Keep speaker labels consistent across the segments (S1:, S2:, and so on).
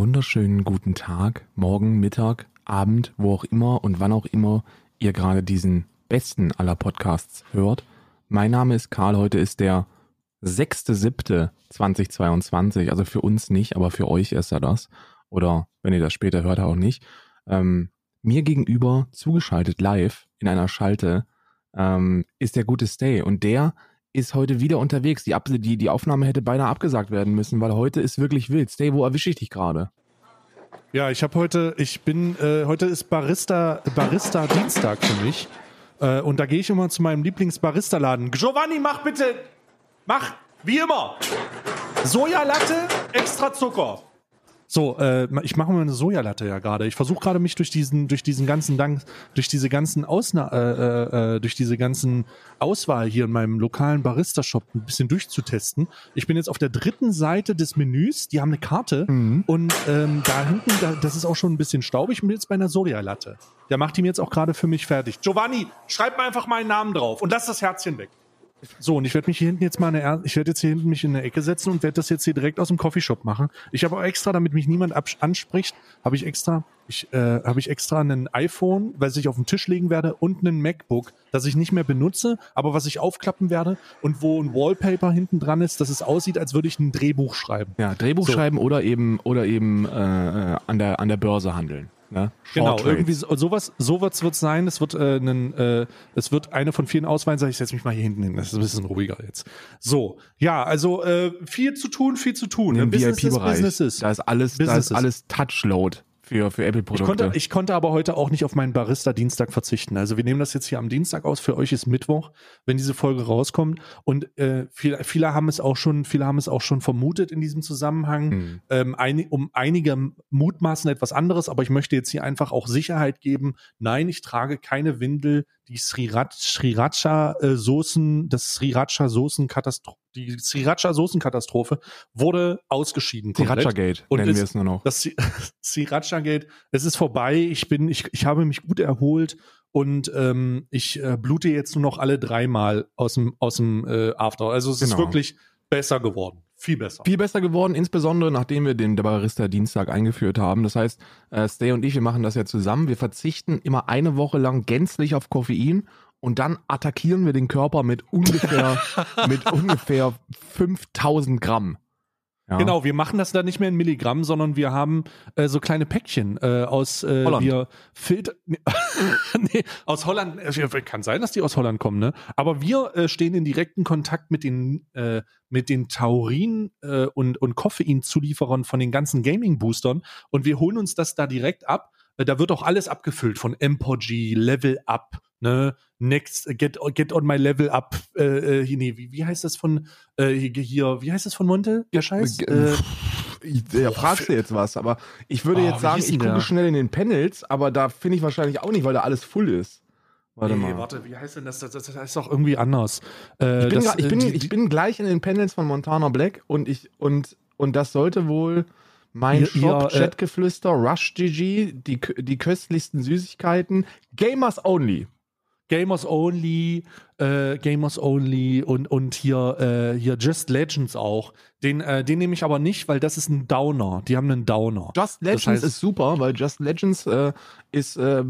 S1: wunderschönen guten Tag, Morgen, Mittag, Abend, wo auch immer und wann auch immer ihr gerade diesen besten aller Podcasts hört. Mein Name ist Karl, heute ist der 6.7.2022, also für uns nicht, aber für euch ist er das. Oder wenn ihr das später hört, auch nicht. Ähm, mir gegenüber zugeschaltet live in einer Schalte ähm, ist der gute Stay und der ist heute wieder unterwegs. Die, Ab die, die Aufnahme hätte beinahe abgesagt werden müssen, weil heute ist wirklich wild. Stay, wo erwische ich dich gerade?
S2: Ja, ich habe heute, ich bin, äh, heute ist Barista, Barista Dienstag für mich. Äh, und da gehe ich immer zu meinem Lieblingsbarista-Laden. Giovanni, mach bitte, mach, wie immer, Sojalatte, extra Zucker. So, äh, ich mache mir eine Sojalatte ja gerade. Ich versuche gerade mich durch diesen, durch diesen ganzen Dank, durch diese ganzen Ausna äh, äh, durch diese ganzen Auswahl hier in meinem lokalen Barista-Shop ein bisschen durchzutesten. Ich bin jetzt auf der dritten Seite des Menüs. Die haben eine Karte mhm. und ähm, da hinten, da, das ist auch schon ein bisschen staubig. Ich bin jetzt bei einer Sojalatte. Der macht die mir jetzt auch gerade für mich fertig. Giovanni, schreib mir einfach meinen Namen drauf und lass das Herzchen weg. So, und ich werde mich hier hinten jetzt mal eine, ich werde jetzt hier hinten mich in eine Ecke setzen und werde das jetzt hier direkt aus dem Coffeeshop machen. Ich habe auch extra, damit mich niemand anspricht, habe ich extra, ich äh, habe ich extra ein iPhone, was ich auf den Tisch legen werde und ein MacBook, das ich nicht mehr benutze, aber was ich aufklappen werde und wo ein Wallpaper hinten dran ist, dass es aussieht, als würde ich ein Drehbuch schreiben.
S1: Ja, Drehbuch so. schreiben oder eben oder eben äh, äh an der an der Börse handeln. Ne?
S2: Genau, irgendwie so, sowas, sowas wird sein. Es wird, äh, einen, äh, es wird eine von vielen Auswahlen sein. Ich setze mich mal hier hinten hin. Das ist ein bisschen ruhiger jetzt. So, ja, also äh, viel zu tun, viel zu tun.
S1: Im VIP-Bereich. Da ist alles, da ist alles Touchload für, für Apple-Produkte.
S2: Ich konnte, ich konnte aber heute auch nicht auf meinen Barista-Dienstag verzichten. Also wir nehmen das jetzt hier am Dienstag aus. Für euch ist Mittwoch, wenn diese Folge rauskommt. Und äh, viele, viele haben es auch schon, viele haben es auch schon vermutet in diesem Zusammenhang. Mhm. Ähm, ein, um einige mutmaßen etwas anderes, aber ich möchte jetzt hier einfach auch Sicherheit geben. Nein, ich trage keine Windel, die Sriracha-Soßen, äh, das Sriracha-Soßen-Katastrophe, die Sriracha-Soßen-Katastrophe wurde ausgeschieden.
S1: Sriracha-Gate nennen wir es nur noch.
S2: Das Sriracha-Gate, es ist vorbei. Ich bin, ich, ich habe mich gut erholt und ähm, ich äh, blute jetzt nur noch alle dreimal aus dem, aus dem äh, After. Also es genau. ist wirklich besser geworden. Viel besser.
S1: Viel besser geworden, insbesondere nachdem wir den Barista Dienstag eingeführt haben. Das heißt, äh, Stay und ich, wir machen das ja zusammen. Wir verzichten immer eine Woche lang gänzlich auf Koffein und dann attackieren wir den Körper mit ungefähr, mit ungefähr 5000 Gramm.
S2: Ja. Genau, wir machen das dann nicht mehr in Milligramm, sondern wir haben äh, so kleine Päckchen äh, aus äh,
S1: Holland.
S2: wir Filter nee, aus Holland. Äh, kann sein, dass die aus Holland kommen, ne? Aber wir äh, stehen in direkten Kontakt mit den äh, mit den Taurin äh, und und Koffeinzulieferern von den ganzen Gaming Boostern und wir holen uns das da direkt ab. Äh, da wird auch alles abgefüllt von Empogy, Level Up, ne, Next, get, get on my level up, äh, äh, nee, wie, wie heißt das von, äh, hier, wie heißt das von Monte, der Scheiß? Äh,
S1: ja, fragst du jetzt was, aber ich würde oh, jetzt sagen, ich gucke schnell in den Panels, aber da finde ich wahrscheinlich auch nicht, weil da alles full ist.
S2: Warte nee, mal. warte, wie heißt denn das? Das, das, heißt doch irgendwie anders.
S1: Äh, ich, bin das, ich, bin, die, ich bin gleich in den Panels von Montana Black und ich, und, und das sollte wohl mein ihr, Shop, Chatgeflüster, Rush GG, die, die köstlichsten Süßigkeiten, Gamers Only.
S2: Gamers Only, äh, Gamers Only und, und hier, äh, hier Just Legends auch. Den, äh, den nehme ich aber nicht, weil das ist ein Downer. Die haben einen Downer.
S1: Just Legends das heißt, ist super, weil Just Legends äh, ist, äh,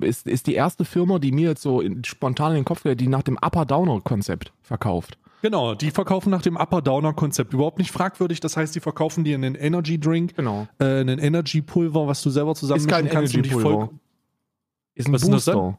S1: ist, ist die erste Firma, die mir jetzt so in, spontan in den Kopf geht, die nach dem Upper Downer Konzept verkauft.
S2: Genau, die verkaufen nach dem Upper Downer Konzept. Überhaupt nicht fragwürdig. Das heißt, die verkaufen dir einen Energy Drink,
S1: genau.
S2: äh, einen Energy Pulver, was du selber zusammenmischen
S1: ist kein kannst. Energy Pulver.
S2: Ist ein Booster.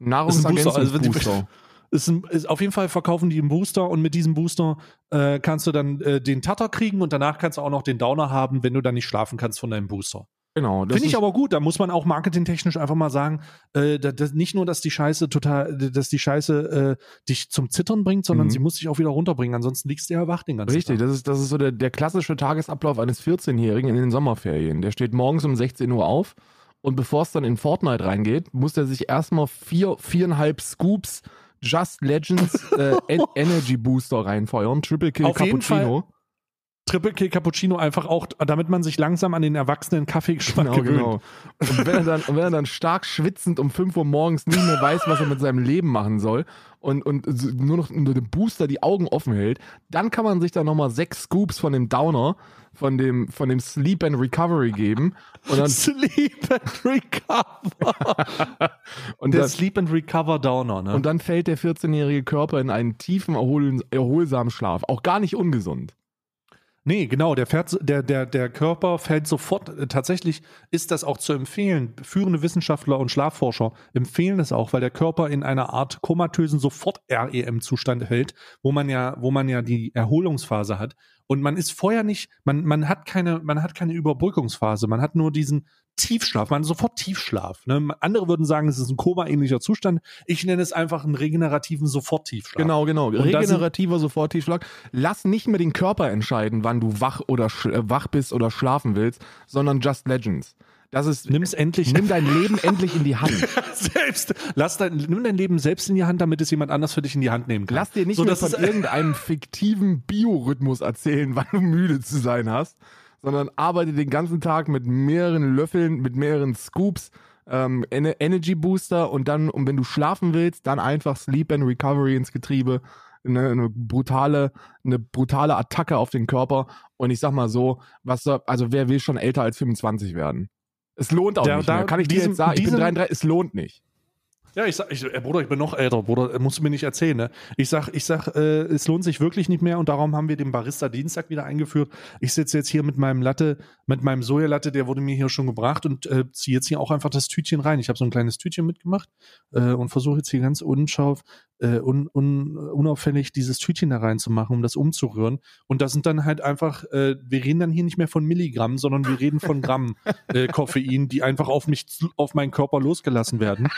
S1: Nahrungsergänzungsbooster.
S2: Also, ist, ein, ist auf jeden Fall verkaufen die einen Booster und mit diesem Booster äh, kannst du dann äh, den Tatter kriegen und danach kannst du auch noch den Downer haben, wenn du dann nicht schlafen kannst von deinem Booster.
S1: Genau.
S2: Finde ich aber gut. Da muss man auch marketingtechnisch einfach mal sagen, äh, das, nicht nur, dass die Scheiße total, dass die Scheiße äh, dich zum Zittern bringt, sondern mhm. sie muss dich auch wieder runterbringen. Ansonsten liegst du ja wach den ganzen
S1: Richtig,
S2: Tag.
S1: das ist, das ist so der, der klassische Tagesablauf eines 14-Jährigen in den Sommerferien. Der steht morgens um 16 Uhr auf und bevor es dann in Fortnite reingeht, muss er sich erstmal vier, viereinhalb Scoops Just Legends äh, Energy Booster reinfeuern. Triple Kill
S2: Auf
S1: Cappuccino.
S2: Triple K Cappuccino einfach auch, damit man sich langsam an den erwachsenen Kaffeegeschmack
S1: Genau,
S2: gewöhnt.
S1: genau. Und wenn er, dann, wenn er dann stark schwitzend um 5 Uhr morgens nicht mehr weiß, was er mit seinem Leben machen soll und, und nur noch nur dem Booster die Augen offen hält, dann kann man sich dann nochmal sechs Scoops von dem Downer, von dem, von dem Sleep and Recovery geben. Und dann,
S2: Sleep and Recover.
S1: und
S2: Der
S1: dann,
S2: Sleep and Recover Downer, ne?
S1: und dann fällt der 14-jährige Körper in einen tiefen, erholsamen Schlaf. Auch gar nicht ungesund.
S2: Nee, genau, der, fährt, der, der, der Körper fällt sofort. äh, Tatsächlich ist das auch zu empfehlen. Führende Wissenschaftler und Schlafforscher empfehlen es auch, weil der Körper in einer Art komatösen Sofort-REM-Zustand hält, wo man ja, wo man ja die Erholungsphase hat. Und man ist vorher nicht, man, man hat keine, man hat keine Überbrückungsphase, man hat nur diesen Tiefschlaf, man sofort Tiefschlaf. Ne? Andere würden sagen, es ist ein Koma-ähnlicher Zustand. Ich nenne es einfach einen regenerativen Sofort-Tiefschlaf.
S1: Genau, genau.
S2: sind-
S1: Regenerativer Soforttiefschlag. Lass nicht mehr den Körper entscheiden, wann du wach oder äh, wach bist oder schlafen willst, sondern Just Legends. Das ist,
S2: Nimm es endlich
S1: nimm dein Leben endlich in die Hand.
S2: selbst. Lass dein, nimm dein Leben selbst in die Hand, damit es jemand anders für dich in die Hand nehmen kann.
S1: Lass dir nicht
S2: so,
S1: mehr von irgendeinem fiktiven Biorhythmus erzählen, wann du müde zu sein hast, sondern arbeite den ganzen Tag mit mehreren Löffeln, mit mehreren Scoops, ähm, Ener- Energy Booster und dann, und wenn du schlafen willst, dann einfach Sleep and Recovery ins Getriebe. Eine, eine brutale, eine brutale Attacke auf den Körper. Und ich sag mal so, was soll, also wer will schon älter als 25 werden? Es lohnt auch
S2: Da-
S1: nicht
S2: da-
S1: mehr. Kann ich dir
S2: diesem-
S1: jetzt sagen, ich bin
S2: diesem-
S1: 33, es lohnt nicht.
S2: Ja, ich sag, ich, äh, Bruder, ich bin noch älter, Bruder, äh, musst du mir nicht erzählen, ne? Ich sag, ich sag, äh, es lohnt sich wirklich nicht mehr und darum haben wir den Barista Dienstag wieder eingeführt. Ich sitze jetzt hier mit meinem Latte, mit meinem Sojalatte, der wurde mir hier schon gebracht und äh, ziehe jetzt hier auch einfach das Tütchen rein. Ich habe so ein kleines Tütchen mitgemacht äh, und versuche jetzt hier ganz unscharf, äh, un, un, unauffällig dieses Tütchen da reinzumachen, um das umzurühren. Und das sind dann halt einfach, äh, wir reden dann hier nicht mehr von Milligramm, sondern wir reden von Gramm äh, Koffein, die einfach auf mich, auf meinen Körper losgelassen werden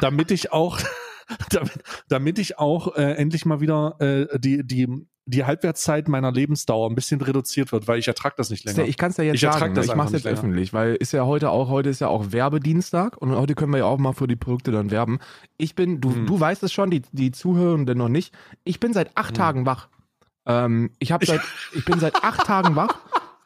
S2: damit ich auch, damit, damit ich auch äh, endlich mal wieder äh, die, die, die Halbwertszeit meiner Lebensdauer ein bisschen reduziert wird, weil ich ertrag das nicht länger.
S1: Ich kann es ja jetzt
S2: Ich
S1: sagen,
S2: das
S1: ich mache es jetzt
S2: länger.
S1: öffentlich, weil ist ja heute auch, heute ist ja auch Werbedienstag und heute können wir ja auch mal für die Produkte dann werben. Ich bin, du,
S2: Hm.
S1: du weißt es schon, die, die Zuhörenden noch nicht. Ich bin seit acht
S2: Hm.
S1: Tagen wach. Ähm, ich habe seit, ich bin seit acht Tagen wach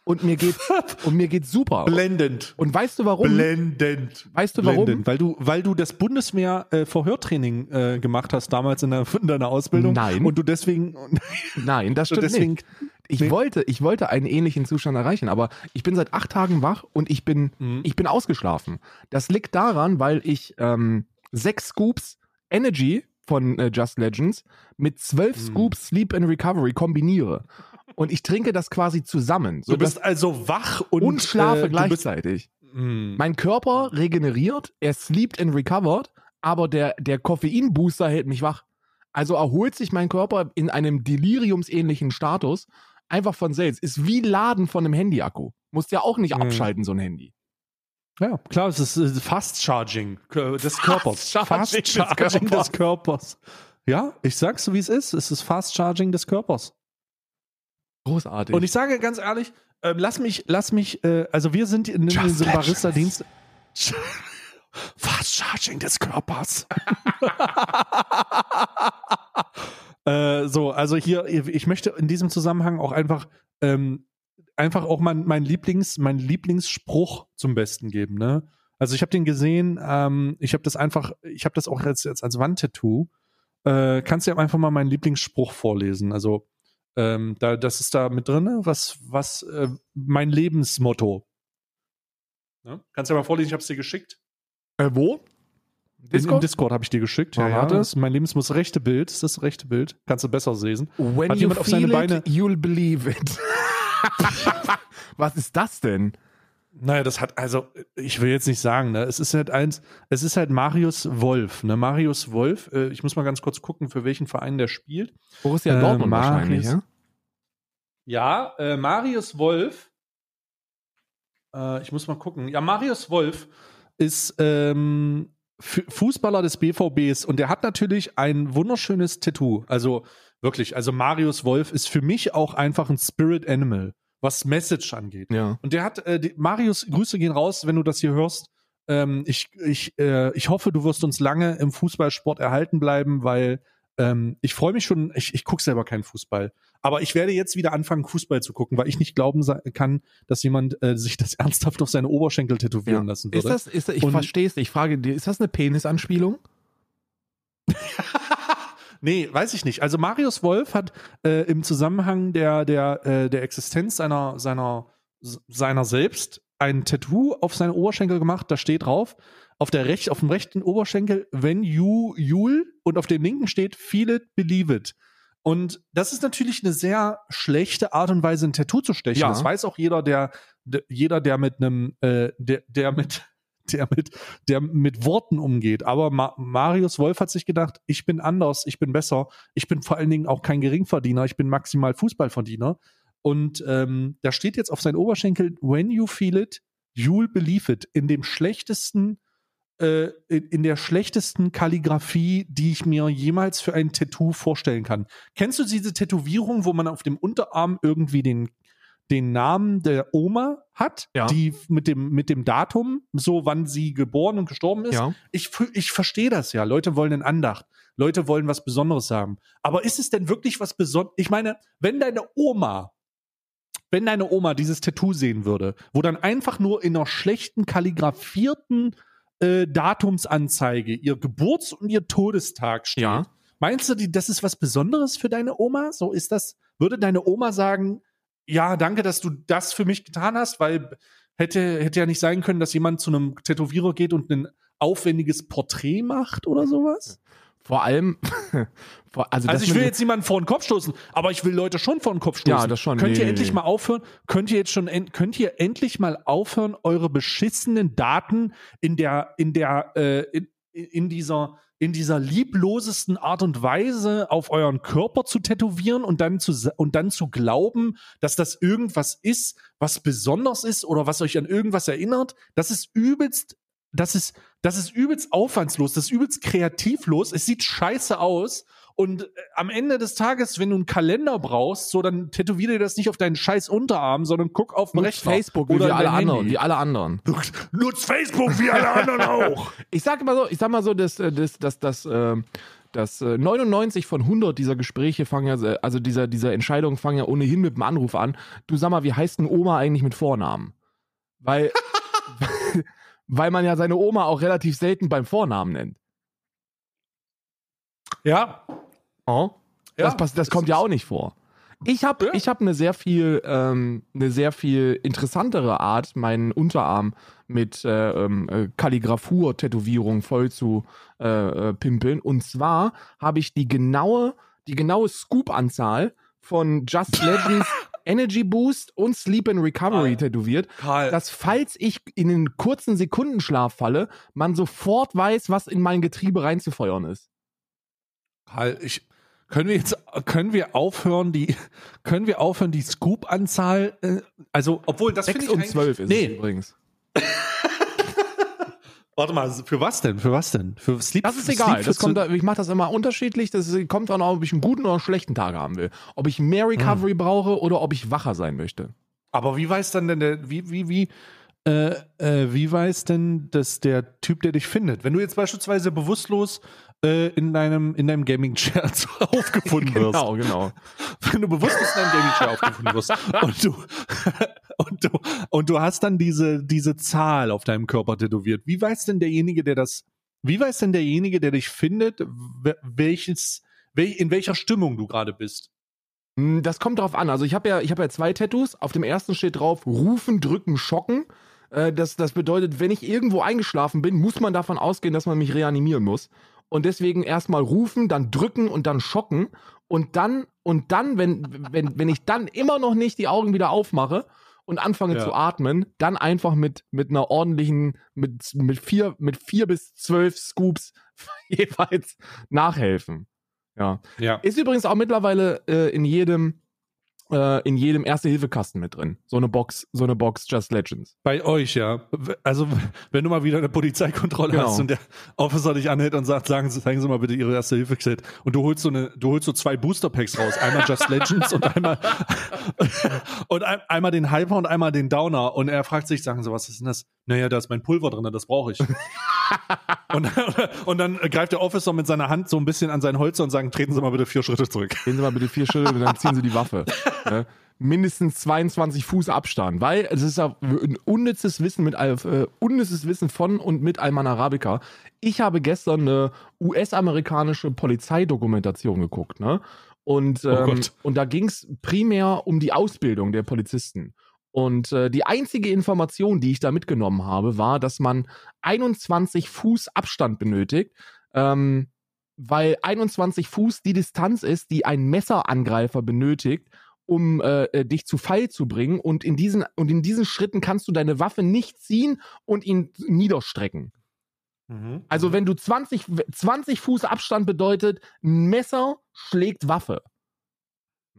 S1: und mir geht's, und mir geht's super.
S2: Blendend.
S1: Und weißt du warum?
S2: Blendend.
S1: Weißt du warum?
S2: Blendend. Weil du, weil du das Bundeswehr äh, Verhörtraining äh, gemacht hast damals in, der, in deiner Ausbildung.
S1: Nein.
S2: Und du deswegen,
S1: Nein, das stimmt
S2: deswegen
S1: nicht. Ich
S2: Nee.
S1: wollte, ich wollte einen ähnlichen Zustand erreichen, aber ich bin seit acht Tagen wach und ich bin,
S2: Mhm.
S1: ich bin ausgeschlafen. Das liegt daran, weil ich ähm, sechs Scoops Energy von äh, Just Legends mit zwölf
S2: Mhm.
S1: Scoops Sleep and Recovery kombiniere. Und ich trinke das quasi zusammen.
S2: du bist also wach und,
S1: und schlafe
S2: äh,
S1: gleichzeitig.
S2: Mm.
S1: Mein Körper regeneriert, er sleept and recovered, aber der, der Koffeinbooster hält mich wach. Also erholt sich mein Körper in einem deliriumsähnlichen Status einfach von selbst. Ist wie Laden von einem Handyakku. Musst ja auch nicht
S2: Mhm.
S1: abschalten, so ein Handy.
S2: Ja, klar, es ist Fast Charging des Körpers.
S1: Charging des
S2: Charging
S1: Körpers.
S2: des Körpers. Ja, ich sag's so, wie es ist. Es ist Fast Charging des Körpers.
S1: Großartig.
S2: Und ich sage ganz ehrlich, ähm, lass mich, lass mich, äh, also wir sind in, diesem. Barista-Dienst. Fast Charging des Körpers. äh, so, also hier, ich möchte in diesem Zusammenhang auch einfach, ähm, einfach auch mein, mein Lieblings, mein Lieblingsspruch zum Besten geben, ne? Also ich habe den gesehen, ähm, ich habe das einfach, ich habe das auch jetzt, jetzt als Wandtattoo. Äh, kannst du ja einfach mal meinen Lieblingsspruch vorlesen? Also ähm, da, das ist da mit drin, was, was äh, mein Lebensmotto. Ne? Kannst du ja mal vorlesen, ich habe es dir geschickt.
S1: äh, wo?
S2: In, Im
S1: Discord?
S2: Discord habe ich dir geschickt. Ja, ja, das ist mein Lebensmotto, rechte Bild. Ist das rechte Bild? Kannst du besser lesen.
S1: When
S2: Hat
S1: you
S2: jemand auf seine
S1: feel
S2: Beine-
S1: it, you'll believe it. Was ist das denn?
S2: Naja, das hat, also, ich will jetzt nicht sagen, ne? Es ist halt eins, es ist halt Marius Wolf, ne? Marius Wolf, äh, ich muss mal ganz kurz gucken, für welchen Verein der spielt.
S1: Borussia
S2: Äh,
S1: Dortmund
S2: Marius-
S1: wahrscheinlich, ja?
S2: Ja, äh, Marius Wolf. Äh, ich muss mal gucken. Ja, Marius Wolf ist ähm, Fu- Fußballer des BVBs und der hat natürlich ein wunderschönes Tattoo. Also wirklich, also Marius Wolf ist für mich auch einfach ein Spirit Animal, was Message angeht.
S1: Ja.
S2: Und der hat, äh, die, Marius, Grüße gehen raus, wenn du das hier hörst. Ähm, ich, ich, äh, ich hoffe, du wirst uns lange im Fußballsport erhalten bleiben, weil Ähm, ich freue mich schon, ich, ich gucke selber keinen Fußball. Aber ich werde jetzt wieder anfangen, Fußball zu gucken, weil ich nicht glauben kann, dass jemand äh, sich das ernsthaft auf seine Oberschenkel tätowieren ja. lassen würde.
S1: Ist das, ist, ich verstehe es, ich frage dir, ist das eine Penisanspielung?
S2: nee, weiß ich nicht. Also Marius Wolf hat äh, im Zusammenhang der, der, äh, der Existenz seiner, seiner, seiner selbst ein Tattoo auf seine Oberschenkel gemacht, da steht drauf, auf, der Rech auf dem rechten Oberschenkel, when you, Jule, und auf dem linken steht, feel it, believe it. Und das ist natürlich eine sehr schlechte Art und Weise, ein Tattoo zu stechen. Ja. Das weiß auch jeder, der, der jeder, der mit einem, äh, der, der mit, der mit, der mit Worten umgeht. Aber Ma Marius Wolf hat sich gedacht, ich bin anders, ich bin besser, ich bin vor allen Dingen auch kein Geringverdiener, ich bin maximal Fußballverdiener. Und ähm, da steht jetzt auf seinen Oberschenkel, when you feel it, you'll believe it, in dem schlechtesten äh, in, in, der schlechtesten Kalligrafie, die ich mir jemals für ein Tattoo vorstellen kann. Kennst du diese Tätowierung, wo man auf dem Unterarm irgendwie den, den Namen der Oma hat, ja. die mit dem, mit dem Datum, so wann sie geboren und gestorben ist? Ja. Ich, ich verstehe das ja. Leute wollen eine Andacht. Leute wollen was Besonderes haben. Aber ist es denn wirklich was Besonderes? Ich meine, wenn deine Oma wenn deine Oma dieses Tattoo sehen würde, wo dann einfach nur in einer schlechten kalligrafierten äh, Datumsanzeige ihr Geburts- und ihr Todestag steht. Ja. Meinst du, das ist was Besonderes für deine Oma? So ist das, würde deine Oma sagen, ja, danke, dass du das für mich getan hast, weil hätte, hätte ja nicht sein können, dass jemand zu einem Tätowierer geht und ein aufwendiges Porträt macht oder sowas?
S1: Vor allem,
S2: also, also ich will jetzt niemanden vor den Kopf stoßen, aber ich will Leute schon vor den Kopf stoßen.
S1: Ja, das schon.
S2: Könnt
S1: nee,
S2: ihr
S1: nee,
S2: endlich
S1: nee.
S2: mal aufhören? Könnt ihr jetzt schon, könnt ihr endlich mal aufhören, eure beschissenen Daten in der, in der, äh, in, in dieser, in dieser lieblosesten Art und Weise auf euren Körper zu tätowieren und dann zu, und dann zu glauben, dass das irgendwas ist, was besonders ist oder was euch an irgendwas erinnert? Das ist übelst das ist, das ist übelst aufwandslos, das ist übelst kreativlos, es sieht scheiße aus. Und äh, am Ende des Tages, wenn du einen Kalender brauchst, so dann tätowiere dir das nicht auf deinen scheiß Unterarm, sondern guck auf
S1: den Nutz Facebook oder wie alle anderen, wie alle anderen.
S2: Nutz Facebook wie alle anderen auch.
S1: Ich sag mal so, ich sag mal so, dass äh, das das das äh, dass 99 von 100 dieser Gespräche fangen ja, also dieser, dieser Entscheidungen fangen ja ohnehin mit dem Anruf an. Du sag mal, wie heißt denn Oma eigentlich mit Vornamen? Weil, weil man ja seine Oma auch relativ selten beim Vornamen nennt.
S2: Ja.
S1: Oh. Das, ja, das kommt ja auch nicht vor. Ich habe ja. ich hab eine sehr viel ähm, eine sehr viel interessantere Art, meinen Unterarm mit äh, ähm, äh, Kalligraphur-Tätowierung voll zu äh, äh, pimpeln. Und zwar habe ich die genaue die genaue Scoop-Anzahl von Just Legends Energy Boost und Sleep and Recovery Karl. tätowiert, Karl. dass falls ich in einen kurzen Sekundenschlaf falle, man sofort weiß, was in mein Getriebe reinzufeuern ist.
S2: Karl, ich, können wir jetzt, können wir aufhören, die, können wir aufhören, die Scoop-Anzahl, äh, also, obwohl das
S1: 6 und 12 ist nee. es übrigens.
S2: Warte mal, für was denn? Für was denn? Für
S1: Sleep? Das ist egal. Das kommt, ich mache das immer unterschiedlich. Das kommt auch, ob ich einen guten oder einen schlechten Tag haben will. Ob ich mehr Recovery hm. brauche oder ob ich wacher sein möchte.
S2: Aber wie weiß dann denn der, wie, wie, wie, äh, äh, wie weiß denn, dass der Typ, der dich findet, wenn du jetzt beispielsweise bewusstlos äh, in deinem, in deinem Gaming-Chair aufgefunden wirst.
S1: Genau, genau.
S2: Wenn du bewusstlos in deinem Gaming-Chair aufgefunden wirst und du, und du, und du hast dann diese, diese Zahl auf deinem Körper tätowiert. Wie weiß denn derjenige, der das, wie weiß denn derjenige, der dich findet, welches, in welcher Stimmung du gerade bist?
S1: Hm, das kommt drauf an. Also ich habe ja, ich habe ja zwei Tattoos. Auf dem ersten steht drauf: Rufen, drücken, schocken. Äh, das, das bedeutet, wenn ich irgendwo eingeschlafen bin, muss man davon ausgehen, dass man mich reanimieren muss und deswegen erstmal rufen, dann drücken und dann schocken und dann und dann, wenn wenn wenn ich dann immer noch nicht die Augen wieder aufmache und anfange ja. zu atmen, dann einfach mit mit einer ordentlichen mit mit vier mit vier bis zwölf Scoops jeweils nachhelfen. Ja. ja. Ist übrigens auch mittlerweile äh, in jedem äh, in jedem Erste-Hilfe-Kasten mit drin. So eine Box, so eine Box Just Legends.
S2: Bei euch, ja. Also, wenn du mal wieder eine Polizeikontrolle genau. hast und der Officer dich anhält und sagt, sagen Sie, zeigen Sie mal bitte Ihre Erste-Hilfe-Kit und du holst so eine, du holst so zwei Booster-Packs raus. Einmal Just Legends und einmal, und ein, einmal den Hyper und einmal den Downer und er fragt sich, sagen Sie, was ist denn das? Naja, da ist mein Pulver drin, das brauche ich. und, und dann greift der Officer mit seiner Hand so ein bisschen an sein Holzer und sagt, treten Sie mal bitte vier Schritte zurück.
S1: Gehen Sie mal bitte vier Schritte und dann ziehen Sie die Waffe. Ne? Mindestens 22 Fuß Abstand, weil es ist ja ein unnützes Wissen mit äh, unnützes Wissen von und mit Alman Arabica. Ich habe gestern eine US-amerikanische Polizeidokumentation geguckt, ne? Und,
S2: Oh
S1: ähm,
S2: Gott.
S1: und da ging es primär um die Ausbildung der Polizisten. Und äh, die einzige Information, die ich da mitgenommen habe, war, dass man 21 Fuß Abstand benötigt, ähm, weil 21 Fuß die Distanz ist, die ein Messerangreifer benötigt, um äh, äh, dich zu Fall zu bringen. Und in diesen und in diesen Schritten kannst du deine Waffe nicht ziehen und ihn niederstrecken.
S2: Mhm.
S1: Also wenn du 20, 20 Fuß Abstand bedeutet, Messer schlägt Waffe.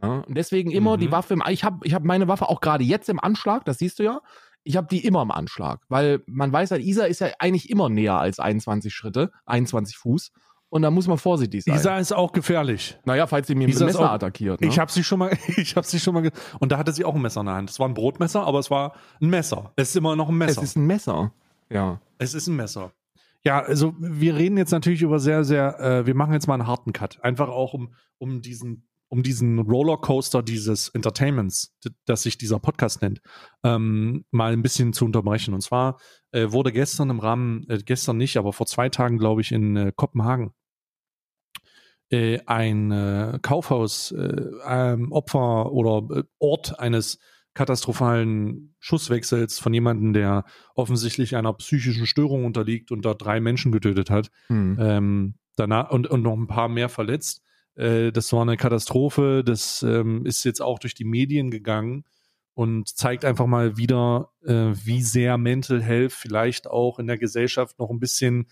S1: Ja, und deswegen immer
S2: Mhm.
S1: die Waffe im Ich habe ich hab meine Waffe auch gerade jetzt im Anschlag, das siehst du ja. Ich habe die immer im Anschlag, weil man weiß halt, Isa ist ja eigentlich immer näher als 21 Schritte, 21 Fuß. Und da muss man vorsichtig sein.
S2: Isa ist auch gefährlich.
S1: naja, falls sie mir mit dem Messer
S2: auch-
S1: attackiert. Ne?
S2: Ich habe sie schon mal, ich habe sie schon mal, und da hatte sie auch ein Messer in der Hand. Es war ein Brotmesser, aber es war ein Messer. Es ist immer noch ein
S1: es
S2: Messer.
S1: ist ein Messer. Ja.
S2: Es ist ein Messer. Ja, also wir reden jetzt natürlich über sehr, sehr, äh, wir machen jetzt mal einen harten Cut. Einfach auch um, um diesen, um diesen Rollercoaster dieses Entertainments, das sich dieser Podcast nennt, ähm, mal ein bisschen zu unterbrechen. Und zwar äh, wurde gestern im Rahmen, äh, gestern nicht, aber vor zwei Tagen, glaube ich, in äh, Kopenhagen äh, ein äh, Kaufhaus äh, Opfer oder Ort eines katastrophalen Schusswechsels von jemandem, der offensichtlich einer psychischen Störung unterliegt und da drei Menschen getötet hat.
S1: Hm.
S2: Ähm, danach und, und noch ein paar mehr verletzt. Äh, das war eine Katastrophe. Das ähm, ist jetzt auch durch die Medien gegangen und zeigt einfach mal wieder, äh, wie sehr Mental Health vielleicht auch in der Gesellschaft noch ein bisschen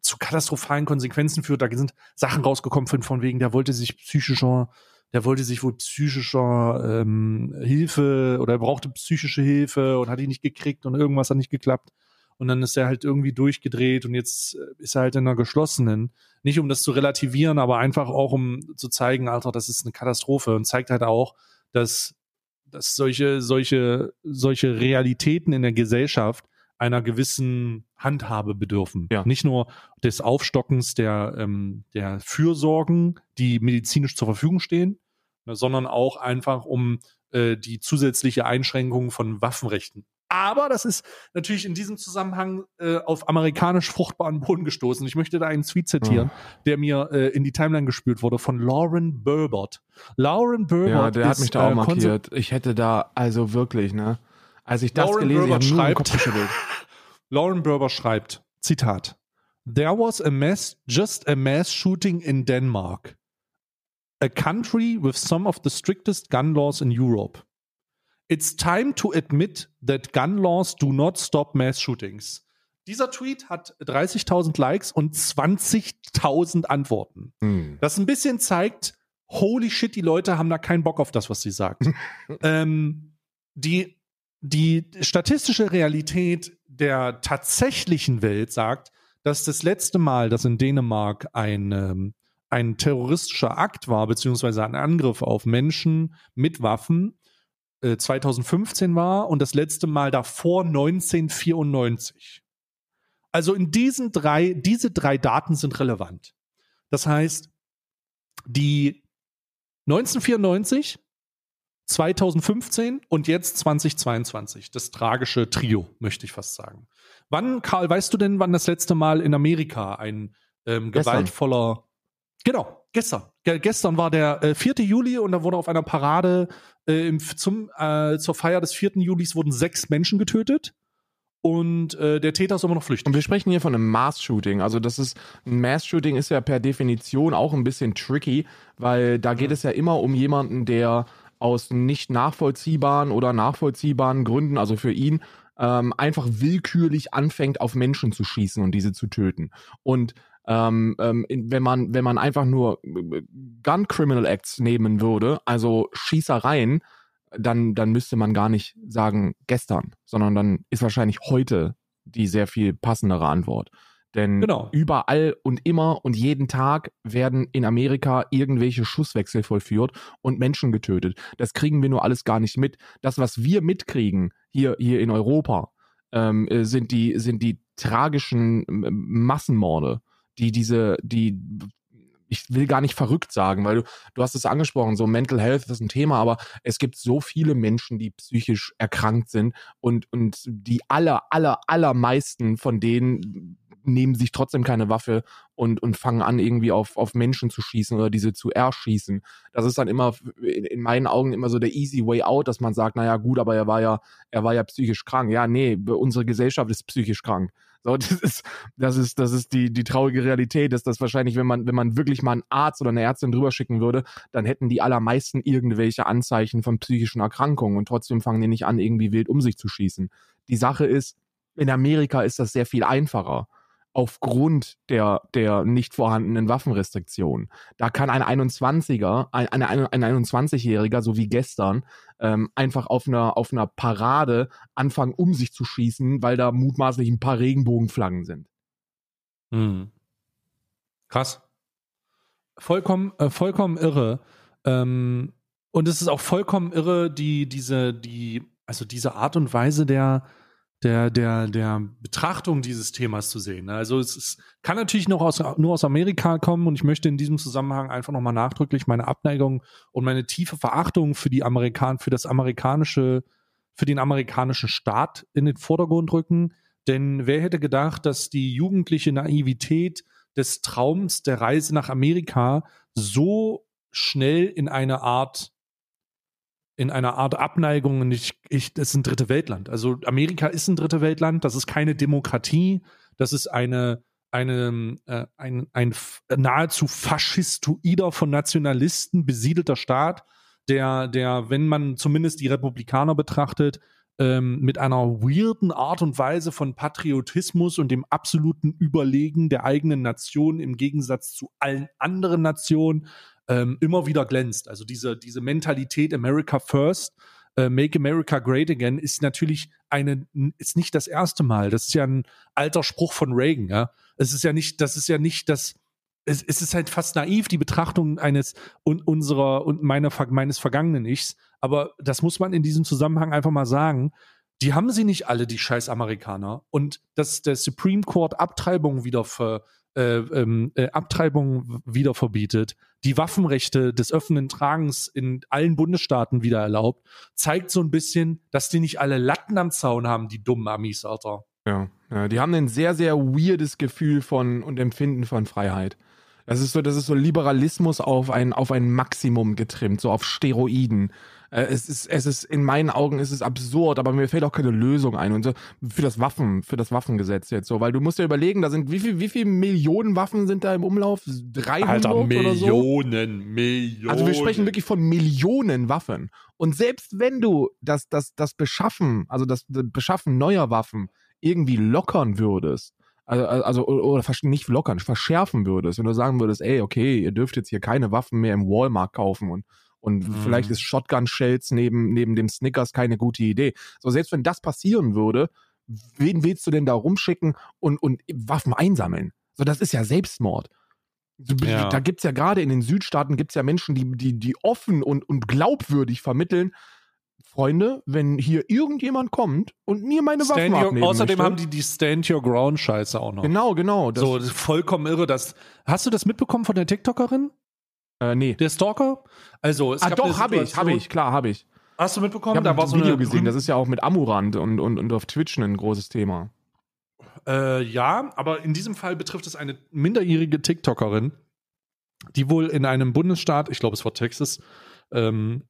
S2: zu katastrophalen Konsequenzen führt. Da sind Sachen rausgekommen von, von wegen, der wollte sich psychischer, der wollte sich wohl psychischer ähm, Hilfe oder er brauchte psychische Hilfe und hat die nicht gekriegt und irgendwas hat nicht geklappt. Und dann ist er halt irgendwie durchgedreht und jetzt äh, ist er halt in einer geschlossenen. Nicht um das zu relativieren, aber einfach auch um zu zeigen, Alter, das ist eine Katastrophe und zeigt halt auch, dass, dass solche, solche, solche Realitäten in der Gesellschaft einer gewissen Handhabe bedürfen.
S1: Ja.
S2: Nicht nur des Aufstockens der, ähm, der Fürsorgen, die medizinisch zur Verfügung stehen, sondern auch einfach um äh, die zusätzliche Einschränkung von Waffenrechten. Aber das ist natürlich in diesem Zusammenhang äh, auf amerikanisch fruchtbaren Boden gestoßen. Ich möchte da einen Tweet zitieren, der mir äh, in die Timeline gespült wurde von Lauren Burbot. Lauren Burbot
S1: Ja, der hat
S2: ist,
S1: mich da auch
S2: äh,
S1: markiert. Ich hätte da, also wirklich, ne? Als ich das
S2: Lauren
S1: gelesen habe,
S2: schreibt-
S1: Kopf geschüttelt.
S2: Lauren Berber schreibt, Zitat, There was a mass, just a mass shooting in Denmark, a country with some of the strictest gun laws in Europe. It's time to admit that gun laws do not stop mass shootings. Dieser Tweet hat 30.000 Likes und 20.000 Antworten.
S1: Hm.
S2: Das ein bisschen zeigt, holy shit, die Leute haben da keinen Bock auf das, was sie sagt. ähm, die, die statistische Realität der tatsächlichen Welt sagt, dass das letzte Mal, dass in Dänemark ein, ähm, ein terroristischer Akt war, beziehungsweise ein Angriff auf Menschen mit Waffen, äh, 2015 war und das letzte Mal davor 1994. Also in diesen drei, diese drei Daten sind relevant. Das heißt, die 1994, 2015 und jetzt 2022. Das tragische Trio, möchte ich fast sagen. Wann, Karl, weißt du denn, wann das letzte Mal in Amerika ein ähm, gewaltvoller. Genau, gestern. Ge gestern war der äh, 4. Juli und da wurde auf einer Parade äh, im, zum, äh, zur Feier des 4. Julis wurden sechs Menschen getötet und äh, der Täter ist immer noch
S1: Und
S2: flüchtig.
S1: wir sprechen hier von einem Mass-Shooting. Also das ist, ein Mass-Shooting ist ja per Definition auch ein bisschen tricky, weil da geht es ja immer um jemanden, der aus nicht nachvollziehbaren oder nachvollziehbaren Gründen, also für ihn, ähm, einfach willkürlich anfängt, auf Menschen zu schießen und diese zu töten. Und ähm, ähm, in- wenn man wenn man einfach nur äh, Gun Criminal Acts nehmen würde, also Schießereien, dann dann müsste man gar nicht sagen gestern, sondern dann ist wahrscheinlich heute die sehr viel passendere Antwort. Denn
S2: Genau.
S1: überall und immer und jeden Tag werden in Amerika irgendwelche Schusswechsel vollführt und Menschen getötet. Das kriegen wir nur alles gar nicht mit. Das, was wir mitkriegen hier, hier in Europa, ähm, äh, sind die sind die tragischen ähm, Massenmorde, die diese die ich will gar nicht verrückt sagen, weil du, du hast es angesprochen, so Mental Health ist ein Thema, aber es gibt so viele Menschen, die psychisch erkrankt sind und, und die aller, aller, allermeisten von denen nehmen sich trotzdem keine Waffe und, und fangen an, irgendwie auf, auf Menschen zu schießen oder diese zu erschießen. Das ist dann immer in, in meinen Augen immer so der easy way out, dass man sagt, naja, gut, aber er war ja, er war ja psychisch krank. Ja, nee, unsere Gesellschaft ist psychisch krank. So, das ist, das ist, das ist die, die traurige Realität, dass das wahrscheinlich, wenn man, wenn man wirklich mal einen Arzt oder eine Ärztin drüber schicken würde, dann hätten die allermeisten irgendwelche Anzeichen von psychischen Erkrankungen und trotzdem fangen die nicht an, irgendwie wild um sich zu schießen. Die Sache ist, in Amerika ist das sehr viel einfacher aufgrund der, der nicht vorhandenen Waffenrestriktionen. Da kann ein 21er, ein, ein, ein 21-Jähriger, so wie gestern, ähm, einfach auf einer, auf einer Parade anfangen, um sich zu schießen, weil da mutmaßlich ein paar Regenbogenflaggen sind.
S2: Hm. Krass. Vollkommen, äh, vollkommen irre. Ähm, und es ist auch vollkommen irre, die, diese, die, also diese Art und Weise der, der, der, der Betrachtung dieses Themas zu sehen. Ne? Also es, es kann natürlich noch aus, nur aus Amerika kommen und ich möchte in diesem Zusammenhang einfach nochmal nachdrücklich meine Abneigung und meine tiefe Verachtung für die Amerikan, für das amerikanische, für den amerikanischen Staat in den Vordergrund rücken. Denn wer hätte gedacht, dass die jugendliche Naivität des Traums der Reise nach Amerika so schnell in eine Art in einer Art Abneigung und ich, ich, das ist ein dritte Weltland. Also Amerika ist ein dritte Weltland, das ist keine Demokratie, das ist eine, eine, äh, ein, ein nahezu faschistoider von Nationalisten besiedelter Staat, der, der, wenn man zumindest die Republikaner betrachtet, ähm, mit einer weirden Art und Weise von Patriotismus und dem absoluten Überlegen der eigenen Nation im Gegensatz zu allen anderen Nationen ähm, immer wieder glänzt. Also diese, diese Mentalität America First, äh, Make America Great Again ist natürlich eine, ist nicht das erste Mal. Das ist ja ein alter Spruch von Reagan, ja. Es ist ja nicht, das ist ja nicht das, es, es ist halt fast naiv, die Betrachtung eines und unserer und meiner, meines vergangenen Ichs. Aber das muss man in diesem Zusammenhang einfach mal sagen. Die haben sie nicht alle, die scheiß Amerikaner. Und dass der Supreme Court Abtreibung wieder ver, äh, ähm, äh, Abtreibung wieder verbietet, die Waffenrechte des öffentlichen Tragens in allen Bundesstaaten wieder erlaubt, zeigt so ein bisschen, dass die nicht alle Latten am Zaun haben, die dummen Amis, Alter.
S1: Ja, ja die haben ein sehr, sehr weirdes Gefühl von und Empfinden von Freiheit. Das ist so, das ist so Liberalismus auf ein, auf ein Maximum getrimmt, so auf Steroiden. Äh, es ist, es ist, in meinen Augen ist es absurd, aber mir fällt auch keine Lösung ein. Und so für das Waffen, für das Waffengesetz jetzt so, weil du musst ja überlegen, da sind, wie viel, wie viel Millionen Waffen sind da im Umlauf? 300 Alter,
S2: oder
S1: so?
S2: Millionen, Millionen.
S1: Also wir sprechen wirklich von Millionen Waffen. Und selbst wenn du das, das, das Beschaffen, also das Beschaffen neuer Waffen irgendwie lockern würdest, also, also oder nicht lockern, verschärfen würdest, wenn du sagen würdest, ey, okay, ihr dürft jetzt hier keine Waffen mehr im Walmart kaufen und und mhm. vielleicht ist Shotgun-Shells neben, neben dem Snickers keine gute Idee. So, selbst wenn das passieren würde, wen willst du denn da rumschicken und, und Waffen einsammeln? So, das ist ja Selbstmord. Ja. Da gibt es ja gerade in den Südstaaten gibt's ja Menschen, die, die, die offen und, und glaubwürdig vermitteln, Freunde, wenn hier irgendjemand kommt und mir meine Waffen
S2: your,
S1: abnehmen
S2: Außerdem
S1: möchte,
S2: haben die die Stand Your Ground Scheiße auch noch.
S1: Genau, genau.
S2: So, vollkommen irre. Das, hast du das mitbekommen von der TikTokerin?
S1: Äh, nee.
S2: Der Stalker? Also,
S1: es ah, doch, habe ich, habe ich, klar, habe ich.
S2: Hast du mitbekommen?
S1: Ich habe da war so Video gesehen, das ist ja auch mit Amurant und, und, und auf Twitch ein großes Thema.
S2: Äh, ja, aber in diesem Fall betrifft es eine minderjährige TikTokerin, die wohl in einem Bundesstaat, ich glaube es war Texas, ähm,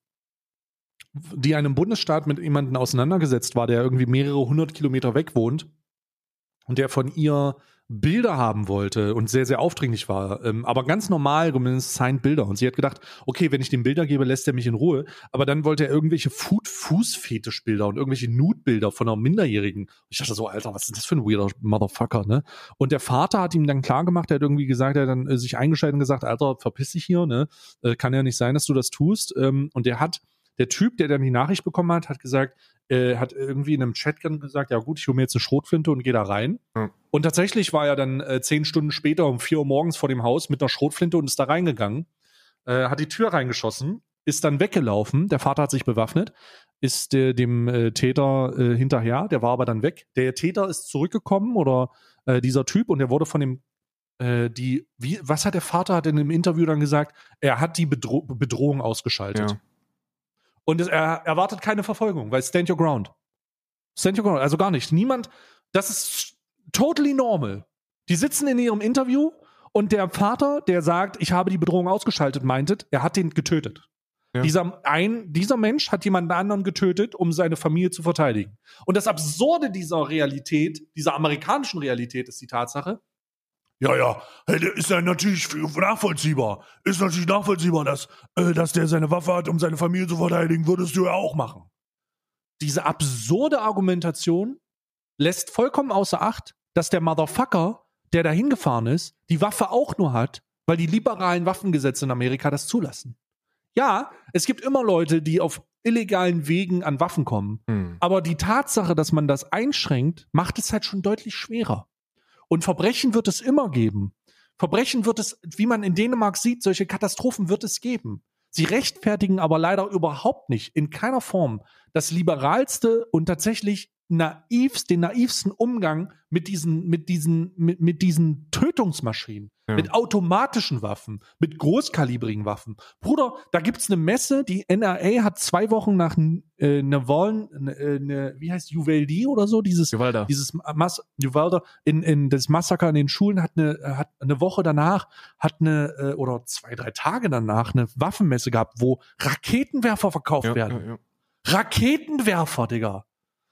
S2: die einem Bundesstaat mit jemandem auseinandergesetzt war, der irgendwie mehrere hundert Kilometer weg wohnt und der von ihr Bilder haben wollte und sehr, sehr aufdringlich war, ähm, aber ganz normal, zumindest signed Bilder. Und sie hat gedacht, okay, wenn ich dem Bilder gebe, lässt er mich in Ruhe. Aber dann wollte er irgendwelche Food-Fuß-Fetisch-Bilder und irgendwelche Nude-Bilder von einer Minderjährigen. Ich dachte so, Alter, was ist das für ein weirder Motherfucker, ne? Und der Vater hat ihm dann klar gemacht, er hat irgendwie gesagt, er hat dann äh, sich eingeschaltet und gesagt, Alter, verpiss dich hier, ne? Äh, kann ja nicht sein, dass du das tust. Ähm, und der hat der Typ, der dann die Nachricht bekommen hat, hat gesagt, äh, hat irgendwie in einem Chat gesagt, ja gut, ich hole mir jetzt eine Schrotflinte und gehe da rein. Mhm. Und tatsächlich war er dann äh, zehn Stunden später um vier Uhr morgens vor dem Haus mit einer Schrotflinte und ist da reingegangen, äh, hat die Tür reingeschossen, ist dann weggelaufen, der Vater hat sich bewaffnet, ist äh, dem äh, Täter äh, hinterher, der war aber dann weg. Der Täter ist zurückgekommen oder dieser Typ und der wurde von dem die, wie, was hat der Vater hat in einem Interview dann gesagt? Er hat die Bedro Bedrohung ausgeschaltet.
S1: Ja.
S2: Und es, er erwartet keine Verfolgung, weil stand your ground. Stand your ground, also gar nicht. Niemand, das ist totally normal. Die sitzen in ihrem Interview und der Vater, der sagt, ich habe die Bedrohung ausgeschaltet, meintet, er hat den getötet.
S1: Ja.
S2: Dieser, ein, dieser Mensch hat jemanden anderen getötet, um seine Familie zu verteidigen. Und das Absurde dieser Realität, dieser amerikanischen Realität, ist die Tatsache,
S3: Ja, ja, ist ja natürlich nachvollziehbar. Ist natürlich nachvollziehbar, dass, äh, dass der seine Waffe hat, um seine Familie zu verteidigen. Würdest du ja auch machen.
S2: diese absurde Argumentation lässt vollkommen außer Acht, dass der Motherfucker, der da hingefahren ist, die Waffe auch nur hat, weil die liberalen Waffengesetze in Amerika das zulassen. Ja, es gibt immer Leute, die auf illegalen Wegen an Waffen kommen.
S1: Hm.
S2: Aber die Tatsache, dass man das einschränkt, macht es halt schon deutlich schwerer. Und Verbrechen wird es immer geben. Verbrechen wird es, wie man in Dänemark sieht, solche Katastrophen wird es geben. Sie rechtfertigen aber leider überhaupt nicht, in keiner Form, das liberalste und tatsächlich naivst, den naivsten Umgang mit diesen, mit diesen, mit, mit diesen Tötungsmaschinen,
S1: Ja.
S2: mit automatischen Waffen, mit großkalibrigen Waffen. Bruder, da gibt's eine Messe, die NRA hat zwei Wochen nach äh, Navalny, äh, ne, wie heißt Uvalde oder so, dieses
S1: Gewalter.
S2: dieses Mas Uvalde in, in das Massaker in den Schulen hat eine hat eine Woche danach hat eine äh, oder zwei drei Tage danach eine Waffenmesse gehabt, wo Raketenwerfer verkauft
S1: Ja,
S2: werden.
S1: ja.
S2: Raketenwerfer, Digga.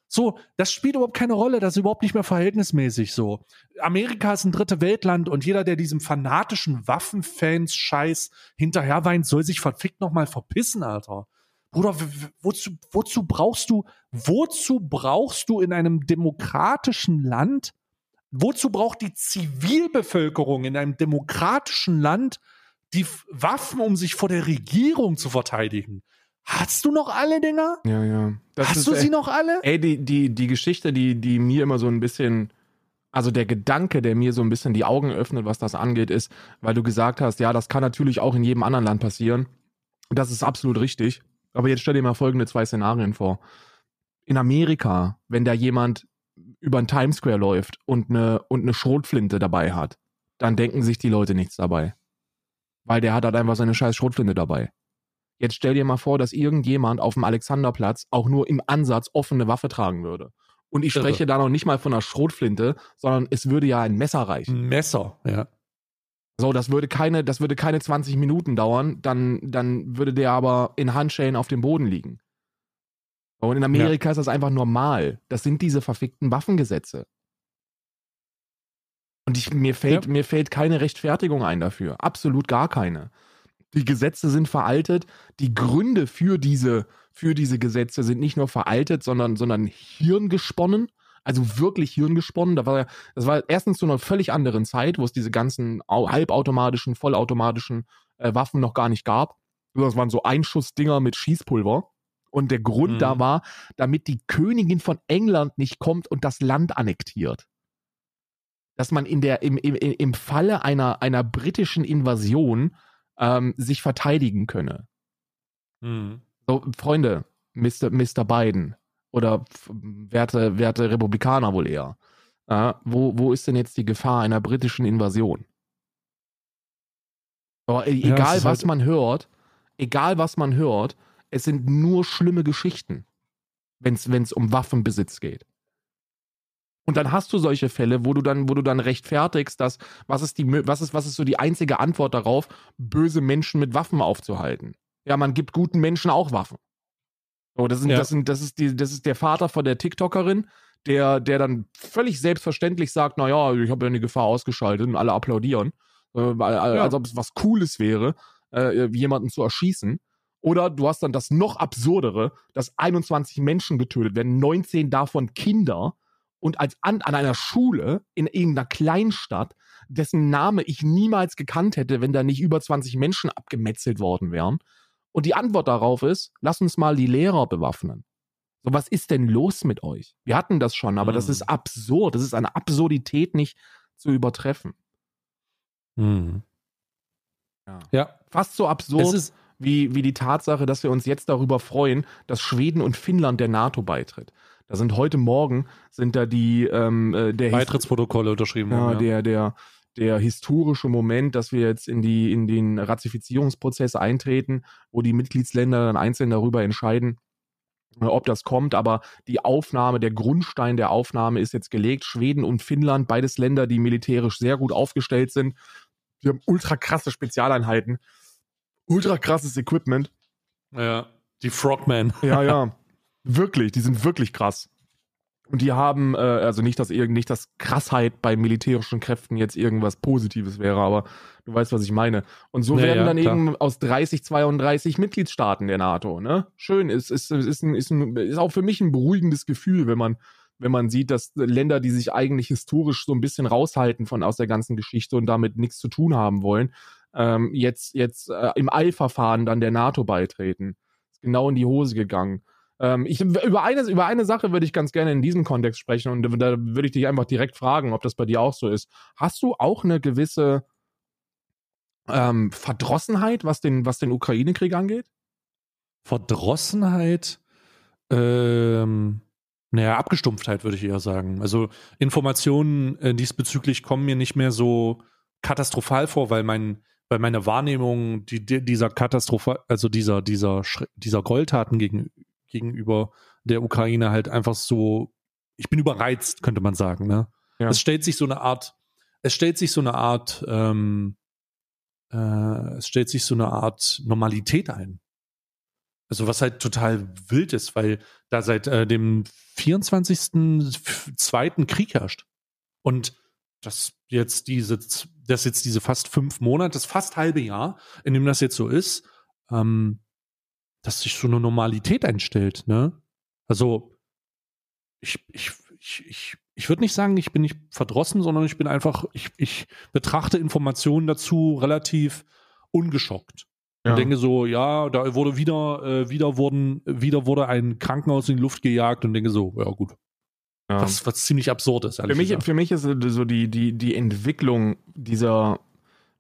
S2: So, das spielt überhaupt keine Rolle, das ist überhaupt nicht mehr verhältnismäßig so. Amerika ist ein dritte Weltland und jeder, der diesem fanatischen Waffenfans-Scheiß hinterher weint, soll sich verfickt nochmal verpissen, Alter. Bruder, wozu, wozu brauchst du, wozu brauchst du in einem demokratischen Land, wozu braucht die Zivilbevölkerung in einem demokratischen Land die Waffen, um sich vor der Regierung zu verteidigen? Hast du noch alle Dinger?
S1: ja, ja. Das
S2: Hast du sie
S1: echt-
S2: noch alle?
S1: Ey, die, die, die Geschichte, die, die mir immer so ein bisschen, also der Gedanke, der mir so ein bisschen die Augen öffnet, was das angeht, ist, weil du gesagt hast, ja, das kann natürlich auch in jedem anderen Land passieren. Das ist absolut richtig. Aber jetzt stell dir mal folgende zwei Szenarien vor. In Amerika, wenn da jemand über den Times Square läuft und eine, und eine Schrotflinte dabei hat, dann denken sich die Leute nichts dabei. Weil der hat halt einfach seine scheiß Schrotflinte dabei. Jetzt stell dir mal vor, dass irgendjemand auf dem Alexanderplatz auch nur im Ansatz offene Waffe tragen würde. Und ich
S2: Irre.
S1: spreche da noch nicht mal von einer Schrotflinte, sondern es würde ja ein Messer reichen.
S2: Ein Messer, ja.
S1: So, das würde keine, das würde keine 20 Minuten dauern, dann, dann würde der aber in Handschellen auf dem Boden liegen. Und in Amerika ist das einfach normal. Das sind diese verfickten Waffengesetze. Und ich, mir, fällt,
S2: Ja.
S1: mir fällt keine Rechtfertigung ein dafür. Absolut gar keine. Die Gesetze sind veraltet. Die Gründe für diese, für diese Gesetze sind nicht nur veraltet, sondern, sondern hirngesponnen. Also wirklich hirngesponnen. Da war, das war erstens zu einer völlig anderen Zeit, wo es diese ganzen au- halbautomatischen, vollautomatischen äh, Waffen noch gar nicht gab. Das waren so Einschussdinger mit Schießpulver. Und der Grund
S2: Mhm.
S1: da war, damit die Königin von England nicht kommt und das Land annektiert. Dass man in der, im, im, im Falle einer, einer britischen Invasion ähm, sich verteidigen könne.
S2: Mhm.
S1: So, Freunde, Mr. Mr. Biden oder werte, werte Republikaner wohl eher. Äh, wo, wo ist denn jetzt die Gefahr einer britischen Invasion? Aber e-
S2: Ja,
S1: egal, was
S2: halt-
S1: man hört, egal, was man hört, es sind nur schlimme Geschichten, wenn es um Waffenbesitz geht. Und dann hast du solche Fälle, wo du dann, wo du dann rechtfertigst, dass, was ist die, was ist, was ist so die einzige Antwort darauf, böse Menschen mit Waffen aufzuhalten? Ja, man gibt guten Menschen auch Waffen. So, das, sind,
S2: Ja.
S1: das, sind, das, ist die, das ist der Vater von der TikTokerin, der, der dann völlig selbstverständlich sagt, naja, ich habe ja eine Gefahr ausgeschaltet und alle applaudieren. Äh, weil- als ob es was Cooles wäre, äh, jemanden zu erschießen. Oder du hast dann das noch absurdere, dass 21 Menschen getötet werden, 19 davon Kinder und als an, an einer Schule in irgendeiner Kleinstadt, dessen Name ich niemals gekannt hätte, wenn da nicht über 20 Menschen abgemetzelt worden wären. Und die Antwort darauf ist, lass uns mal die Lehrer bewaffnen. So, was ist denn los mit euch? Wir hatten das schon, aber das
S2: Mhm.
S1: ist absurd. Das ist eine Absurdität nicht zu übertreffen.
S2: Mhm.
S1: Ja.
S2: Ja,
S1: Fast so absurd
S2: ist,
S1: wie, wie die Tatsache, dass wir uns jetzt darüber freuen, dass Schweden und Finnland der NATO beitritt. Da sind heute Morgen sind da die ähm, äh, der
S2: Beitrittsprotokolle unterschrieben.
S1: ja,
S2: worden, ja.
S1: der der der historische Moment, dass wir jetzt in die in den Ratifizierungsprozess eintreten, wo die Mitgliedsländer dann einzeln darüber entscheiden, äh, ob das kommt, aber die Aufnahme, der Grundstein der Aufnahme ist jetzt gelegt. Schweden und Finnland, beides Länder, die militärisch sehr gut aufgestellt sind. Die haben ultra krasse Spezialeinheiten, ultra krasses Equipment.
S2: ja. Die Frogmen.
S1: Ja, ja. wirklich, die sind wirklich krass. Und die haben, äh, also nicht, dass irgend nicht, dass Krassheit bei militärischen Kräften jetzt irgendwas Positives wäre, aber du weißt, was ich meine. Und so
S2: Ja,
S1: werden
S2: ja,
S1: dann
S2: klar.
S1: eben aus 30, 32 Mitgliedstaaten der NATO, ne? Schön, ist, ist, ist, ein, ist, ein, ist auch für mich ein beruhigendes Gefühl, wenn man, wenn man sieht, dass Länder, die sich eigentlich historisch so ein bisschen raushalten von aus der ganzen Geschichte und damit nichts zu tun haben wollen, ähm, jetzt, jetzt äh, im Eilverfahren dann der NATO beitreten. Ist genau in die Hose gegangen. Ähm, ich, über, eine, über eine Sache würde ich ganz gerne in diesem Kontext sprechen und da würde ich dich einfach direkt fragen, ob das bei dir auch so ist. Hast du auch eine gewisse ähm, Verdrossenheit, was den, was den Ukraine-Krieg angeht?
S2: Verdrossenheit, ähm, naja, Abgestumpftheit würde ich eher sagen. Also Informationen äh, diesbezüglich kommen mir nicht mehr so katastrophal vor, weil mein, weil meine Wahrnehmung die, die, dieser Katastrophe, also dieser, dieser, dieser Gräueltaten gegen, gegenüber der Ukraine halt einfach so, ich bin überreizt, könnte man sagen, ne?
S1: Ja.
S2: Es stellt sich so eine Art, es stellt sich so eine Art, ähm, äh, es stellt sich so eine Art Normalität ein. Also was halt total wild ist, weil da seit äh, dem 24.2. Krieg herrscht. Und das jetzt diese, das jetzt diese fast fünf Monate, das fast halbe Jahr, in dem das jetzt so ist, ähm, dass sich so eine Normalität einstellt, ne? Also ich, ich, ich, ich, ich würde nicht sagen, ich bin nicht verdrossen, sondern ich bin einfach, ich, ich betrachte Informationen dazu relativ ungeschockt.
S1: Ja.
S2: Und denke so, ja, da wurde wieder, äh, wieder wurden, wieder wurde ein Krankenhaus in die Luft gejagt und denke so, ja gut.
S1: Ja.
S2: Was, was ziemlich absurd ist.
S1: Für mich,
S2: gesagt.
S1: für mich ist so die, die, die Entwicklung dieser,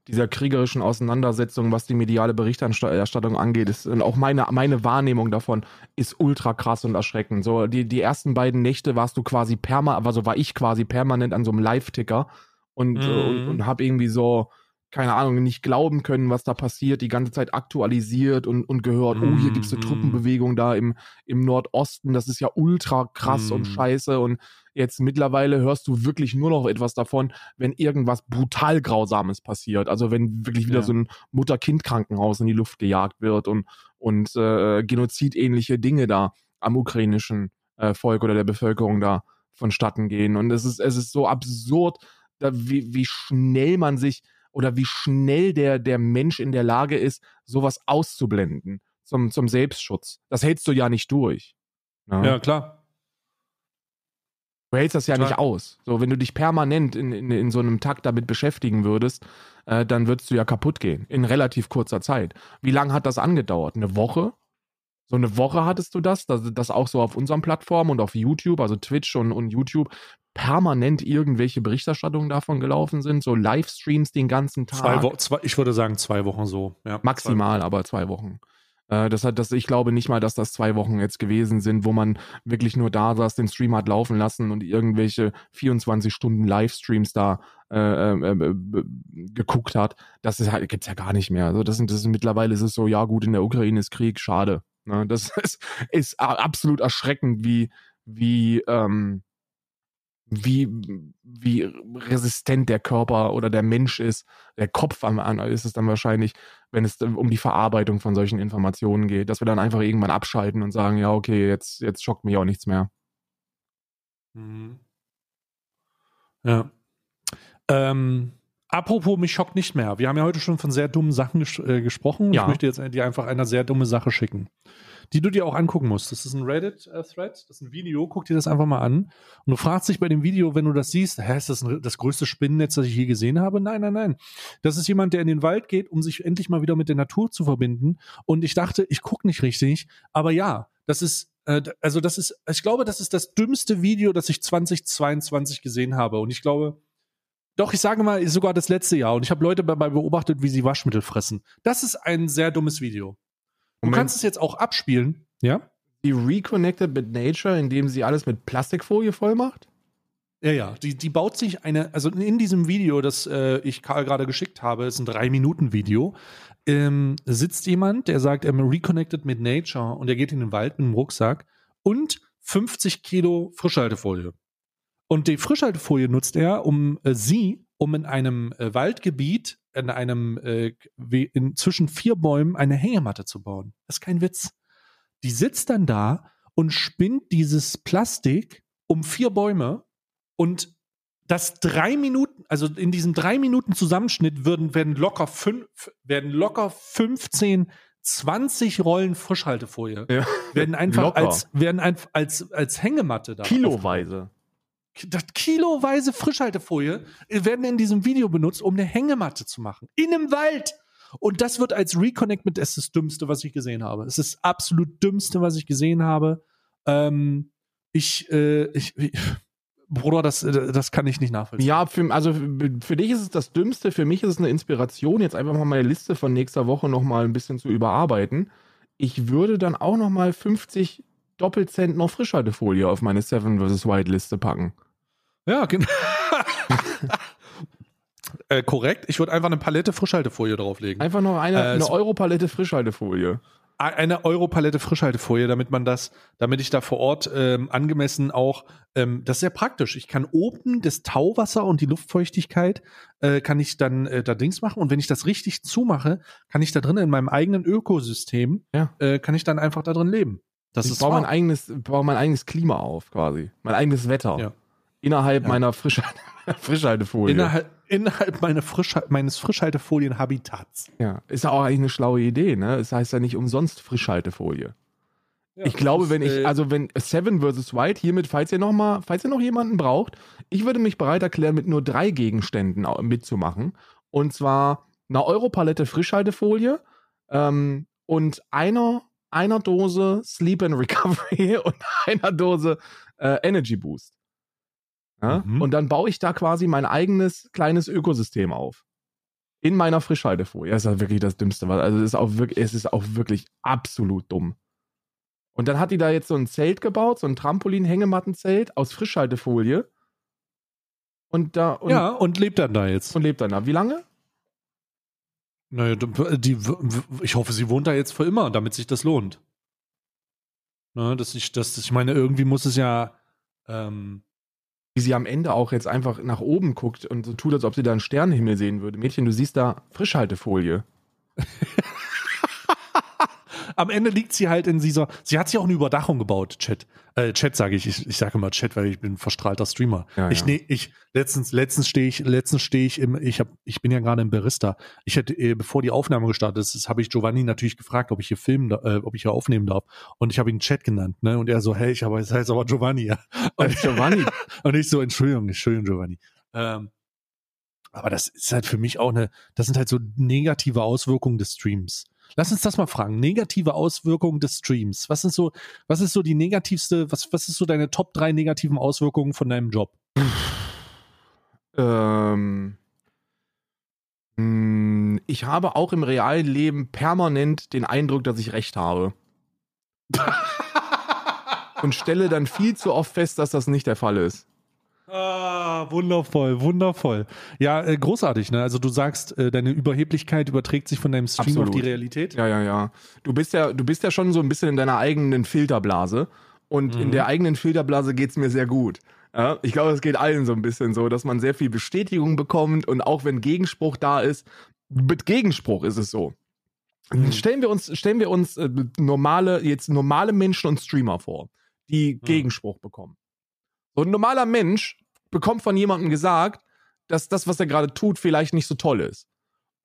S1: dieser kriegerischen Auseinandersetzung, was die mediale Berichterstattung angeht, ist, und auch meine, meine Wahrnehmung davon ist ultra krass und erschreckend. So, die, die ersten beiden Nächte warst du quasi permanent, also war ich quasi permanent an so einem Live-Ticker und,
S2: Mhm.
S1: äh, und, und habe irgendwie so, keine Ahnung, nicht glauben können, was da passiert, die ganze Zeit aktualisiert und, und gehört, oh, hier gibt's eine
S2: Mhm.
S1: Truppenbewegung da im, im Nordosten, das ist ja ultra krass und
S2: Mhm.
S1: scheiße und jetzt mittlerweile hörst du wirklich nur noch etwas davon, wenn irgendwas brutal Grausames passiert. Also wenn wirklich wieder
S2: Ja.
S1: so ein Mutter-Kind-Krankenhaus in die Luft gejagt wird und, und äh, genozidähnliche Dinge da am ukrainischen äh, Volk oder der Bevölkerung da vonstatten gehen. Und es ist, es ist so absurd, da, wie, wie schnell man sich oder wie schnell der, der Mensch in der Lage ist, sowas auszublenden zum, zum Selbstschutz. Das hältst du ja nicht durch. Ne?
S2: ja, klar.
S1: Du hältst das ja
S2: Total.
S1: nicht aus. So, wenn du dich permanent in, in, in so einem Takt damit beschäftigen würdest, äh, dann würdest du ja kaputt gehen. In relativ kurzer Zeit. Wie lange hat das angedauert? Eine Woche? So eine Woche hattest du das, dass das auch so auf unseren Plattformen und auf YouTube, also Twitch und, und YouTube, permanent irgendwelche Berichterstattungen davon gelaufen sind, so Livestreams den ganzen Tag.
S2: Zwei Wo zwei, ich würde sagen, zwei Wochen so. Ja,
S1: Maximal, aber zwei Wochen. Äh, das hat, das, ich glaube nicht mal, dass das zwei Wochen jetzt gewesen sind, wo man wirklich nur da saß, den Stream hat laufen lassen und irgendwelche 24 Stunden Livestreams da äh, äh, äh, äh, geguckt hat. Das ist halt, gibt's ja gar nicht mehr. Also das das ist mittlerweile ist es so, ja gut, in der Ukraine ist Krieg, schade. Ne? Das ist, ist absolut erschreckend, wie, wie, ähm, wie, wie resistent der Körper oder der Mensch ist, der Kopf am ist es dann wahrscheinlich, wenn es um die Verarbeitung von solchen Informationen geht, dass wir dann einfach irgendwann abschalten und sagen, ja, okay, jetzt, jetzt schockt mich auch nichts mehr.
S2: Mhm. Ja. Ähm, apropos, mich schockt nicht mehr. Wir haben ja heute schon von sehr dummen Sachen ges äh, gesprochen.
S1: Ja.
S2: Ich möchte jetzt dir einfach eine sehr dumme Sache schicken, die du dir auch angucken musst. Das ist ein Reddit-Thread, das ist ein Video. Guck dir das einfach mal an. Und du fragst dich bei dem Video, wenn du das siehst, hä, ist das ein, das größte Spinnennetz, das ich je gesehen habe? Nein, nein, nein. Das ist jemand, der in den Wald geht, um sich endlich mal wieder mit der Natur zu verbinden. Und ich dachte, ich gucke nicht richtig. Aber ja, das ist äh, also das ist, ich glaube, das ist das dümmste Video, das ich 2022 gesehen habe. Und ich glaube, doch, ich sage mal, sogar das letzte Jahr. Und ich habe Leute dabei beobachtet, wie sie Waschmittel fressen. Das ist ein sehr dummes Video. Du
S1: Moment.
S2: kannst es jetzt auch abspielen. Ja?
S1: Die reconnected mit Nature, indem sie alles mit Plastikfolie voll macht?
S2: Ja, ja. Die, die baut sich eine, also in diesem Video, das äh, ich Karl gerade geschickt habe, ist ein Drei-Minuten-Video, ähm, sitzt jemand, der sagt, er reconnected mit Nature und er geht in den Wald mit einem Rucksack und 50 Kilo Frischhaltefolie. Und die Frischhaltefolie nutzt er, um äh, sie, um in einem äh, Waldgebiet, in einem, äh, wie in, zwischen vier Bäumen eine Hängematte zu bauen. Das ist kein Witz. Die sitzt dann da und spinnt dieses Plastik um vier Bäume und das drei Minuten, also in diesem drei Minuten Zusammenschnitt würden, werden locker fünf, werden locker 15, 20 Rollen Frischhaltefolie
S1: Ja.
S2: werden einfach
S1: Locker.
S2: als, werden einfach als, als Hängematte da.
S1: Kiloweise.
S2: Das kiloweise Frischhaltefolie werden in diesem Video benutzt, um eine Hängematte zu machen. In einem Wald. Und das wird als Reconnect mit, es ist das Dümmste, was ich gesehen habe. Es ist das absolut Dümmste, was ich gesehen habe. Ähm, ich, äh, ich, ich, Bruder, das, äh, das kann ich nicht nachvollziehen.
S1: Ja, für, also für, dich ist es das Dümmste, für mich ist es eine Inspiration, jetzt einfach mal meine Liste von nächster Woche nochmal ein bisschen zu überarbeiten. Ich würde dann auch nochmal 50 Doppelzentner Frischhaltefolie auf meine Seven vs. White Liste packen.
S2: Ja, genau. äh, korrekt. Ich würde einfach eine Palette Frischhaltefolie drauflegen.
S1: Einfach noch eine,
S2: Äh,
S1: eine Europalette Frischhaltefolie.
S2: eine Europalette Frischhaltefolie, damit man das, damit ich da vor Ort ähm, angemessen auch, ähm, das ist sehr praktisch. Ich kann oben das Tauwasser und die Luftfeuchtigkeit äh, kann ich dann äh, da Dings machen und wenn ich das richtig zumache, kann ich da drin in meinem eigenen Ökosystem,
S1: Ja.
S2: äh, kann ich dann einfach da drin leben. Das
S1: ich
S2: ist
S1: baue mein, eigenes, baue mein eigenes Klima auf, quasi. Mein eigenes Wetter.
S2: Ja.
S1: Innerhalb
S2: Ja.
S1: meiner Frisch Frischhaltefolie.
S2: innerhalb, innerhalb meine Frischhal meines Frischhaltefolien-Habitats.
S1: ja. Ist ja auch eigentlich eine schlaue Idee, ne? Es heißt ja nicht umsonst Frischhaltefolie. ich glaube, wenn ich,
S2: äh,
S1: also wenn Seven vs. White hiermit, falls ihr noch mal, falls ihr noch jemanden braucht, ich würde mich bereit erklären, mit nur drei Gegenständen mitzumachen. Und zwar einer Europalette Frischhaltefolie ähm, und einer, einer Dose Sleep and Recovery und einer Dose äh, Energy Boost. Ja?
S2: Mhm.
S1: Und dann baue ich da quasi mein eigenes kleines Ökosystem auf. In meiner Frischhaltefolie. Das ist ja wirklich das Dümmste. Also es ist auch wirklich, es ist auch wirklich absolut dumm. Und dann hat die da jetzt so ein Zelt gebaut, so ein Trampolin-Hängemattenzelt aus Frischhaltefolie. Und da und,
S2: ja, und lebt dann da jetzt.
S1: und lebt dann da. Wie lange?
S2: Naja, die, ich hoffe, sie wohnt da jetzt für immer, damit sich das lohnt. Ne, dass ich, dass ich meine, irgendwie muss es ja. Ähm,
S1: Wie sie am Ende auch jetzt einfach nach oben guckt und so tut, als ob sie da einen Sternenhimmel sehen würde. Mädchen, du siehst da Frischhaltefolie.
S2: am Ende liegt sie halt in dieser. Sie hat sich auch eine Überdachung gebaut, Chat. Äh, Chat sage ich. Ich, ich sage immer Chat, weil ich bin ein verstrahlter Streamer.
S1: Ja,
S2: ich
S1: ja.
S2: nee, ich letztens letztens stehe ich letztens stehe ich im ich habe ich bin ja gerade im Barista. Ich hätte äh, bevor die Aufnahme gestartet ist, habe ich Giovanni natürlich gefragt, ob ich hier filmen, äh, ob ich hier aufnehmen darf und ich habe ihn Chat genannt, ne? Und er so, hey, ich aber es heißt aber Giovanni, ja. Und,
S1: Giovanni.
S2: und ich so, Entschuldigung, Entschuldigung, Giovanni. Ähm, aber das ist halt für mich auch eine, das sind halt so negative Auswirkungen des Streams. Lass uns das mal fragen. Negative Auswirkungen des Streams. Was ist so, was ist so die negativste, was, was ist so deine Top 3 negativen Auswirkungen von deinem Job?
S1: Ähm, mh, ich habe auch im realen Leben permanent den Eindruck, dass ich recht habe. Und stelle dann viel zu oft fest, dass das nicht der Fall ist.
S2: Ah, wundervoll, wundervoll. Ja, äh, großartig, ne? Also du sagst, äh, deine Überheblichkeit überträgt sich von deinem Stream
S1: Absolut.
S2: auf die Realität.
S1: Ja, ja, ja. Du bist ja, du bist ja schon so ein bisschen in deiner eigenen Filterblase. Und in
S2: Mhm.
S1: der eigenen Filterblase geht's mir sehr gut. Ja, ich glaube, es geht allen so ein bisschen so, dass man sehr viel Bestätigung bekommt und auch wenn Gegenspruch da ist, mit Gegenspruch ist es so.
S2: Mhm.
S1: Stellen wir uns, stellen wir uns äh, normale, jetzt normale Menschen und Streamer vor, die Gegenspruch bekommen. So ein normaler Mensch bekommt von jemandem gesagt, dass das, was er gerade tut, vielleicht nicht so toll ist.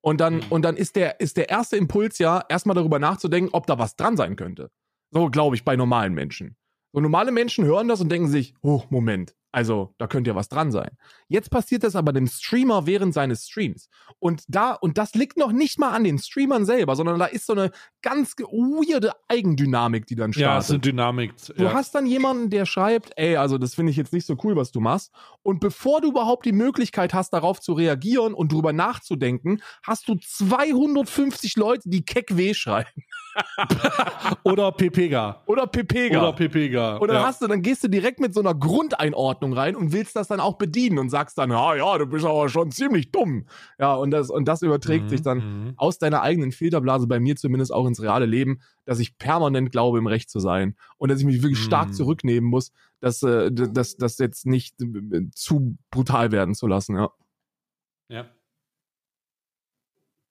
S1: Und dann,
S2: Mhm.
S1: und dann ist der, ist der erste Impuls ja, erstmal darüber nachzudenken, ob da was dran sein könnte. So glaube ich bei normalen Menschen. So normale Menschen hören das und denken sich, oh, Moment, also da könnte ja was dran sein. Jetzt passiert das aber dem Streamer während seines Streams. Und da, und das liegt noch nicht mal an den Streamern selber, sondern da ist so eine ganz weirde Eigendynamik, die dann startet.
S2: Ja, es ist eine Dynamik.
S1: Du
S2: ja.
S1: hast dann jemanden, der schreibt, ey, also das finde ich jetzt nicht so cool, was du machst. Und bevor du überhaupt die Möglichkeit hast, darauf zu reagieren und drüber nachzudenken, hast du 250 Leute, die keck weh schreiben.
S2: Oder Pepega.
S1: Oder Pepega.
S2: Oder Pepega.
S1: Und dann
S2: ja.
S1: hast du, dann gehst du direkt mit so einer Grundeinordnung rein und willst das dann auch bedienen und sagst dann, ja, ja, du bist aber schon ziemlich dumm. Ja, und das, und das überträgt
S2: Mhm,
S1: sich dann
S2: mhm.
S1: aus deiner eigenen Filterblase, bei mir zumindest auch ins reale Leben, dass ich permanent glaube, im Recht zu sein. Und dass ich mich wirklich stark
S2: Mhm.
S1: zurücknehmen muss, dass, äh, das, das jetzt nicht äh, zu brutal werden zu lassen, ja.
S2: Ja.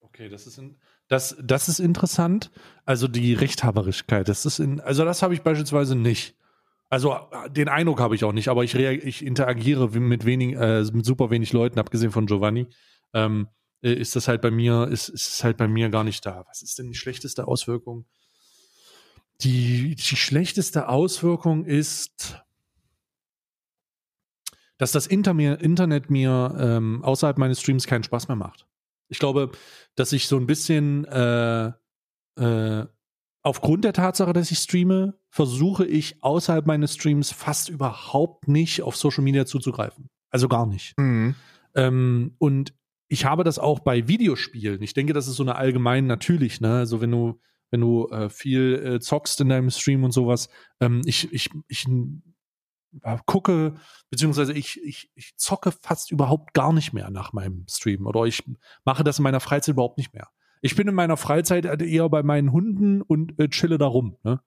S2: Okay, das ist, in, das, das ist interessant. Also die Rechthaberigkeit, das ist in, also das habe ich beispielsweise nicht. Also äh, den Eindruck habe ich auch nicht, aber ich, ich interagiere mit wenig, äh, mit super wenig Leuten, abgesehen von Giovanni. Ähm, äh, ist das halt bei mir, ist, ist es halt bei mir gar nicht da. Was ist denn die schlechteste Auswirkung? Die, die schlechteste Auswirkung ist, dass das Inter Internet mir ähm, außerhalb meines Streams keinen Spaß mehr macht. Ich glaube, dass ich so ein bisschen äh, äh, aufgrund der Tatsache, dass ich streame, versuche ich außerhalb meines Streams fast überhaupt nicht auf Social Media zuzugreifen. Also gar nicht.
S1: Mhm.
S2: Ähm, und ich habe das auch bei Videospielen. Ich denke, das ist so eine allgemein natürlich, ne? Also wenn du, wenn du äh, viel äh, zockst in deinem Stream und sowas, ähm, ich, ich, ich gucke, beziehungsweise ich, ich, ich zocke fast überhaupt gar nicht mehr nach meinem Stream. Oder ich mache das in meiner Freizeit überhaupt nicht mehr. Ich bin in meiner Freizeit eher bei meinen Hunden und äh, chille da rum, ne?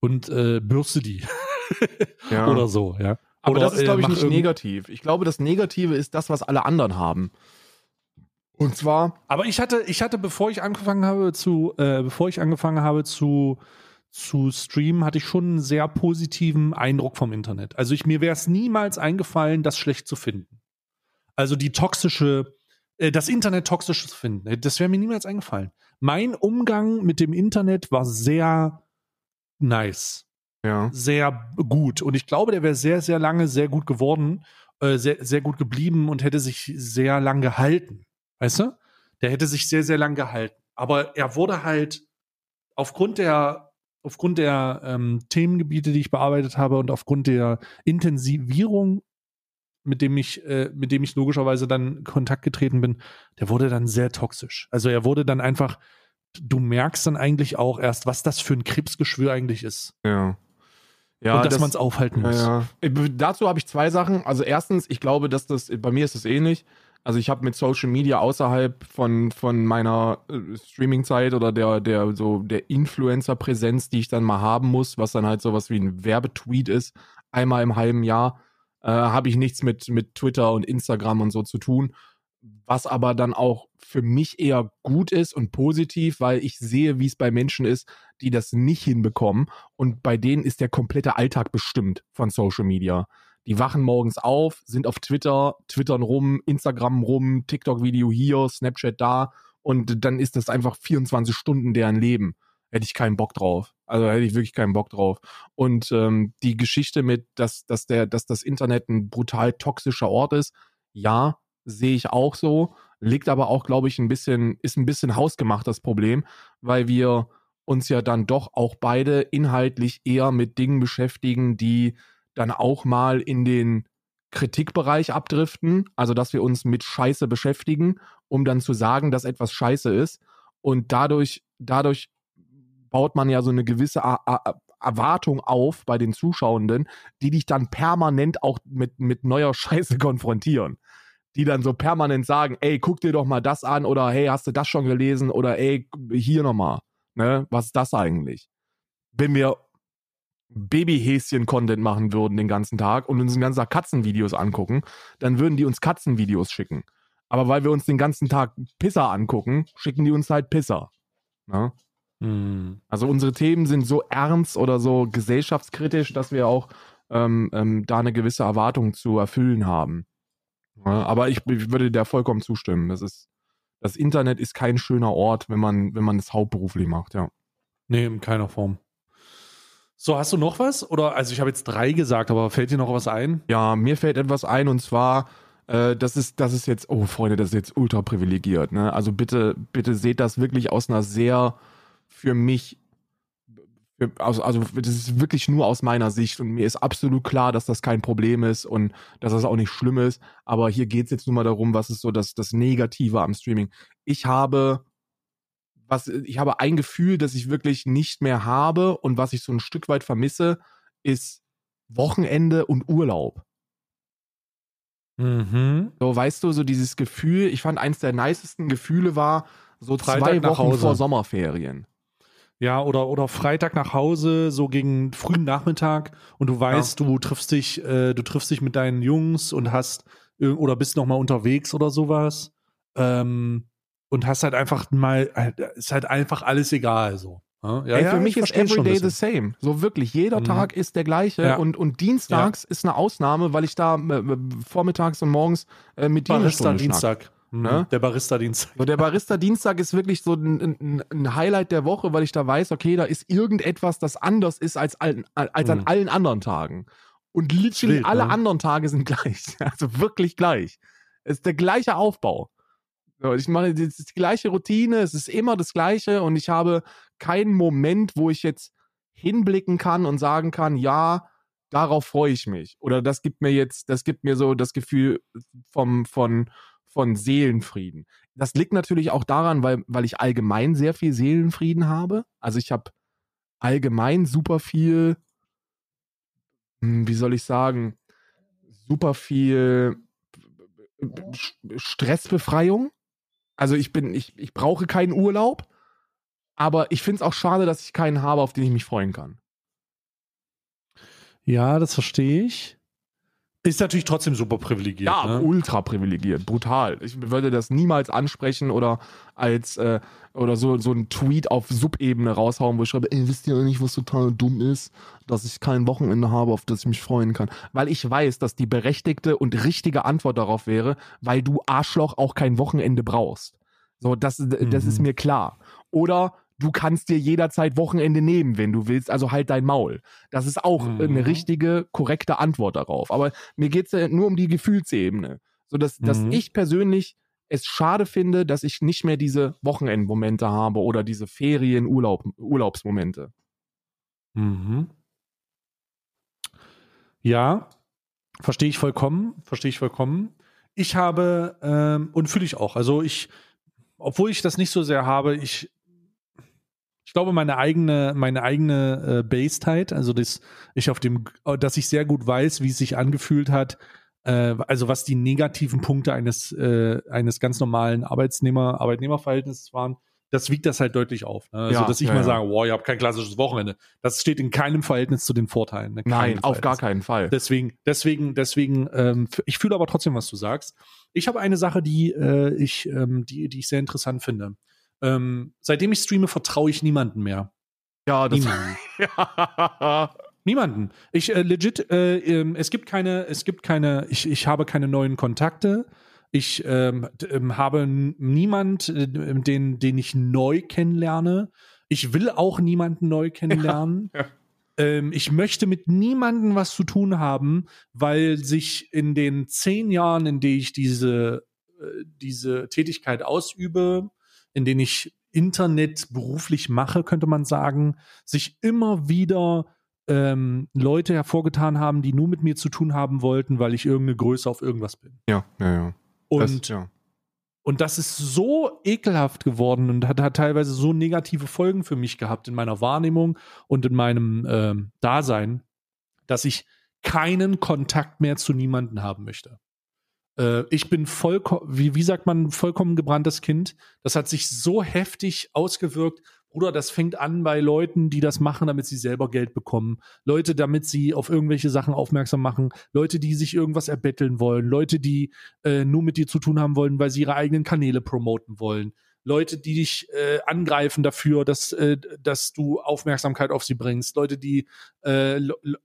S2: Und äh, bürste die.
S1: Ja.
S2: Oder so, ja.
S1: Aber
S2: Oder,
S1: das ist, glaube
S2: äh,
S1: ich, nicht negativ. Ich glaube, das Negative ist das, was alle anderen haben. Und zwar,
S2: Aber ich hatte, ich hatte, bevor ich angefangen habe zu, äh, bevor ich angefangen habe zu, zu streamen, hatte ich schon einen sehr positiven Eindruck vom Internet. Also ich, mir wäre es niemals eingefallen, das schlecht zu finden. Also die toxische, äh, das Internet toxisch zu finden. Das wäre mir niemals eingefallen. Mein Umgang mit dem Internet war sehr nice
S1: ja.
S2: sehr gut. Und ich glaube, der wäre sehr, sehr lange sehr gut geworden, äh, sehr, sehr gut geblieben und hätte sich sehr lang gehalten. Weißt du? Der hätte sich sehr, sehr lang gehalten. Aber er wurde halt aufgrund der, aufgrund der ähm, Themengebiete, die ich bearbeitet habe und aufgrund der Intensivierung, mit dem ich, äh, mit dem ich logischerweise dann in Kontakt getreten bin, der wurde dann sehr toxisch. Also er wurde dann einfach, du merkst dann eigentlich auch erst, was das für ein Krebsgeschwür eigentlich ist.
S1: Ja. Ja,
S2: und dass
S1: das-
S2: man es aufhalten
S1: Ja,
S2: muss.
S1: ja. Äh, Dazu habe ich zwei Sachen. Also erstens, ich glaube, dass das, bei mir ist es ähnlich. Also ich habe mit Social Media außerhalb von, von meiner äh, Streaming-Zeit oder der, der, so der Influencer-Präsenz, die ich dann mal haben muss, was dann halt sowas wie ein Werbetweet ist, einmal im halben Jahr, äh, habe ich nichts mit, mit Twitter und Instagram und so zu tun. Was aber dann auch für mich eher gut ist und positiv, weil ich sehe, wie es bei Menschen ist, die das nicht hinbekommen. Und bei denen ist der komplette Alltag bestimmt von Social Media. Die wachen morgens auf, sind auf Twitter, twittern rum, Instagram rum, TikTok-Video hier, Snapchat da. Und dann ist das einfach 24 Stunden deren Leben. Hätte ich keinen Bock drauf. Also hätte ich wirklich keinen Bock drauf. Und ähm, die Geschichte mit, dass, dass, der, dass das Internet ein brutal toxischer Ort ist, ja, sehe ich auch so. Liegt aber auch, glaube ich, ein bisschen, ist ein bisschen hausgemacht, das Problem, weil wir uns ja dann doch auch beide inhaltlich eher mit Dingen beschäftigen, die dann auch mal in den Kritikbereich abdriften. Also, dass wir uns mit Scheiße beschäftigen, um dann zu sagen, dass etwas Scheiße ist. Und dadurch, dadurch baut man ja so eine gewisse A A Erwartung auf bei den Zuschauenden, die dich dann permanent auch mit, mit neuer Scheiße konfrontieren. Die dann so permanent sagen, ey, guck dir doch mal das an oder hey, hast du das schon gelesen oder ey, hier nochmal. Ne? Was ist das eigentlich? Wenn wir Babyhäschen-Content machen würden den ganzen Tag und uns den ganzen Tag Katzenvideos angucken, dann würden die uns Katzenvideos schicken. Aber weil wir uns den ganzen Tag Pisser angucken, schicken die uns halt Pisser. Ne?
S2: Hm.
S1: Also unsere Themen sind so ernst oder so gesellschaftskritisch, dass wir auch ähm, ähm, da eine gewisse Erwartung zu erfüllen haben. Ja, aber ich, ich würde dir vollkommen zustimmen. Das ist, das Internet ist kein schöner Ort, wenn man, wenn man es hauptberuflich macht, ja.
S2: Nee, in keiner Form. So, hast du noch was? Oder, also ich habe jetzt drei gesagt, aber fällt dir noch was ein?
S1: Ja, mir fällt etwas ein und zwar, äh, das ist, das ist jetzt, oh Freunde, das ist jetzt ultra privilegiert. Ne? Also bitte, bitte seht das wirklich aus einer sehr für mich, also, also das ist wirklich nur aus meiner Sicht und mir ist absolut klar, dass das kein Problem ist und dass das auch nicht schlimm ist. Aber hier geht es jetzt nur mal darum, was ist so das, das Negative am Streaming. Ich habe was ich habe ein Gefühl, das ich wirklich nicht mehr habe und was ich so ein Stück weit vermisse, ist Wochenende und Urlaub.
S2: Mhm.
S1: So, weißt du, so dieses Gefühl, ich fand eins der nicesten Gefühle war so
S2: Freitag
S1: zwei Wochen vor Sommerferien.
S2: Ja, oder, oder Freitag nach Hause, so gegen frühen Nachmittag und du weißt, du triffst dich, äh, du triffst dich mit deinen Jungs und hast ir- oder bist noch mal unterwegs oder sowas. Ähm, und hast halt einfach mal, äh, ist halt einfach alles egal so. Ja, ja,
S1: Ey,
S2: ja,
S1: für
S2: ich
S1: mich ist
S2: ein
S1: everyday the same. So wirklich, jeder
S2: Mhm.
S1: Tag ist der gleiche
S2: Ja.
S1: und, und dienstags ist eine Ausnahme, weil ich da äh, vormittags und morgens äh, mit dir
S2: Barista. Dienstag. Mhm.
S1: Ne?
S2: Der Barista Dienstag.
S1: So, der Barista Dienstag ist wirklich so ein, ein, ein Highlight der Woche, weil ich da weiß, okay, da ist irgendetwas, das anders ist als, allen, als an
S2: Mhm.
S1: allen anderen Tagen. Und literally
S2: Wild,
S1: alle
S2: ne?
S1: anderen Tage sind gleich. Also wirklich gleich. Es ist der gleiche Aufbau. Ich mache ist die gleiche Routine, es ist immer das Gleiche und ich habe keinen Moment, wo ich jetzt hinblicken kann und sagen kann, ja, darauf freue ich mich. Oder das gibt mir jetzt, das gibt mir so das Gefühl vom, von, von Seelenfrieden. Das liegt natürlich auch daran, weil, weil ich allgemein sehr viel Seelenfrieden habe. Also ich habe allgemein super viel, hm, wie soll ich sagen, super viel Stressbefreiung. Also ich bin, ich, ich brauche keinen Urlaub, aber ich finde es auch schade, dass ich keinen habe, auf den ich mich freuen kann.
S2: Ja, das verstehe ich. Ist natürlich trotzdem super privilegiert.
S1: Ja,
S2: ne?
S1: ultra privilegiert, brutal. Ich würde das niemals ansprechen oder als äh, oder so, so ein Tweet auf Subebene raushauen, wo ich schreibe, ey, wisst ihr eigentlich, was total dumm ist, dass ich kein Wochenende habe, auf das ich mich freuen kann. Weil ich weiß, dass die berechtigte und richtige Antwort darauf wäre, weil du Arschloch auch kein Wochenende brauchst. So, das, das ist
S2: Mhm.
S1: mir klar. Oder du kannst dir jederzeit Wochenende nehmen, wenn du willst, also halt dein Maul. Das ist auch
S2: Mhm.
S1: eine richtige, korrekte Antwort darauf. Aber mir geht's ja nur um die Gefühlsebene. So dass, dass
S2: Mhm.
S1: ich persönlich es schade finde, dass ich nicht mehr diese Wochenendmomente habe oder diese Ferien, Urlaub, Urlaubsmomente.
S2: Mhm. Ja, verstehe ich vollkommen, verstehe ich vollkommen. Ich habe, ähm, und fühle ich auch, also ich, obwohl ich das nicht so sehr habe, ich, ich glaube, meine eigene, meine eigene äh, Basedheit, also das, ich auf dem, dass ich sehr gut weiß, wie es sich angefühlt hat, äh, also was die negativen Punkte eines, äh, eines ganz normalen Arbeitsnehmer, Arbeitnehmerverhältnisses waren, das wiegt das halt deutlich auf. Ne? Also,
S1: Ja,
S2: dass ich
S1: ja,
S2: mal
S1: ja.
S2: sage, wow, ihr habt kein klassisches Wochenende. Das steht in keinem Verhältnis zu den Vorteilen. Ne?
S1: Nein, auf gar keinen Fall.
S2: Deswegen, deswegen, deswegen, ähm, ich fühle aber trotzdem, was du sagst. Ich habe eine Sache, die äh, ich, ähm, die, die ich sehr interessant finde. Ähm, seitdem ich streame, vertraue ich niemanden mehr.
S1: Ja, das.
S2: Niemanden.
S1: ja.
S2: Niemanden. Ich äh, legit, äh, ähm, es gibt keine, es gibt keine, ich, ich habe keine neuen Kontakte. Ich ähm, ähm, habe niemand, äh, den, den ich neu kennenlerne. Ich will auch niemanden neu kennenlernen.
S1: ja.
S2: Ähm, ich möchte mit niemandem was zu tun haben, weil sich in den zehn Jahren, in denen ich diese, äh, diese Tätigkeit ausübe, in denen ich Internet beruflich mache, könnte man sagen, sich immer wieder ähm, Leute hervorgetan haben, die nur mit mir zu tun haben wollten, weil ich irgendeine Größe auf irgendwas bin.
S1: ja, ja, ja.
S2: Und
S1: das, ja.
S2: und das ist so ekelhaft geworden und hat, hat teilweise so negative Folgen für mich gehabt in meiner Wahrnehmung und in meinem ähm, Dasein, dass ich keinen Kontakt mehr zu niemanden haben möchte. Äh, ich bin vollkommen, wie, wie sagt man, vollkommen gebranntes Kind. Das hat sich so heftig ausgewirkt. Bruder, das fängt an bei Leuten, die das machen, damit sie selber Geld bekommen. Leute, damit sie auf irgendwelche Sachen aufmerksam machen. Leute, die sich irgendwas erbetteln wollen. Leute, die äh, nur mit dir zu tun haben wollen, weil sie ihre eigenen Kanäle promoten wollen. Leute, die dich äh, angreifen dafür, dass, äh, dass du Aufmerksamkeit auf sie bringst. Leute, die äh,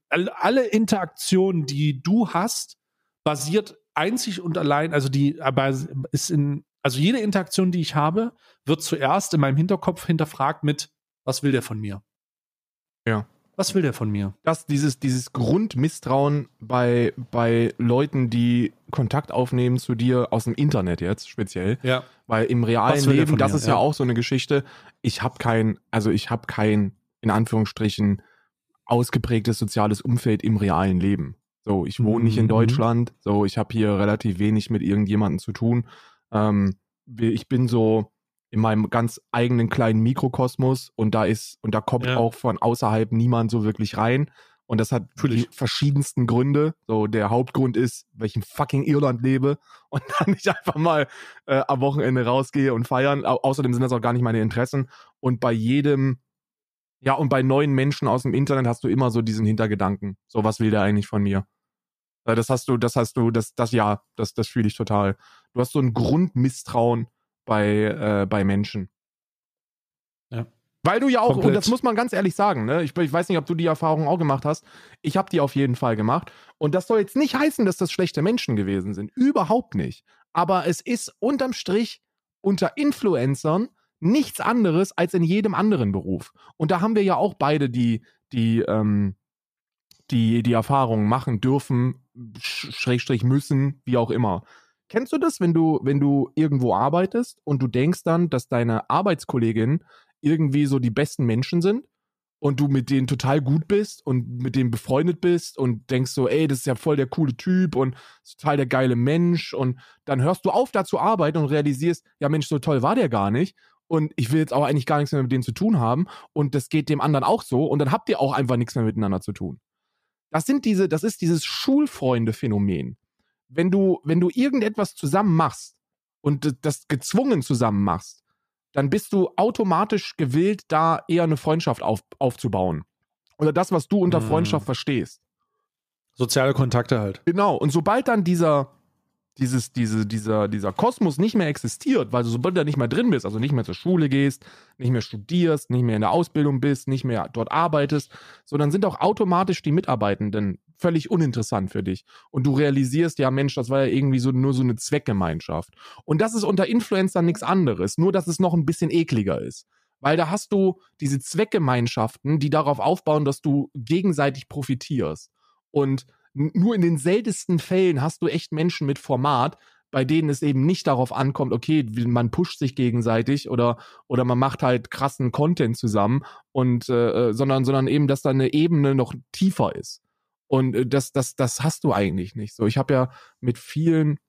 S2: alle Interaktionen, die du hast, basiert einzig und allein, also die aber ist in, also jede Interaktion, die ich habe, wird zuerst in meinem Hinterkopf hinterfragt mit, was will der von mir?
S1: Ja.
S2: Was will der von mir?
S1: das, dieses, dieses Grundmisstrauen bei, bei Leuten, die Kontakt aufnehmen zu dir aus dem Internet jetzt speziell,
S2: Ja.
S1: weil im realen Leben, das
S2: mir?
S1: ist ja.
S2: Ja.
S1: auch so eine Geschichte, ich habe kein, also ich habe kein, in Anführungsstrichen, ausgeprägtes soziales Umfeld im realen Leben. So, ich wohne nicht in
S2: Mhm.
S1: Deutschland, so, ich habe hier relativ wenig mit irgendjemandem zu tun. Ähm, ich bin so in meinem ganz eigenen kleinen Mikrokosmos und da ist, und da kommt
S2: Ja.
S1: auch von außerhalb niemand so wirklich rein. Und das hat
S2: Fühl
S1: die verschiedensten Gründe. So, der Hauptgrund ist, weil ich in fucking Irland lebe und dann nicht einfach mal äh, am Wochenende rausgehe und feiern. Au außerdem sind das auch gar nicht meine Interessen. Und bei jedem, ja, und bei neuen Menschen aus dem Internet hast du immer so diesen Hintergedanken. So, was will der eigentlich von mir? Äh, Das hast du, das hast du, das, das ja, das, das fühle ich total. Du hast so ein Grundmisstrauen bei, äh, bei Menschen.
S2: Ja.
S1: Weil du ja auch, und
S2: Komplett.
S1: das muss man ganz ehrlich sagen, ne? ich, ich weiß nicht, ob du die Erfahrung auch gemacht hast. Ich habe die auf jeden Fall gemacht. Und das soll jetzt nicht heißen, dass das schlechte Menschen gewesen sind. Überhaupt nicht. Aber es ist unterm Strich unter Influencern nichts anderes als in jedem anderen Beruf. Und da haben wir ja auch beide die, die, ähm, die, die Erfahrungen machen dürfen, Schrägstrich müssen, wie auch immer. Kennst du das, wenn du, wenn du irgendwo arbeitest und du denkst dann, dass deine Arbeitskolleginnen irgendwie so die besten Menschen sind und du mit denen total gut bist und mit denen befreundet bist und denkst so, ey, das ist ja voll der coole Typ und total der geile Mensch und dann hörst du auf, da zu arbeiten und realisierst, ja Mensch, so toll war der gar nicht und ich will jetzt auch eigentlich gar nichts mehr mit denen zu tun haben und das geht dem anderen auch so und dann habt ihr auch einfach nichts mehr miteinander zu tun. Das sind diese, das ist dieses Schulfreunde-Phänomen. Wenn du, wenn du irgendetwas zusammen machst und das gezwungen zusammen machst, dann bist du automatisch gewillt, da eher eine Freundschaft auf, aufzubauen. Oder das, was du unter
S2: Mhm.
S1: Freundschaft verstehst.
S2: Soziale Kontakte halt.
S1: Genau. Und sobald dann dieser, dieses, diese, dieser, dieser Kosmos nicht mehr existiert, weil du sobald du da nicht mehr drin bist, also nicht mehr zur Schule gehst, nicht mehr studierst, nicht mehr in der Ausbildung bist, nicht mehr dort arbeitest, so dann sind auch automatisch die Mitarbeitenden völlig uninteressant für dich. Und du realisierst, ja Mensch, das war ja irgendwie so nur so eine Zweckgemeinschaft. Und das ist unter Influencern nichts anderes, nur dass es noch ein bisschen ekliger ist. Weil da hast du diese Zweckgemeinschaften, die darauf aufbauen, dass du gegenseitig profitierst. Und nur in den seltensten Fällen hast du echt Menschen mit Format, bei denen es eben nicht darauf ankommt, okay, man pusht sich gegenseitig oder, oder man macht halt krassen Content zusammen und äh, äh, sondern, sondern eben, dass da eine Ebene noch tiefer ist. Und äh, das, das, das hast du eigentlich nicht. So, ich habe ja mit vielen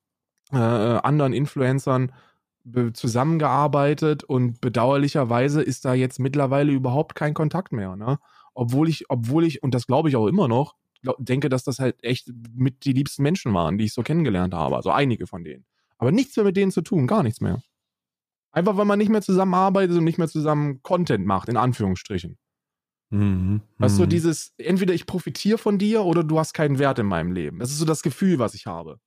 S1: äh, anderen Influencern be- zusammengearbeitet und bedauerlicherweise ist da jetzt mittlerweile überhaupt kein Kontakt mehr. Ne? Obwohl ich, obwohl ich, und das glaube ich auch immer noch, denke, dass das halt echt mit die liebsten Menschen waren, die ich so kennengelernt habe. Also einige von denen. Aber nichts mehr mit denen zu tun, gar nichts mehr. Einfach weil man nicht mehr zusammenarbeitet und nicht mehr zusammen Content macht, in Anführungsstrichen.
S2: Mhm.
S1: Weißt du,
S2: Mhm.
S1: dieses, entweder ich profitiere von dir oder du hast keinen Wert in meinem Leben. Das ist so das Gefühl, was ich habe.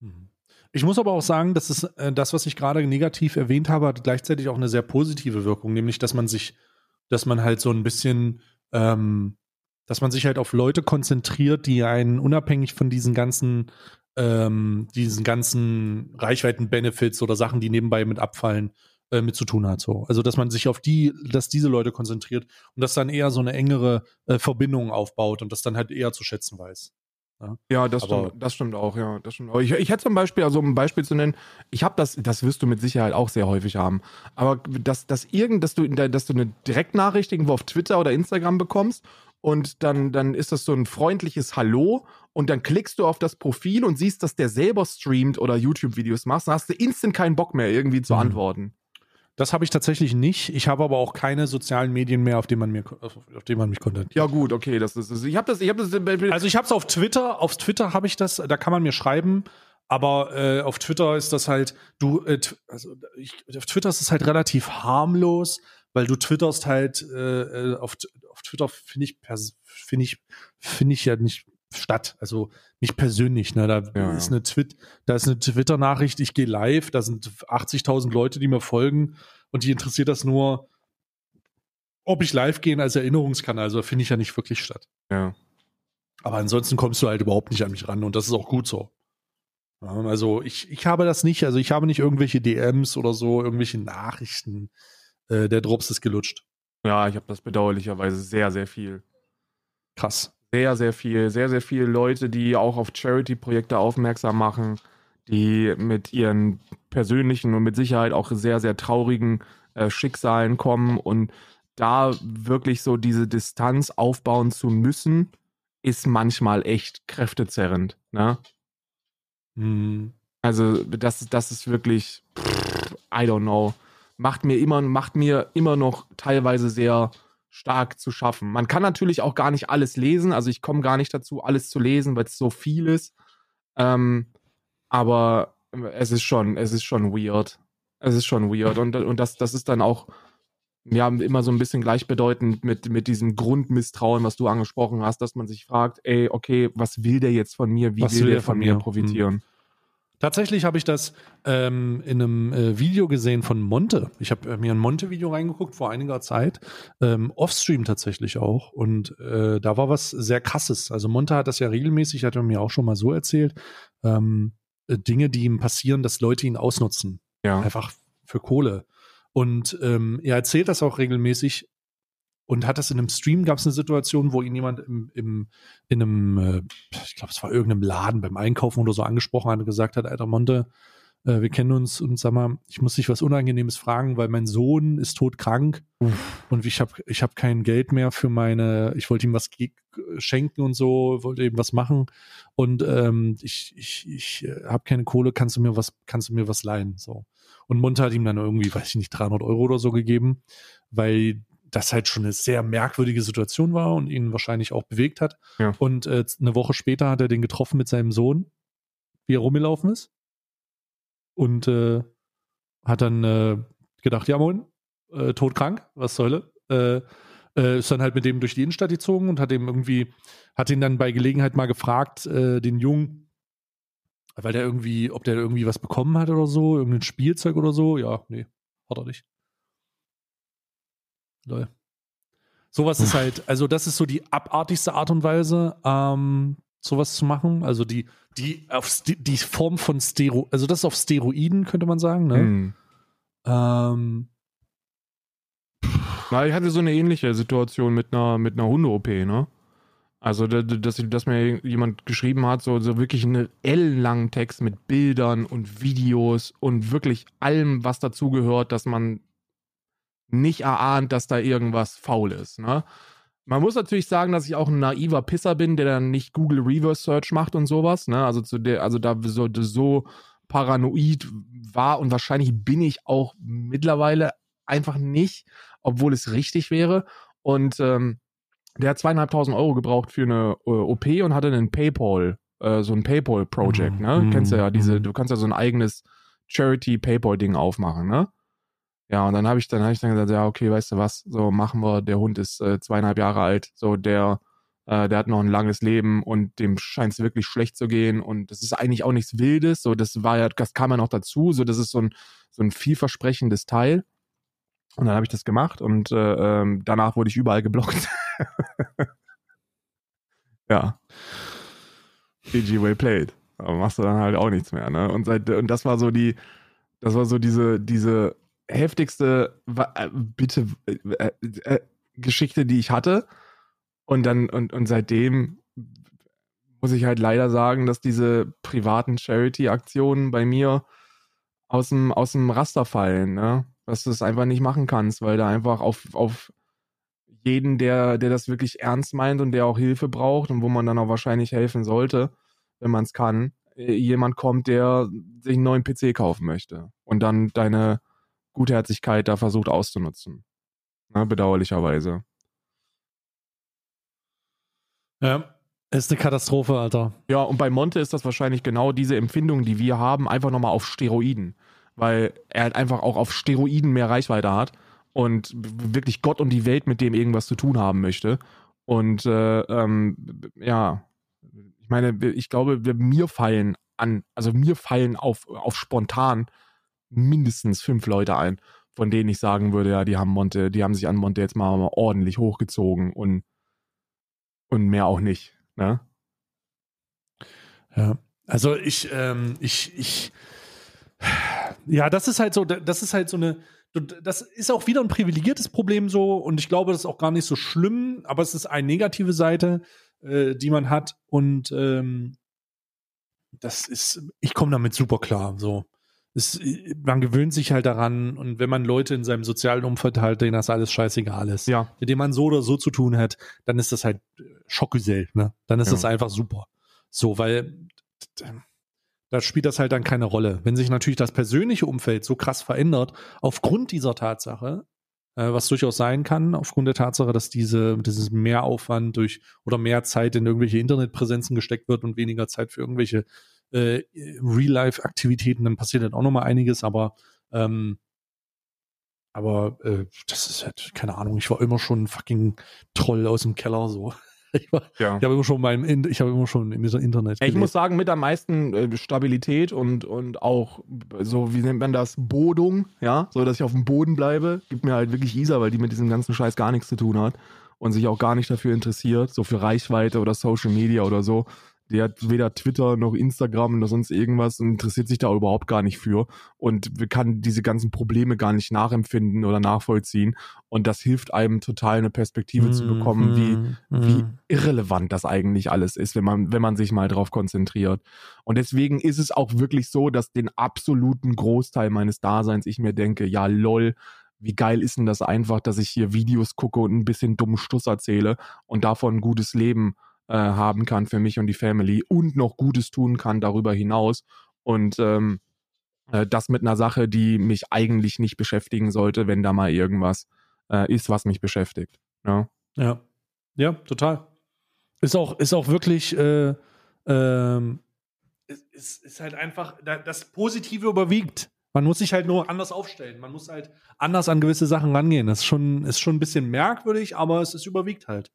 S2: Mhm. Ich muss aber auch sagen, dass es äh, das, was ich gerade negativ erwähnt habe, hat gleichzeitig auch eine sehr positive Wirkung, nämlich dass man sich, dass man halt so ein bisschen, ähm, dass man sich halt auf Leute konzentriert, die einen unabhängig von diesen ganzen, ähm, diesen ganzen Reichweiten-Benefits oder Sachen, die nebenbei mit abfallen, äh, mit zu tun hat. So. Also dass man sich auf die, dass diese Leute konzentriert und dass dann eher so eine engere äh, Verbindung aufbaut und das dann halt eher zu schätzen weiß.
S1: Ja, das
S2: Aber-
S1: stimmt, das stimmt auch, ja, das stimmt auch. Ich, ich hätte zum Beispiel, also um ein Beispiel zu nennen, ich habe das, das wirst du mit Sicherheit auch sehr häufig haben, aber dass, dass irgend, dass du, dass du eine Direktnachricht irgendwo auf Twitter oder Instagram bekommst und dann, dann ist das so ein freundliches Hallo und dann klickst du auf das Profil und siehst, dass der selber streamt oder YouTube-Videos macht, dann hast du instant keinen Bock mehr irgendwie zu
S2: Mhm.
S1: antworten.
S2: Das habe ich tatsächlich nicht. Ich habe aber auch keine sozialen Medien mehr, auf denen man mir, auf, denen man mich kontaktiert.
S1: Ja gut, okay, das ist, ich habe das, ich habe das,
S2: Also ich habe es auf Twitter. Auf Twitter habe ich das. Da kann man mir schreiben. Aber äh, auf Twitter ist das halt. Du, äh, also ich, auf Twitter ist es halt relativ harmlos, weil du twitterst halt äh, äh, auf, auf Twitter finde ich finde ich finde ich ja nicht statt. Also nicht persönlich. Ne? Da
S1: Ja,
S2: ist
S1: ja.
S2: eine Twit, da ist eine Twitter-Nachricht. Ich gehe live. Da sind 80.000 Leute, die mir folgen und die interessiert das nur, ob ich live gehen als Erinnerungskanal. Also finde ich ja nicht wirklich statt.
S1: ja.
S2: Aber ansonsten kommst du halt überhaupt nicht an mich ran und das ist auch gut so. Ja, also ich, ich habe das nicht, also ich habe nicht irgendwelche DMs oder so, irgendwelche Nachrichten. Äh, der Drops ist gelutscht.
S1: Ja, ich habe das bedauerlicherweise sehr, sehr viel.
S2: Krass.
S1: sehr, sehr viel, sehr, sehr viele Leute, die auch auf Charity-Projekte aufmerksam machen, die mit ihren persönlichen und mit Sicherheit auch sehr, sehr traurigen äh, Schicksalen kommen und da wirklich so diese Distanz aufbauen zu müssen, ist manchmal echt kräftezerrend. Ne?
S2: Hm.
S1: Also das, das ist wirklich, I don't know. Macht mir immer, macht mir immer noch teilweise sehr stark zu schaffen. Man kann natürlich auch gar nicht alles lesen, also ich komme gar nicht dazu, alles zu lesen, weil es so viel ist. Ähm, aber es ist schon, es ist schon weird. Es ist schon weird. Und, und das, das ist dann auch, ja, immer so ein bisschen gleichbedeutend mit, mit diesem Grundmisstrauen, was du angesprochen hast, dass man sich fragt, ey, okay, was will der jetzt von mir? Wie
S2: Was
S1: will, der
S2: er
S1: von mir
S2: mir?
S1: profitieren?
S2: Tatsächlich habe ich das ähm, in einem äh, Video gesehen von Monte. Ich habe äh, mir ein Monte-Video reingeguckt vor einiger Zeit, ähm, Offstream tatsächlich auch. Und äh, da war was sehr krasses. Also Monte hat das ja regelmäßig, hat er mir auch schon mal so erzählt, ähm, äh, Dinge, die ihm passieren, dass Leute ihn ausnutzen.
S1: Ja.
S2: Einfach für Kohle. Und ähm, er erzählt das auch regelmäßig und hat das in einem Stream, gab es eine Situation, wo ihn jemand im, im, in einem, äh, ich glaube, es war irgendeinem Laden beim Einkaufen oder so angesprochen hat und gesagt hat, Alter Monte, äh, wir kennen uns und sag mal, ich muss dich was Unangenehmes fragen, weil mein Sohn ist todkrank und ich habe ich hab kein Geld mehr für meine, ich wollte ihm was schenken und so, wollte ihm was machen und ähm, ich, ich, ich äh, habe keine Kohle, kannst du mir was, kannst du mir was leihen? So. Und Monte hat ihm dann irgendwie, weiß ich nicht, 300 Euro oder so gegeben, weil das halt schon eine sehr merkwürdige Situation war und ihn wahrscheinlich auch bewegt hat.
S1: Ja.
S2: Und äh, eine Woche später hat er den getroffen mit seinem Sohn, wie er rumgelaufen ist. Und äh, hat dann äh, gedacht, ja moin, äh, todkrank, was soll äh, äh, ist dann halt mit dem durch die Innenstadt gezogen und hat ihm irgendwie, hat ihn dann bei Gelegenheit mal gefragt, den Jungen, weil der irgendwie, ob der irgendwie was bekommen hat oder so, irgendein Spielzeug oder so. Ja, nee, hat er nicht. Lol. Sowas ist halt, also das ist so die abartigste Art und Weise, ähm, sowas zu machen. Also die, die, auf, die Form von Stero, also das ist auf Steroiden, könnte man sagen, ne?
S1: Hm.
S2: Ähm,
S1: Na, ich hatte so eine ähnliche Situation mit einer, mit einer Hunde-OP, ne? Also, da- da- dass, dass mir jemand geschrieben hat, so, so wirklich einen ellenlangen Text mit Bildern und Videos und wirklich allem, was dazugehört, dass man nicht erahnt, dass da irgendwas faul ist, ne? Man muss natürlich sagen, dass ich auch ein naiver Pisser bin, der dann nicht Google Reverse Search macht und sowas, ne? Also zu der, also da so, so paranoid war und wahrscheinlich bin ich auch mittlerweile einfach nicht, obwohl es richtig wäre. Und ähm, der hat zweieinhalbtausend Euro gebraucht für eine äh, OP und hatte einen PayPal, äh, so ein PayPal-Project, ne?
S2: Mhm.
S1: Kennst du ja diese,
S2: Mhm.
S1: du kannst ja so ein eigenes Charity-PayPal-Ding aufmachen, ne? Ja, und dann habe ich dann habe ich dann gesagt, ja, okay, weißt du was, so machen wir, der Hund ist äh, zweieinhalb Jahre alt, so der, äh, der hat noch ein langes Leben und dem scheint es wirklich schlecht zu gehen und das ist eigentlich auch nichts Wildes, so das war ja, das kam ja noch dazu, so das ist so ein, so ein vielversprechendes Teil. Und dann habe ich das gemacht und äh, ähm, danach wurde ich überall geblockt. ja. GG well played. Aber machst du dann halt auch nichts mehr, ne? Und seit und das war so die, das war so diese, diese heftigste äh, bitte äh, äh, Geschichte, die ich hatte. Und dann, und, und seitdem muss ich halt leider sagen, dass diese privaten Charity-Aktionen bei mir aus dem, aus dem Raster fallen, ne? Dass du es einfach nicht machen kannst, weil da einfach auf, auf jeden, der, der das wirklich ernst meint und der auch Hilfe braucht und wo man dann auch wahrscheinlich helfen sollte, wenn man es kann, äh, jemand kommt, der sich einen neuen PC kaufen möchte und dann deine Gutherzigkeit da versucht auszunutzen. Ne? Bedauerlicherweise.
S2: ja, ist eine Katastrophe, Alter.
S1: Ja, und bei Monte ist das wahrscheinlich genau diese Empfindung, die wir haben, einfach nochmal auf Steroiden. Weil er halt einfach auch auf Steroiden mehr Reichweite hat und wirklich Gott und die Welt mit dem irgendwas zu tun haben möchte. Und äh, ähm, ja, ich meine, ich glaube, wir, mir fallen an, also mir fallen auf, auf spontan mindestens fünf Leute ein, von denen ich sagen würde, ja, die haben Monte, die haben sich an Monte jetzt mal ordentlich hochgezogen und, und mehr auch nicht. Ne?
S2: Ja. Also ich, ähm, ich, ich, ja, das ist halt so, das ist halt so eine, das ist auch wieder ein privilegiertes Problem so und ich glaube, das ist auch gar nicht so schlimm, aber es ist eine negative Seite, äh, die man hat und ähm, das ist, ich komme damit super klar, so. Es, man gewöhnt sich halt daran und wenn man Leute in seinem sozialen Umfeld halt, denen das alles scheißegal ist,
S1: Ja.
S2: mit dem man so oder so zu tun hat, dann ist das halt Schockgesell, ne? Dann ist
S1: Ja.
S2: das einfach super. So, weil da spielt das halt dann keine Rolle. Wenn sich natürlich das persönliche Umfeld so krass verändert, aufgrund dieser Tatsache, äh, was durchaus sein kann, aufgrund der Tatsache, dass diese, dieses Mehraufwand durch oder mehr Zeit in irgendwelche Internetpräsenzen gesteckt wird und weniger Zeit für irgendwelche äh, Real-Life-Aktivitäten, dann passiert dann auch nochmal einiges, aber ähm, aber äh, das ist halt, keine Ahnung, ich war immer schon ein fucking Troll aus dem Keller so. Ich, war,
S1: Ja.
S2: ich habe immer schon beim ich habe immer schon im Internet.
S1: Ich
S2: gelebt.
S1: muss sagen, mit am meisten äh, Stabilität und, und auch so, wie nennt man das, Bodung, ja, so dass ich auf dem Boden bleibe, gibt mir halt wirklich Isa, weil die mit diesem ganzen Scheiß gar nichts zu tun hat und sich auch gar nicht dafür interessiert, so für Reichweite oder Social Media oder so. Die hat weder Twitter noch Instagram noch sonst irgendwas und interessiert sich da überhaupt gar nicht für und kann diese ganzen Probleme gar nicht nachempfinden oder nachvollziehen. Und das hilft einem total eine Perspektive zu bekommen, wie,
S2: Mhm,
S1: wie
S2: mhm.
S1: irrelevant das eigentlich alles ist, wenn man, wenn man sich mal drauf konzentriert. Und deswegen ist es auch wirklich so, dass den absoluten Großteil meines Daseins ich mir denke, ja lol, wie geil ist denn das einfach, dass ich hier Videos gucke und ein bisschen dummen Stuss erzähle und davon ein gutes Leben äh, haben kann für mich und die Family und noch Gutes tun kann darüber hinaus. Und ähm, äh, das mit einer Sache, die mich eigentlich nicht beschäftigen sollte, wenn da mal irgendwas äh, ist, was mich beschäftigt. Ja.
S2: Ja. Ja, total. Ist auch, ist auch wirklich, äh, ähm, ist, ist, halt einfach, da- das Positive überwiegt. Man muss sich halt nur anders aufstellen. Man muss halt anders an gewisse Sachen rangehen. Das ist schon, ist schon ein bisschen merkwürdig, aber es, es überwiegt halt.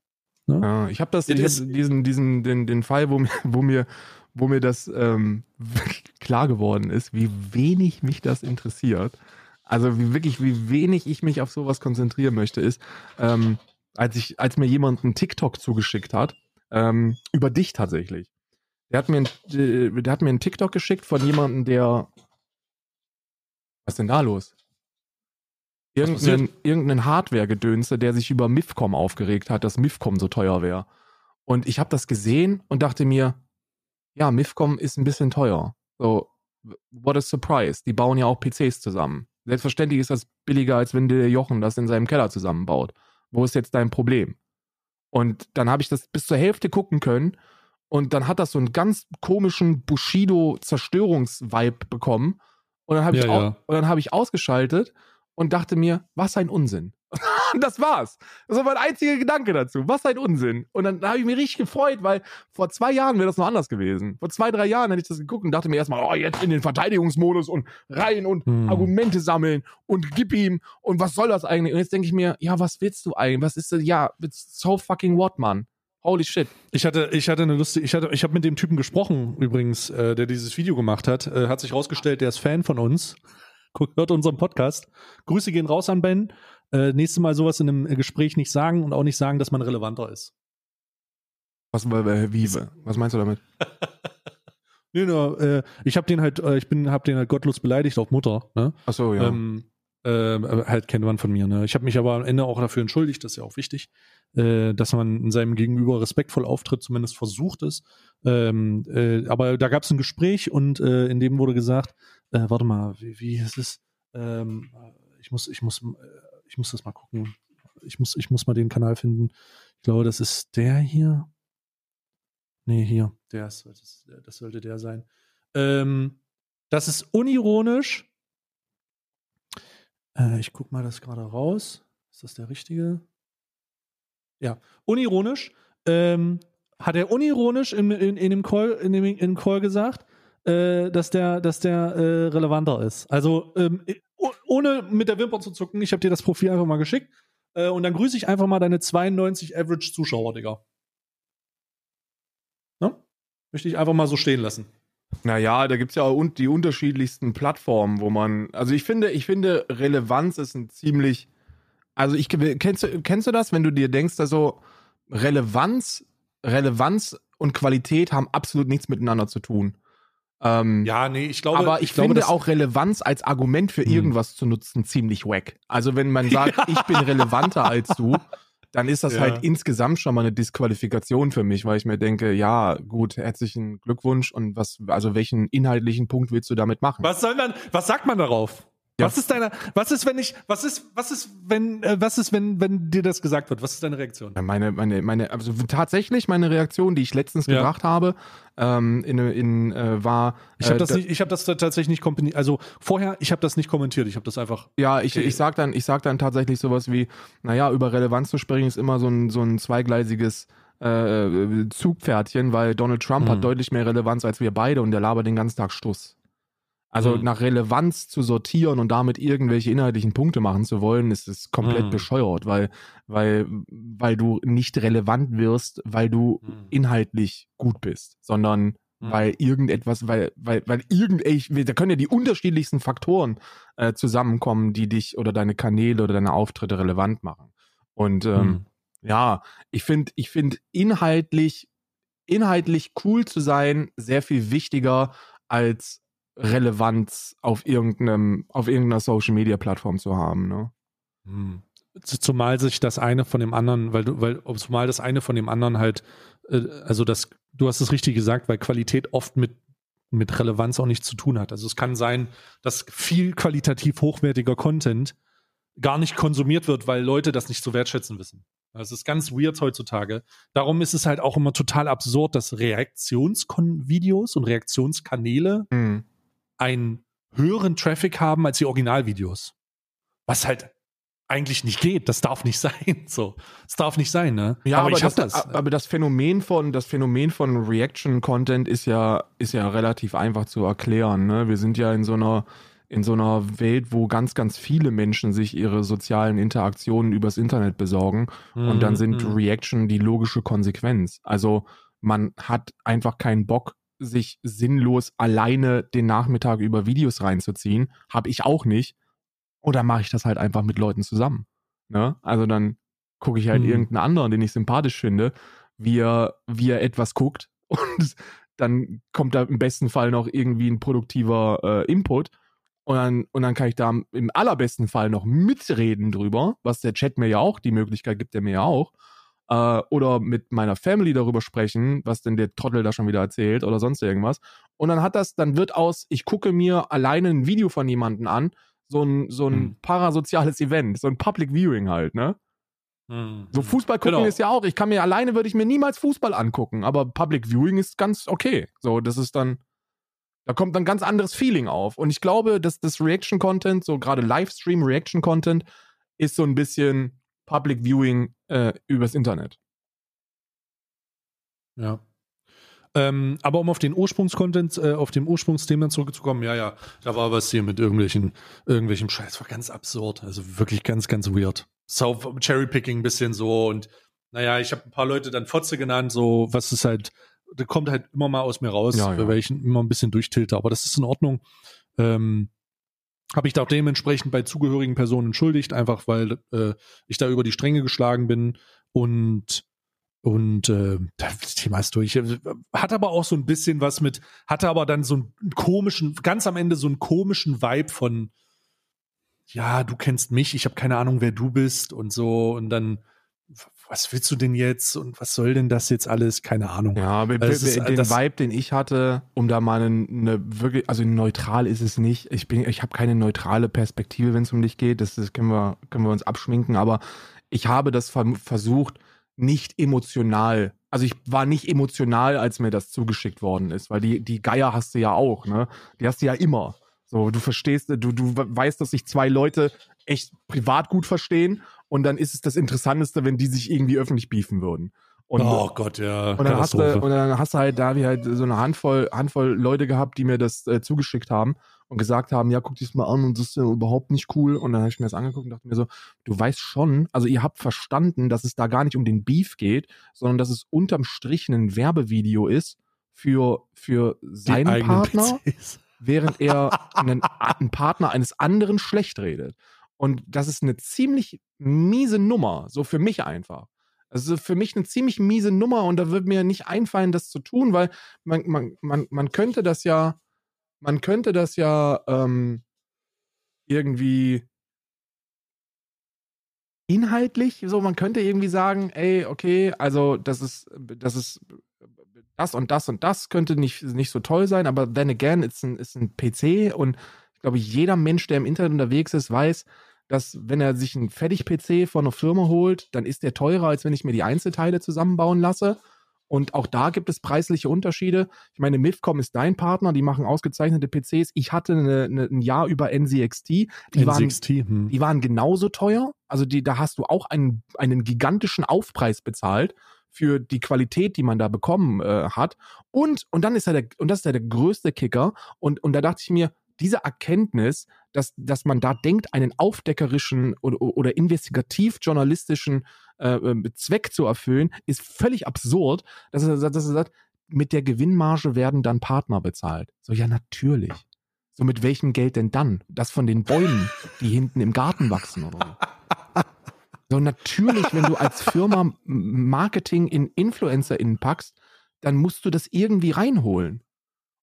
S2: Ne?
S1: Ja, ich habe das, ich hab diesen, diesen, den, den Fall, wo mir, wo mir, wo mir das ähm, klar geworden ist, wie wenig mich das interessiert. Also wie wirklich, wie wenig ich mich auf sowas konzentrieren möchte, ist, ähm, als ich, als mir jemand einen TikTok zugeschickt hat, ähm, über dich tatsächlich. Der hat mir, ein, äh, der hat mir einen TikTok geschickt von jemandem, der. Was ist denn da los? Irgendeinen, irgendeinen Hardware-Gedönse, der sich über Mifcom aufgeregt hat, dass Mifcom so teuer wäre. Und ich habe das gesehen und dachte mir, ja, Mifcom ist ein bisschen teuer. So, what a surprise. Die bauen ja auch PCs zusammen. Selbstverständlich ist das billiger, als wenn der Jochen das in seinem Keller zusammenbaut. Wo ist jetzt dein Problem? Und dann habe ich das bis zur Hälfte gucken können und dann hat das so einen ganz komischen Bushido-Zerstörungs-Vibe bekommen. Und dann habe ich,
S2: Ja,
S1: au-
S2: ja.
S1: und dann habe ich ausgeschaltet und dachte mir, was ein Unsinn. Und das war's. Das war mein einziger Gedanke dazu. Was ein Unsinn. Und dann habe ich mich richtig gefreut, weil vor zwei Jahren wäre das noch anders gewesen. Vor zwei, drei Jahren hätte ich das geguckt und dachte mir erstmal, oh, jetzt in den Verteidigungsmodus und rein und
S2: Hm.
S1: Argumente sammeln und gib ihm und was soll das eigentlich? Und jetzt denke ich mir, ja, was willst du eigentlich? Was ist das? Ja, it's so fucking what, man? Holy shit.
S2: Ich hatte, ich hatte eine lustige, ich hatte, ich habe mit dem Typen gesprochen, übrigens, äh, der dieses Video gemacht hat. Äh, hat sich rausgestellt, der ist Fan von uns. Hört unseren Podcast. Grüße gehen raus an Ben. Äh, nächstes Mal sowas in einem Gespräch nicht sagen und auch nicht sagen, dass man relevanter ist.
S1: Was, äh, wie, was meinst du damit?
S2: Nee, nur, äh, ich habe den halt, äh, ich bin, habe den halt gottlos beleidigt auf Mutter. Ne?
S1: Achso, ja.
S2: Ähm, äh, halt kennt man von mir. Ne? Ich habe mich aber am Ende auch dafür entschuldigt, das ist ja auch wichtig, äh, dass man in seinem Gegenüber respektvoll auftritt, zumindest versucht es. Ähm, äh, aber da gab es ein Gespräch und in dem wurde gesagt, äh, warte mal, wie, wie ist es? Ähm, ich muss, ich muss, äh, ich muss das mal gucken. Ich muss, ich muss mal den Kanal finden. Ich glaube, das ist der hier. Nee, hier. Der ist, das, sollte der sein. Ähm, das ist unironisch. Äh, ich guck mal das gerade raus. Ist das der richtige? Ja, unironisch. Ähm, hat er unironisch in, in, in dem Call, in dem, in dem Call gesagt, äh, dass der, dass der äh, relevanter ist. Also ähm, oh- ohne mit der Wimper zu zucken, ich habe dir das Profil einfach mal geschickt. Äh, und dann grüße ich einfach mal deine 92 Average Zuschauer, Digga. Ne? Möchte ich einfach mal so stehen lassen.
S1: Naja, da gibt's ja auch die unterschiedlichsten Plattformen, wo man. Also ich finde, ich finde, Relevanz ist ein ziemlich. Also ich kennst du, kennst du das, wenn du dir denkst, also Relevanz, Relevanz und Qualität haben absolut nichts miteinander zu tun. Ähm,
S2: Ja, nee, ich glaube,
S1: aber ich,
S2: glaube,
S1: finde auch Relevanz als Argument für
S2: Hm.
S1: irgendwas zu nutzen ziemlich wack. Also wenn man sagt, ich bin relevanter als du, dann ist das
S2: Ja.
S1: halt insgesamt schon mal eine Disqualifikation für mich, weil ich mir denke, ja, gut, herzlichen Glückwunsch und was, also welchen inhaltlichen Punkt willst du damit machen?
S2: Was soll man, was sagt man darauf?
S1: Ja.
S2: Was ist deine, was ist, wenn ich, was ist, was ist, wenn, äh, was ist, wenn, wenn dir das gesagt wird? Was ist deine Reaktion?
S1: Meine, meine, meine, also tatsächlich meine Reaktion, die ich letztens
S2: Ja.
S1: gebracht habe, ähm, in, in, äh, war.
S2: Ich habe
S1: äh,
S2: das nicht, ich habe das tatsächlich nicht kommentiert. Also vorher, ich habe das nicht kommentiert. Ich habe das einfach.
S1: Ja, ich, ich sag dann, ich sag dann tatsächlich sowas wie, naja, über Relevanz zu sprechen ist immer so ein, so ein zweigleisiges äh, Zugpferdchen, weil Donald Trump
S2: Mhm.
S1: hat deutlich mehr Relevanz als wir beide und der labert den ganzen Tag Stuss. Also
S2: Mhm.
S1: nach Relevanz zu sortieren und damit irgendwelche inhaltlichen Punkte machen zu wollen, ist es komplett
S2: Mhm.
S1: bescheuert, weil, weil, weil du nicht relevant wirst, weil du
S2: Mhm.
S1: inhaltlich gut bist, sondern
S2: Mhm.
S1: weil irgendetwas, weil, weil, weil irgendwelche, da können ja die unterschiedlichsten Faktoren äh, zusammenkommen, die dich oder deine Kanäle oder deine Auftritte relevant machen. Und ähm,
S2: Mhm.
S1: ja, ich finde, ich finde inhaltlich, inhaltlich cool zu sein, sehr viel wichtiger als Relevanz auf irgendeinem, auf irgendeiner Social Media Plattform zu haben, ne?
S2: Hm. Zumal sich das eine von dem anderen, weil du, weil, zumal das eine von dem anderen halt, äh, also das, du hast es richtig gesagt, weil Qualität oft mit, mit Relevanz auch nichts zu tun hat. Also es kann sein, dass viel qualitativ hochwertiger Content gar nicht konsumiert wird, weil Leute das nicht zu wertschätzen wissen. Das ist ganz weird heutzutage. Darum ist es halt auch immer total absurd, dass Reaktionsvideos und Reaktionskanäle
S1: Mhm.
S2: Einen höheren Traffic haben als die Originalvideos. Was halt eigentlich nicht geht. Das darf nicht sein. So, das darf nicht sein, ne?
S1: Ja, aber,
S2: ich hab
S1: das, aber das Phänomen von das Phänomen von Reaction Content ist ja ist ja relativ einfach zu erklären. Ne? Wir sind ja in so einer in so einer Welt, wo ganz ganz viele Menschen sich ihre sozialen Interaktionen übers Internet besorgen und dann sind
S2: Mhm.
S1: Reaction die logische Konsequenz. Also man hat einfach keinen Bock, sich sinnlos alleine den Nachmittag über Videos reinzuziehen. Hab ich auch nicht. Oder mache ich das halt einfach mit Leuten zusammen. Ne? Also dann gucke ich halt
S2: Mhm.
S1: irgendeinen anderen, den ich sympathisch finde, wie er, wie er etwas guckt und dann kommt da im besten Fall noch irgendwie ein produktiver äh, Input und dann, und dann kann ich da im allerbesten Fall noch mitreden drüber, was der Chat mir ja auch, die Möglichkeit gibt er mir ja auch, äh, oder mit meiner Family darüber sprechen, was denn der Trottel da schon wieder erzählt oder sonst irgendwas. Und dann hat das, dann wird aus, ich gucke mir alleine ein Video von jemandem an, so ein, so ein
S2: Hm.
S1: parasoziales Event, so ein Public Viewing halt, ne?
S2: Mhm.
S1: So Fußball gucken
S2: Genau.
S1: ist ja auch, ich kann mir alleine würde ich mir niemals Fußball angucken, aber Public Viewing ist ganz okay. So, das ist dann, da kommt dann ganz anderes Feeling auf. Und ich glaube, dass das Reaction-Content, so gerade Livestream-Reaction-Content, ist so ein bisschen Public Viewing äh, übers Internet.
S2: Ja. Ähm, aber um auf den Ursprungscontent, äh, auf dem Ursprungsthema zurückzukommen, ja, ja, da war was hier mit irgendwelchen, irgendwelchem Scheiß, war ganz absurd, also wirklich ganz, ganz weird. So Cherrypicking ein bisschen so und naja, ich habe ein paar Leute dann Fotze genannt, so was ist halt, da kommt halt immer mal aus mir raus,
S1: Ja, ja.
S2: weil ich immer ein bisschen durchtilte, aber das ist in Ordnung. Ähm, habe ich da auch dementsprechend bei zugehörigen Personen entschuldigt, einfach weil äh, ich da über die Stränge geschlagen bin und und äh, das Thema ist durch. Hat aber auch so ein bisschen was mit, hatte aber dann so einen komischen, ganz am Ende so einen komischen Vibe von, ja, du kennst mich, ich habe keine Ahnung, wer du bist und so und dann, was willst du denn jetzt und was soll denn das jetzt alles? Keine Ahnung.
S1: Ja, aber
S2: Das ist-
S1: den Vibe, den ich hatte, um da mal eine, eine wirklich, also neutral ist es nicht. Ich bin, ich habe keine neutrale Perspektive, wenn es um dich geht. Das, das können wir, können wir uns abschminken. Aber ich habe das ver versucht, nicht emotional. Also ich war nicht emotional, als mir das zugeschickt worden ist, weil die, die Geier hast du ja auch, ne? Die hast du ja immer. So, du verstehst, du, du weißt, dass sich zwei Leute echt privat gut verstehen und dann ist es das Interessanteste, wenn die sich irgendwie öffentlich beefen würden. Und,
S2: oh Gott, ja.
S1: und dann, hast du, und dann hast du halt, da ich halt so eine Handvoll, Handvoll Leute gehabt, die mir das äh, zugeschickt haben und gesagt haben, ja, guck dies mal an und das ist ja überhaupt nicht cool. Und dann habe ich mir das angeguckt und dachte mir so, du weißt schon, also ihr habt verstanden, dass es da gar nicht um den Beef geht, sondern dass es unterm Strich ein Werbevideo ist für, für seinen Partner
S2: PCs.
S1: während er einen, einen Partner eines anderen schlecht redet. Und das ist eine ziemlich miese Nummer, so für mich einfach. Also für mich eine ziemlich miese Nummer und da wird mir nicht einfallen, das zu tun, weil man, man, man, man könnte das ja, man könnte das ja ähm, irgendwie inhaltlich, so man könnte irgendwie sagen, ey, okay, also das ist, das ist das und das und das könnte nicht, nicht so toll sein, aber then again, ist ein, ist ein PC und Ich glaube, jeder Mensch, der im Internet unterwegs ist, weiß, dass wenn er sich einen Fertig-PC von einer Firma holt, dann ist der teurer, als wenn ich mir die Einzelteile zusammenbauen lasse. Und auch da gibt es preisliche Unterschiede. Ich meine, MIFCOM ist dein Partner, die machen ausgezeichnete PCs. Ich hatte eine, eine, ein Jahr über NZXT. Die,
S2: NZXT,
S1: waren,
S2: hm.
S1: die waren genauso teuer. Also die, da hast du auch einen, einen gigantischen Aufpreis bezahlt für die Qualität, die man da bekommen äh, hat. Und, und dann ist ja der, und das ist ja der größte Kicker. Und, und da dachte ich mir, diese Erkenntnis, dass, dass man da denkt, einen aufdeckerischen oder, oder investigativ-journalistischen äh, äh, Zweck zu erfüllen, ist völlig absurd, dass er, dass er sagt, mit der Gewinnmarge werden dann Partner bezahlt. So, ja, natürlich. So, mit welchem Geld denn dann? Das von den Bäumen, die hinten im Garten wachsen oder so. So, natürlich, wenn du als Firma Marketing in InfluencerInnen packst, dann musst du das irgendwie reinholen.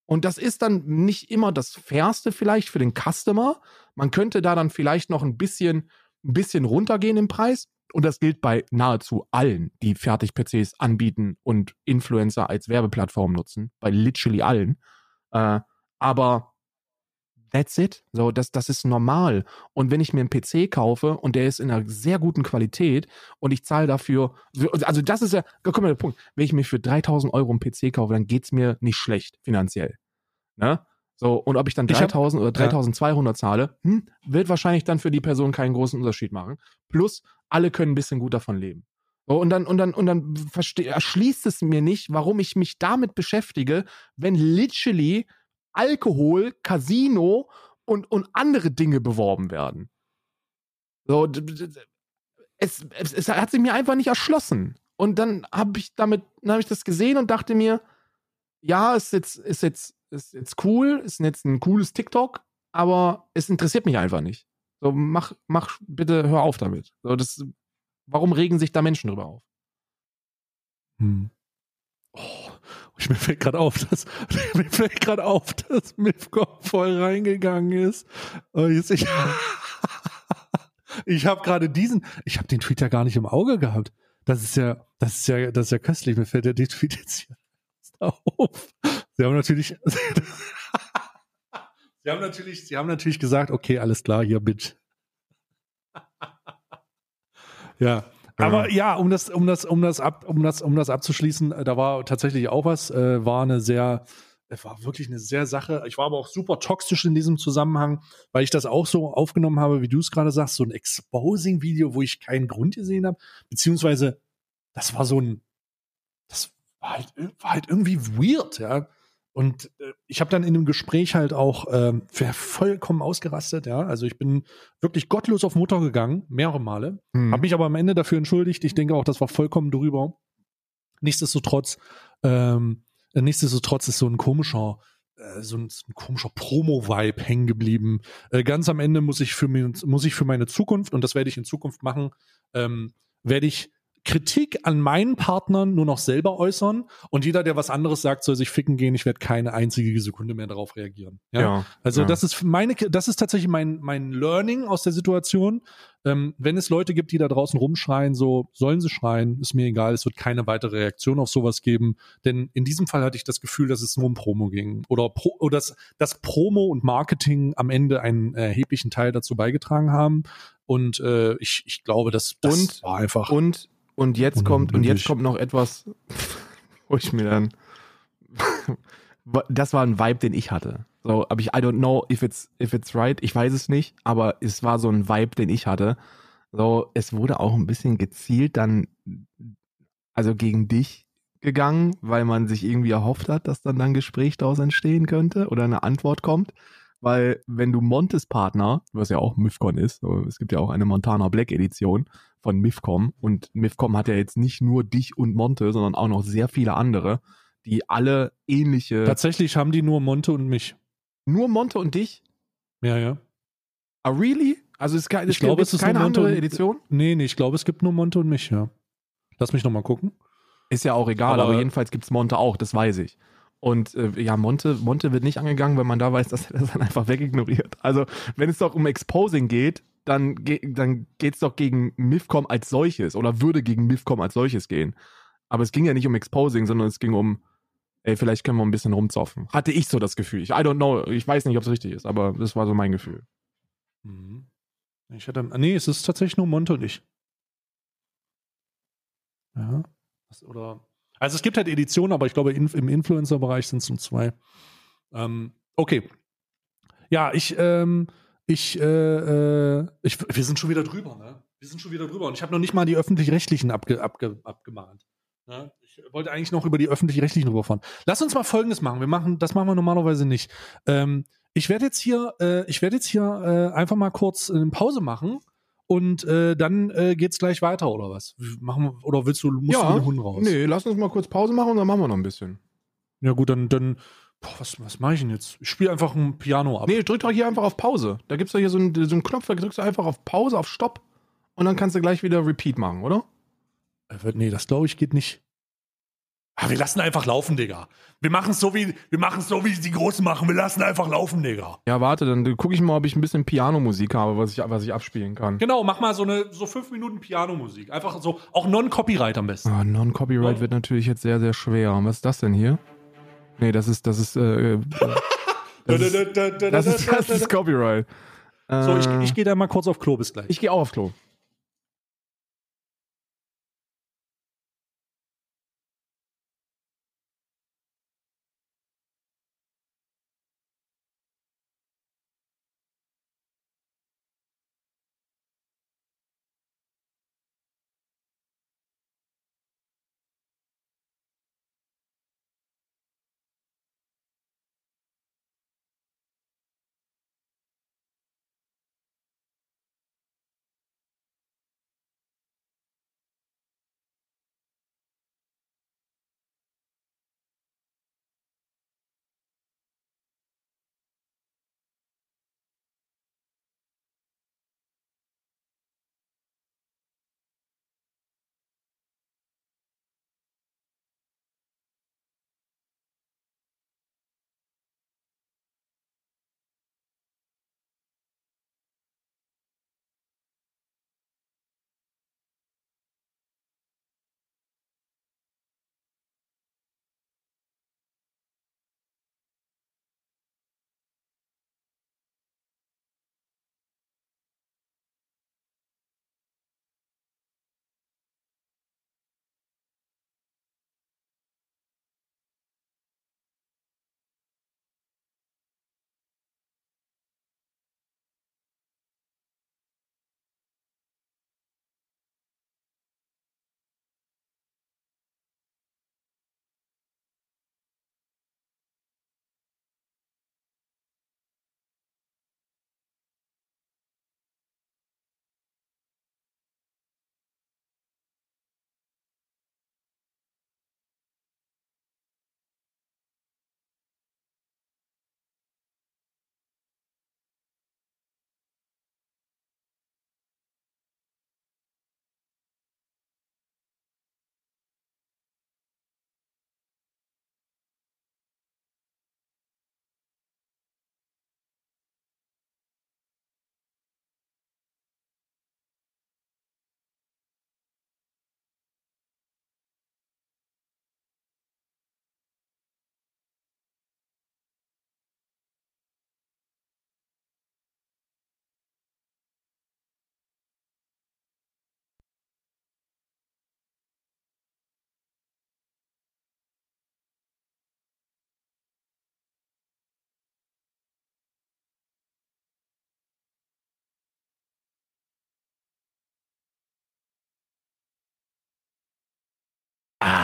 S1: Und das ist dann nicht immer das Fairste vielleicht für den Customer. Man könnte da dann vielleicht noch ein bisschen, ein bisschen runtergehen im Preis. Und das gilt bei nahezu allen, die Fertig-PCs anbieten und Influencer als Werbeplattform nutzen. Bei literally allen. Äh, aber that's it. So, das, das ist normal. Und wenn ich mir einen PC kaufe und der ist in einer sehr guten Qualität und ich zahle dafür, also das ist ja, guck mal der Punkt, wenn ich mir für 3000 Euro einen PC kaufe, dann geht's mir nicht schlecht finanziell. Ne? So, und ob ich dann 3000 hab, oder 3200 ja. zahle, hm, wird wahrscheinlich dann für die Person keinen großen Unterschied machen. Plus, alle können ein bisschen gut davon leben. So, und dann, und dann, und dann erschließt es mir nicht, warum ich mich damit beschäftige, wenn literally Alkohol, Casino und, und andere Dinge beworben werden. So, es, es, es hat sich mir einfach nicht erschlossen. Und dann habe ich damit, dann habe ich das gesehen und dachte mir, ja, ist jetzt, ist jetzt, ist jetzt cool, ist jetzt ein cooles TikTok, aber es interessiert mich einfach nicht. So, mach, mach, bitte hör auf damit. So, das, warum regen sich da Menschen drüber auf?
S2: Hm. Oh, mir fällt gerade auf, dass mir fällt gerade auf, dass Mifcom voll reingegangen ist. Oh, ich ich habe gerade diesen, ich habe den Tweet ja gar nicht im Auge gehabt. Das ist ja, das ist ja, das ist ja köstlich. Mir fällt ja der Tweet jetzt hier auf. Sie haben natürlich, sie haben natürlich, sie haben natürlich gesagt, okay, alles klar, hier, Bitch. ja, aber ja, um das, um das, um das ab, um das, um das abzuschließen, äh, da war tatsächlich auch was, äh, war eine sehr, es war wirklich eine sehr Sache. Ich war aber auch super toxisch in diesem Zusammenhang, weil ich das auch so aufgenommen habe, wie du es gerade sagst, so ein Exposing-Video, wo ich keinen Grund gesehen habe, beziehungsweise das war so ein, das war halt, war halt irgendwie weird, ja. Und äh, ich habe dann in dem Gespräch halt auch äh, vollkommen ausgerastet, ja. Also ich bin wirklich gottlos auf Mutter gegangen, mehrere Male. Hm. Habe mich aber am Ende dafür entschuldigt. Ich denke auch, das war vollkommen drüber. Nichtsdestotrotz, ähm, nichtsdestotrotz ist so ein komischer, äh, so ein, so ein komischer Promo-Vibe hängen geblieben. Äh, ganz am Ende muss ich für mich, muss ich für meine Zukunft, und das werde ich in Zukunft machen, ähm, werde ich Kritik an meinen Partnern nur noch selber äußern und jeder, der was anderes sagt, soll sich ficken gehen. Ich werde keine einzige Sekunde mehr darauf reagieren. Ja. ja also ja. das ist meine, das ist tatsächlich mein mein Learning aus der Situation. Ähm, wenn es Leute gibt, die da draußen rumschreien, so sollen sie schreien, ist mir egal. Es wird keine weitere Reaktion auf sowas geben, denn in diesem Fall hatte ich das Gefühl, dass es nur um Promo ging oder Pro, oder dass das Promo und Marketing am Ende einen erheblichen Teil dazu beigetragen haben. Und äh, ich, ich glaube, das, das
S1: und, war einfach. Und und jetzt kommt, und jetzt kommt noch etwas, wo ich mir dann, das war ein Vibe, den ich hatte. So, aber ich, I don't know if it's, if it's right. Ich weiß es nicht, aber es war so ein Vibe, den ich hatte. So, es wurde auch ein bisschen gezielt dann, also gegen dich gegangen, weil man sich irgendwie erhofft hat, dass dann ein Gespräch daraus entstehen könnte oder eine Antwort kommt. Weil wenn du Montes Partner, was ja auch MIFCON ist, so, es gibt ja auch eine Montana Black Edition, von MIFCOM. Und MIFCOM hat ja jetzt nicht nur dich und Monte, sondern auch noch sehr viele andere, die alle ähnliche.
S2: Tatsächlich haben die nur Monte und mich.
S1: Nur Monte und dich?
S2: Ja, ja.
S1: Ah, really? Also es, es
S2: ich glaube, es ist
S1: keine andere
S2: und,
S1: Edition?
S2: Nee, nee, ich glaube, es gibt nur Monte und mich, ja. Lass mich nochmal gucken.
S1: Ist ja auch egal, aber, aber jedenfalls gibt es Monte auch, das weiß ich. Und äh, ja, Monte, Monte wird nicht angegangen, weil man da weiß, dass er das dann einfach wegignoriert. Also, wenn es doch um Exposing geht, dann, dann geht es doch gegen MIFCOM als solches oder würde gegen MIFCOM als solches gehen. Aber es ging ja nicht um Exposing, sondern es ging um ey, vielleicht können wir ein bisschen rumzoffen. Hatte ich so das Gefühl. Ich, I don't know, ich weiß nicht, ob es richtig ist, aber das war so mein Gefühl.
S2: Mhm. Ich hatte, nee, es ist tatsächlich nur Monte und ich. Ja. Oder, also es gibt halt Editionen, aber ich glaube, in, im Influencer-Bereich sind es nur zwei. Ähm, okay. Ja, ich, ähm, ich, äh, äh, ich, wir sind schon wieder drüber, ne? Wir sind schon wieder drüber. Und ich habe noch nicht mal die öffentlich-rechtlichen abge, abge, abgemahnt. Ne? Ich wollte eigentlich noch über die öffentlich-rechtlichen rüberfahren. Lass uns mal Folgendes machen. Wir machen, das machen wir normalerweise nicht. Ähm, ich werde jetzt hier, äh, ich werde jetzt hier äh, einfach mal kurz eine Pause machen und äh, dann äh, geht's gleich weiter oder was? Machen wir, oder willst du, musst du
S1: Ja,
S2: den Hund raus?
S1: Nee, lass uns mal kurz Pause machen und dann machen wir noch ein bisschen.
S2: Ja gut, dann, dann boah, was, was mache ich denn jetzt? Ich spiele einfach ein Piano ab.
S1: Nee, drück doch hier einfach auf Pause. Da gibt's doch hier so einen, so einen Knopf, da drückst du einfach auf Pause, auf Stopp und dann kannst du gleich wieder Repeat machen, oder?
S2: Äh, Nee, das glaube ich geht nicht. Ah, wir lassen einfach laufen, Digga.
S3: Wir machen es so wie, wir machen es so wie die Großen machen. Wir lassen einfach laufen, Digga.
S1: Ja, warte, dann gucke ich mal, ob ich ein bisschen Pianomusik habe, was ich, was ich abspielen kann.
S2: Genau, mach mal so eine so fünf Minuten Pianomusik. Einfach so, auch non-Copyright am besten.
S1: Ah, Non-Copyright
S2: Oh.
S1: wird natürlich jetzt sehr, sehr schwer. Was ist das denn hier? Nee, das ist, das ist, äh, äh, das ist, das ist, das ist Copyright.
S2: So, ich,
S1: Äh,
S2: ich gehe da mal kurz auf Klo, bis gleich.
S1: ich gehe auch auf Klo.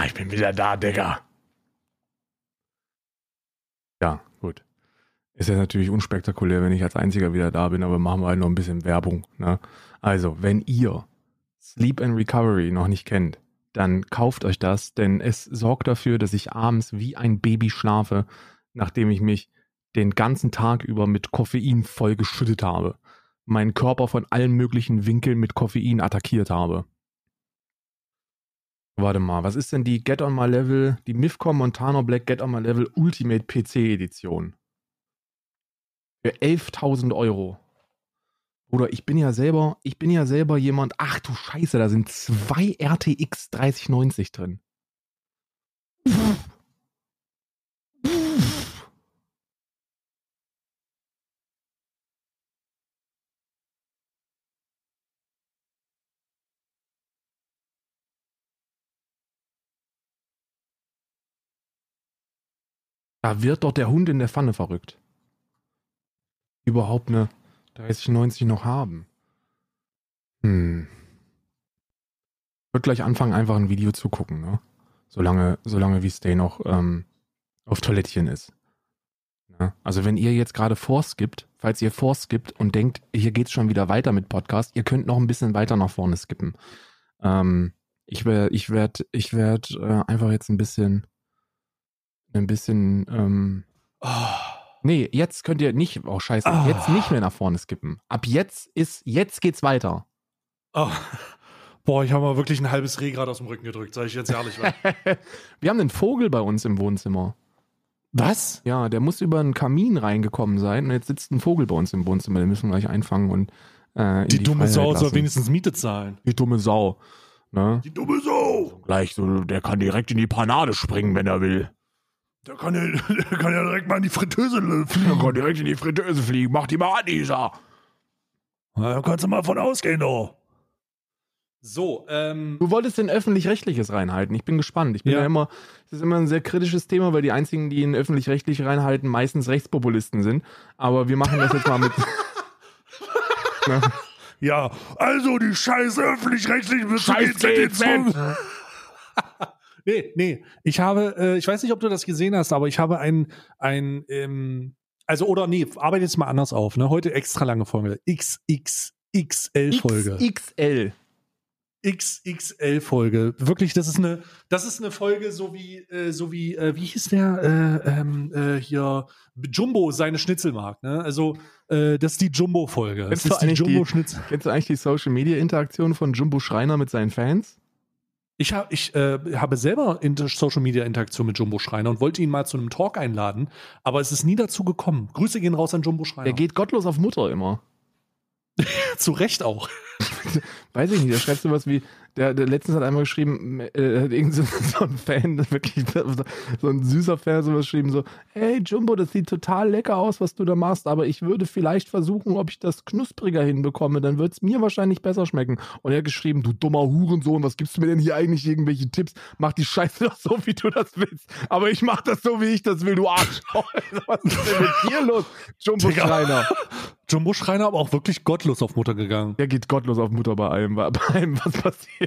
S3: Ah, ich bin wieder da, Digga.
S1: Ja, gut. Ist ja natürlich unspektakulär, wenn ich als Einziger wieder da bin, aber machen wir halt noch ein bisschen Werbung. Ne? Also, wenn ihr Sleep and Recovery noch nicht kennt, dann kauft euch das, denn es sorgt dafür, dass ich abends wie ein Baby schlafe, nachdem ich mich den ganzen Tag über mit Koffein voll geschüttet habe. Meinen Körper von allen möglichen Winkeln mit Koffein attackiert habe. Warte mal, was ist denn die Get on My Level, die Mifcom Montana Black Get on My Level Ultimate PC Edition? Für 11.000 Euro. Bruder, ich bin ja selber, ich bin ja selber jemand, ach du Scheiße, da sind zwei RTX 3090 drin. Da wird doch der Hund in der Pfanne verrückt. Überhaupt eine 3090 noch haben. Hm. Würde gleich anfangen, einfach ein Video zu gucken, ne? Solange, solange wie Stay noch ähm, auf Toilettchen ist. Ja? Also wenn ihr jetzt gerade vorskippt, falls ihr vorskippt und denkt, hier geht's schon wieder weiter mit Podcast, ihr könnt noch ein bisschen weiter nach vorne skippen. Ähm, ich werde, ich werde, ich werde äh, einfach jetzt ein bisschen, ein bisschen, ähm,
S2: Oh.
S1: nee, jetzt könnt ihr nicht, oh scheiße,
S2: Ah.
S1: jetzt nicht mehr nach vorne skippen. Ab jetzt ist, jetzt geht's weiter.
S2: Oh. Boah, ich habe mal wirklich ein halbes Reh gerade aus dem Rücken gedrückt, sage ich jetzt ehrlich.
S1: Wir haben einen Vogel bei uns im Wohnzimmer.
S2: Was?
S1: Ja, der muss über einen Kamin reingekommen sein und jetzt sitzt ein Vogel bei uns im Wohnzimmer. Den müssen wir gleich einfangen und äh,
S2: Die,
S1: die,
S2: dumme
S1: Freiheit
S2: Sau soll
S1: lassen.
S2: wenigstens Miete zahlen.
S1: Die dumme Sau. Ne?
S3: Die dumme Sau.
S1: Gleich so, der kann direkt in die Panade springen, wenn er will.
S3: Der kann ja, der kann ja direkt mal in die Fritteuse
S1: Der
S3: fliegen.
S1: kann direkt in die Fritteuse fliegen. Mach die mal an, Isa.
S3: Da kannst du mal von ausgehen, doch.
S2: So, ähm.
S1: Du wolltest den öffentlich-rechtliches reinhalten. Ich bin gespannt. Ich bin ja.
S2: Ja.
S1: immer, das ist immer ein sehr kritisches Thema, weil die einzigen, die ihn öffentlich-rechtlich reinhalten, meistens Rechtspopulisten sind. Aber wir machen das jetzt mal mit.
S3: Ja, also die scheiß öffentlich-rechtlichen
S1: Scheiß
S3: GZ.
S2: Nee, nee. Ich habe, äh, ich weiß nicht, ob du das gesehen hast, aber ich habe ein, ein, ähm, also, oder nee, arbeite jetzt mal anders auf, ne? Heute extra lange Folge. XXXL-Folge.
S1: XXL.
S2: XXL-Folge. Wirklich, das ist eine, das ist eine Folge, so wie, äh, so wie, äh, wie hieß der, äh, ähm, äh, hier, Jumbo seine Schnitzel mag, ne? Also, äh, das ist die Jumbo-Folge. Das
S1: Kennst
S2: ist die- Jumbo-Schnitzel.
S1: Kennst du eigentlich die Social-Media-Interaktion von Jumbo Schreiner mit seinen Fans?
S2: Ich, hab, ich äh, habe selber Social Media Interaktion mit Jumbo Schreiner und wollte ihn mal zu einem Talk einladen, aber es ist nie dazu gekommen. Grüße gehen raus an Jumbo Schreiner.
S1: Der geht gottlos auf Mutter immer.
S2: zu Recht auch.
S1: Weiß ich nicht, der schreibt sowas wie, der, der letztens hat einmal geschrieben, äh, hat irgend so, so ein Fan, wirklich so ein süßer Fan, sowas geschrieben, so, hey Jumbo, das sieht total lecker aus, was du da machst, aber ich würde vielleicht versuchen, ob ich das knuspriger hinbekomme, dann wird es mir wahrscheinlich besser schmecken. Und er hat geschrieben, du dummer Hurensohn, was gibst du mir denn hier eigentlich irgendwelche Tipps? Mach die Scheiße doch so, wie du das willst. Aber ich mach das so, wie ich das will, du Arschloch. was ist denn mit dir los, Jumbo
S2: Digga.
S1: Schreiner?
S2: Jumbo Schreiner aber auch wirklich gottlos auf Mutter gegangen.
S1: Der geht gottlos auf Mutter bei allem, bei allem was passiert.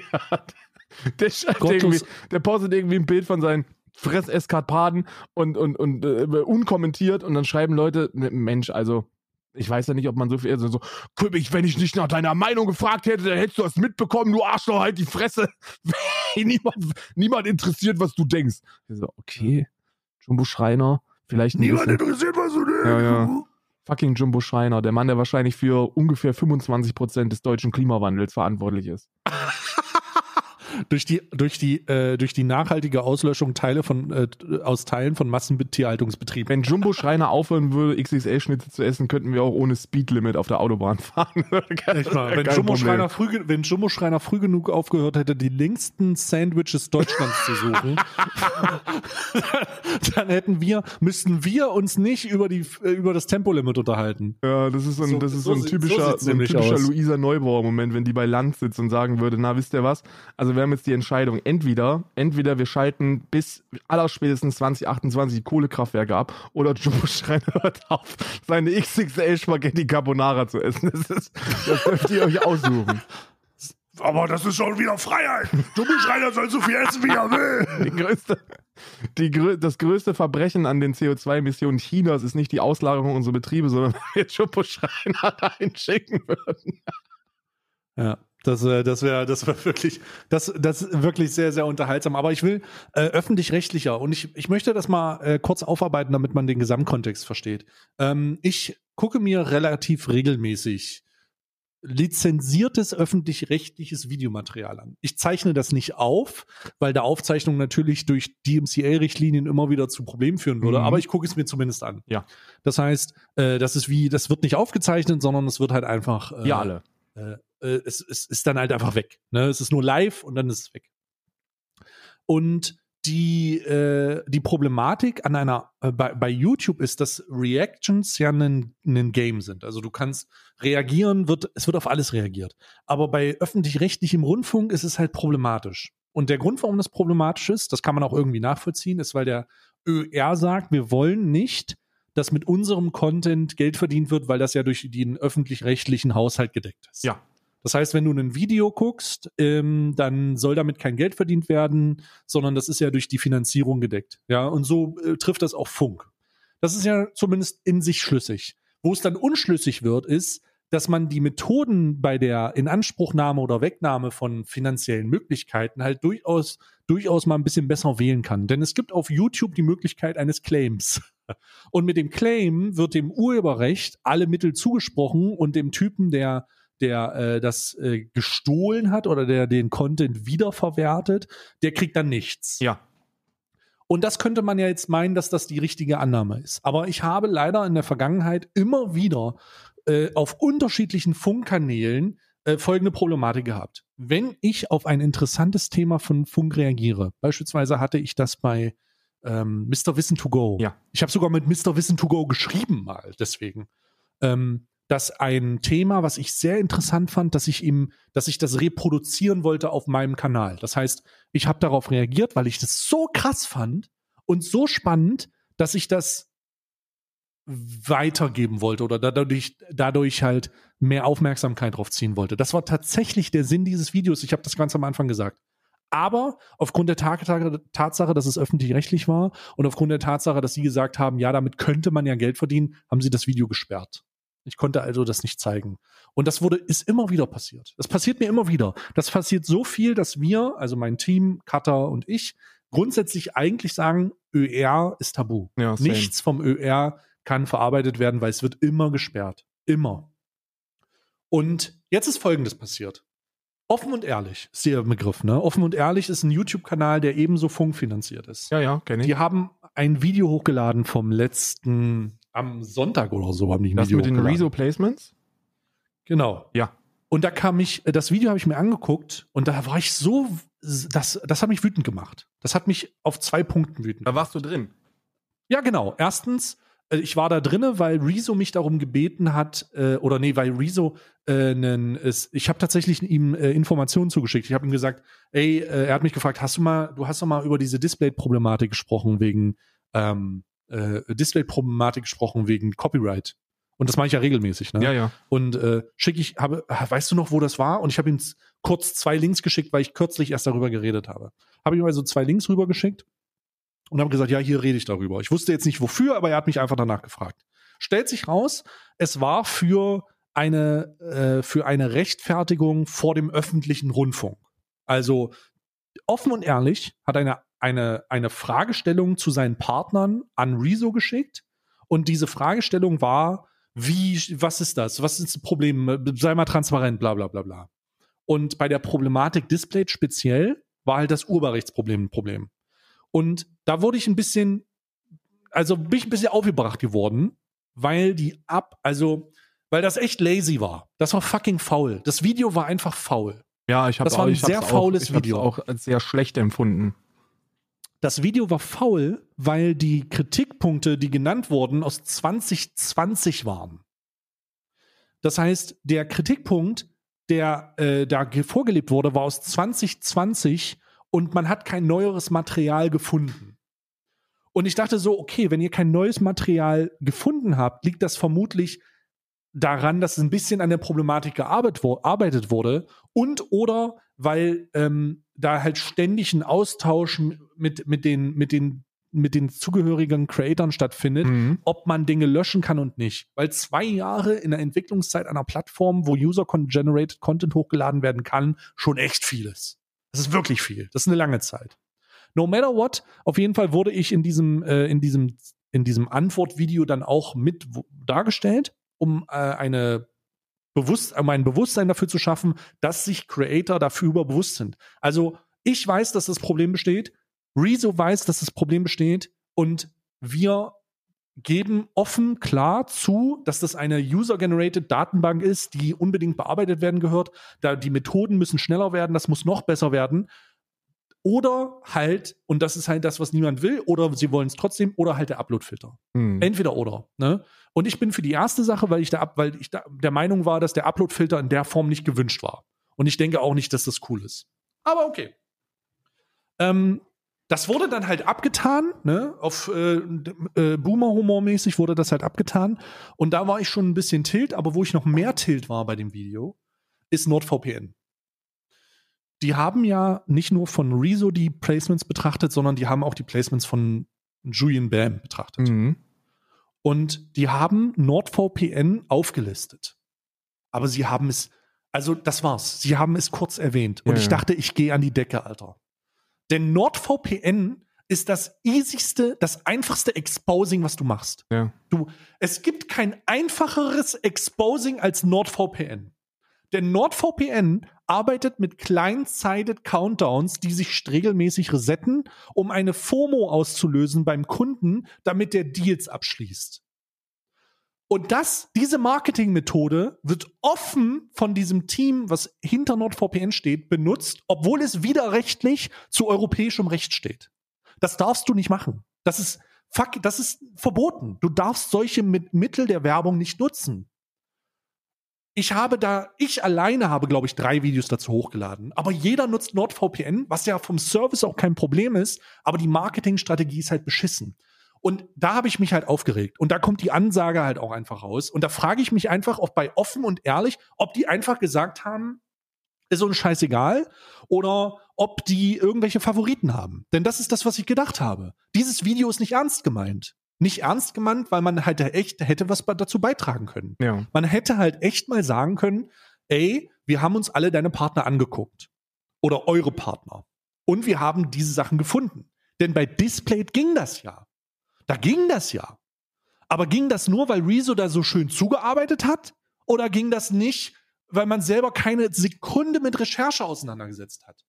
S1: Der, schreibt
S2: Gottlos.
S1: irgendwie, der postet irgendwie ein Bild von seinen Fresseskapaden und, und, und äh, unkommentiert und dann schreiben Leute, ne, Mensch, also ich weiß ja nicht, ob man so viel, also so, König, wenn ich nicht nach deiner Meinung gefragt hätte, dann hättest du das mitbekommen, du Arschloch, halt die Fresse. niemand, niemand interessiert, was du denkst. Ich so, okay, Jumbo Schreiner, vielleicht ein
S3: Niemand interessiert, was du denkst.
S1: Ja, ja. fucking Jumbo Schreiner, der Mann, der wahrscheinlich für ungefähr 25 Prozent des deutschen Klimawandels verantwortlich ist.
S2: Durch die, durch die, äh, durch die nachhaltige Auslöschung Teile von, äh, aus Teilen von Massentierhaltungsbetrieben.
S1: Wenn Jumbo Schreiner aufhören würde, XXL-Schnitze zu essen, könnten wir auch ohne Speedlimit auf der Autobahn fahren.
S2: Mal, wenn, Jumbo. Schreiner früh, wenn Jumbo Schreiner früh genug aufgehört hätte, die längsten Sandwiches Deutschlands zu suchen, dann hätten wir, müssten wir uns nicht über, die, äh, über das Tempolimit unterhalten.
S1: Ja, das ist so ein,
S2: So-
S1: das ist
S2: so
S1: so ein
S2: so
S1: typischer, so ein typischer. Luisa Neubauer-Moment, wenn die bei Land sitzt und sagen würde, na, wisst ihr was? Also wir haben jetzt die Entscheidung, entweder, entweder wir schalten bis allerspätestens 2028 die Kohlekraftwerke ab oder Jumbo Schreiner hört auf, seine XXL Spaghetti Carbonara zu essen. Das, ist, das dürft ihr euch aussuchen.
S3: Aber das ist schon wieder Freiheit. Jumbo-Schreiner soll so viel essen, wie er will.
S1: Die größte, die, grö- das größte Verbrechen an den CO2-Emissionen Chinas ist nicht die Auslagerung unserer Betriebe, sondern wenn wir Jumbo Schreiner reinschicken würden.
S2: Ja. Das, äh, das wäre das wär wirklich, das, das wirklich sehr, sehr unterhaltsam. Aber ich will äh, öffentlich-rechtlicher und ich, ich möchte das mal äh, kurz aufarbeiten, damit man den Gesamtkontext versteht. Ähm, ich gucke mir relativ regelmäßig lizenziertes öffentlich-rechtliches Videomaterial an. Ich zeichne das nicht auf, weil der Aufzeichnung natürlich durch DMCA-Richtlinien immer wieder zu Problemen führen würde,
S1: Mhm.
S2: aber ich gucke es mir zumindest an.
S1: Ja.
S2: Das heißt, äh, das ist wie, das wird nicht aufgezeichnet, sondern es wird halt einfach äh,
S1: Wir alle.
S2: äh, äh, es, es ist dann halt einfach weg. Ne? Es ist nur live und dann ist es weg. Und die, äh, die Problematik an einer, äh, bei, bei YouTube ist, dass Reactions ja ein, Game sind. Also du kannst reagieren, wird, es wird auf alles reagiert. Aber bei öffentlich-rechtlichem Rundfunk ist es halt problematisch. Und der Grund, warum das problematisch ist, das kann man auch irgendwie nachvollziehen, ist, weil der ÖR sagt, wir wollen nicht, dass mit unserem Content Geld verdient wird, weil das ja durch den öffentlich-rechtlichen Haushalt gedeckt ist.
S1: Ja.
S2: Das heißt, wenn du ein Video guckst, ähm, dann soll damit kein Geld verdient werden, sondern das ist ja durch die Finanzierung gedeckt. Ja, und so äh, trifft das auch Funk. Das ist ja zumindest in sich schlüssig. Wo es dann unschlüssig wird, ist, dass man die Methoden bei der Inanspruchnahme oder Wegnahme von finanziellen Möglichkeiten halt durchaus, durchaus mal ein bisschen besser wählen kann. Denn es gibt auf YouTube die Möglichkeit eines Claims. Und mit dem Claim wird dem Urheberrecht alle Mittel zugesprochen und dem Typen, der der äh, das äh, gestohlen hat oder der den Content wiederverwertet, der kriegt dann nichts.
S1: Ja.
S2: Und das könnte man ja jetzt meinen, dass das die richtige Annahme ist. Aber ich habe leider in der Vergangenheit immer wieder äh, auf unterschiedlichen Funkkanälen äh, folgende Problematik gehabt. Wenn ich auf ein interessantes Thema von Funk reagiere, beispielsweise hatte ich das bei ähm, Mr. Wissen to Go.
S1: Ja.
S2: Ich habe sogar mit Mr. Wissen to Go geschrieben mal, deswegen. Ähm, dass ein Thema, was ich sehr interessant fand, dass ich ihm, dass ich das reproduzieren wollte auf meinem Kanal. Das heißt, ich habe darauf reagiert, weil ich das so krass fand und so spannend, dass ich das weitergeben wollte oder dadurch, dadurch halt mehr Aufmerksamkeit drauf ziehen wollte. Das war tatsächlich der Sinn dieses Videos. Ich habe das ganz am Anfang gesagt. Aber aufgrund der Tatsache, dass es öffentlich-rechtlich war und aufgrund der Tatsache, dass sie gesagt haben, ja, damit könnte man ja Geld verdienen, haben sie das Video gesperrt. Ich konnte also das nicht zeigen. Und das wurde, ist immer wieder passiert. Das passiert mir immer wieder. Das passiert so viel, dass wir, also mein Team, Cutter und ich, grundsätzlich eigentlich sagen, ÖR ist tabu.
S1: Ja.
S2: Nichts vom ÖR kann verarbeitet werden, weil es wird immer gesperrt. Immer. Und jetzt ist Folgendes passiert. Offen und ehrlich ist der Begriff, ne? Offen und ehrlich ist ein YouTube-Kanal, der ebenso funkfinanziert ist.
S1: Ja, ja, kenne ich.
S2: Die haben ein Video hochgeladen vom letzten, am Sonntag oder so haben die ein
S1: das
S2: Video
S1: mit den
S2: hochgeladen.
S1: Rezo-Placements?
S2: Genau.
S1: Ja.
S2: Und da kam ich, das Video habe ich mir angeguckt und da war ich so, das, das hat mich wütend gemacht. Das hat mich auf zwei Punkten wütend
S1: Da warst du drin.
S2: Ja, genau. Erstens, äh, ich war da drinne, weil Rezo mich darum gebeten hat, äh, oder nee, weil Rezo äh, nen, es, ich habe tatsächlich ihm äh, Informationen zugeschickt. Ich habe ihm gesagt, ey, äh, er hat mich gefragt, hast du mal, du hast doch mal über diese Display-Problematik gesprochen wegen ähm, äh, Display-Problematik gesprochen wegen Copyright. Und das mache ich ja regelmäßig, ne?
S1: Ja, ja.
S2: Und äh, schicke ich, habe, weißt du noch, wo das war? Und ich habe ihm kurz zwei Links geschickt, weil ich kürzlich erst darüber geredet habe. Habe ihm also zwei Links rübergeschickt und habe gesagt, ja, hier rede ich darüber. Ich wusste jetzt nicht wofür, aber er hat mich einfach danach gefragt. Stellt sich raus, es war für eine, äh, für eine Rechtfertigung vor dem öffentlichen Rundfunk. Also offen und ehrlich hat eine, eine, eine Fragestellung zu seinen Partnern an Rezo geschickt. Und diese Fragestellung war, wie, was ist das? Was ist das Problem? Sei mal transparent, bla bla bla bla. Und bei der Problematik Display speziell war halt das Urheberrechtsproblem ein Problem. Und da wurde ich ein bisschen, also bin ich ein bisschen aufgebracht geworden, weil die ab, also, weil das echt lazy war. Das war fucking faul. Das Video war einfach faul.
S1: Ja, ich habe
S2: Das war ein sehr faules
S1: auch, ich
S2: Video.
S1: auch als sehr schlecht empfunden.
S2: Das Video war faul, weil die Kritikpunkte, die genannt wurden, aus 2020 waren. Das heißt, der Kritikpunkt, der äh, da ge- vorgelebt wurde, war aus 2020 und man hat kein neueres Material gefunden. Und ich dachte so, okay, wenn ihr kein neues Material gefunden habt, liegt das vermutlich daran, dass ein bisschen an der Problematik gearbeitet wurde und oder weil ähm, da halt ständig ein Austausch mit, mit, den, mit, den, mit den zugehörigen Creatoren stattfindet,
S1: Mhm.
S2: ob man Dinge löschen kann und nicht. Weil zwei Jahre in der Entwicklungszeit einer Plattform, wo User-Generated Content hochgeladen werden kann, schon echt viel ist. Das ist wirklich viel. Das ist eine lange Zeit. No matter what, auf jeden Fall wurde ich in diesem, äh, in diesem, in diesem Antwortvideo dann auch mit dargestellt, um äh, eine bewusst, um ein Bewusstsein dafür zu schaffen, dass sich Creator dafür bewusst sind. Also ich weiß, dass das Problem besteht, Rezo weiß, dass das Problem besteht und wir geben offen klar zu, dass das eine User-Generated Datenbank ist, die unbedingt bearbeitet werden gehört. Da die Methoden müssen schneller werden, das muss noch besser werden. Oder halt, und das ist halt das, was niemand will, oder sie wollen es trotzdem, oder halt der Upload-Filter.
S1: Mhm.
S2: Entweder oder. Ne? Und ich bin für die erste Sache, weil ich, da, weil ich da, der Meinung war, dass der Upload-Filter in der Form nicht gewünscht war. Und ich denke auch nicht, dass das cool ist. Aber okay. Ähm, das wurde dann halt abgetan, ne? Auf äh, äh, Boomer-Humor-mäßig wurde das halt abgetan. Und da war ich schon ein bisschen tilt, aber wo ich noch mehr tilt war bei dem Video, ist NordVPN. Die haben ja nicht nur von Rezo die Placements betrachtet, sondern die haben auch die Placements von Julian Bam betrachtet.
S1: Mhm.
S2: Und die haben NordVPN aufgelistet. Aber sie haben es, also das war's. Sie haben es kurz erwähnt. Und
S1: Ja,
S2: ich dachte, ich gehe an die Decke, Alter. Denn NordVPN ist das easigste, das einfachste Exposing, was du machst.
S1: Ja.
S2: Du, es gibt kein einfacheres Exposing als NordVPN. Denn NordVPN arbeitet mit client-sided Countdowns, die sich regelmäßig resetten, um eine FOMO auszulösen beim Kunden, damit der Deals abschließt. Und das, diese Marketingmethode wird offen von diesem Team, was hinter NordVPN steht, benutzt, obwohl es widerrechtlich zu europäischem Recht steht. Das darfst du nicht machen. Das ist fuck, das ist verboten. Du darfst solche mit Mittel der Werbung nicht nutzen. Ich habe da, ich alleine habe, glaube ich, drei Videos dazu hochgeladen. Aber jeder nutzt NordVPN, was ja vom Service auch kein Problem ist. Aber die Marketingstrategie ist halt beschissen. Und da habe ich mich halt aufgeregt. Und da kommt die Ansage halt auch einfach raus. Und da frage ich mich einfach, ob bei offen und ehrlich, ob die einfach gesagt haben, ist uns scheißegal, oder ob die irgendwelche Favoriten haben. Denn das ist das, was ich gedacht habe. Dieses Video ist nicht ernst gemeint. Nicht ernst gemeint, weil man halt echt hätte was dazu beitragen können.
S1: Ja.
S2: Man hätte halt echt mal sagen können, ey, wir haben uns alle deine Partner angeguckt. Oder eure Partner. Und wir haben diese Sachen gefunden. Denn bei Displayed ging das ja. Da ging das ja. Aber ging das nur, weil Rezo da so schön zugearbeitet hat? Oder ging das nicht, weil man selber keine Sekunde mit Recherche auseinandergesetzt hat?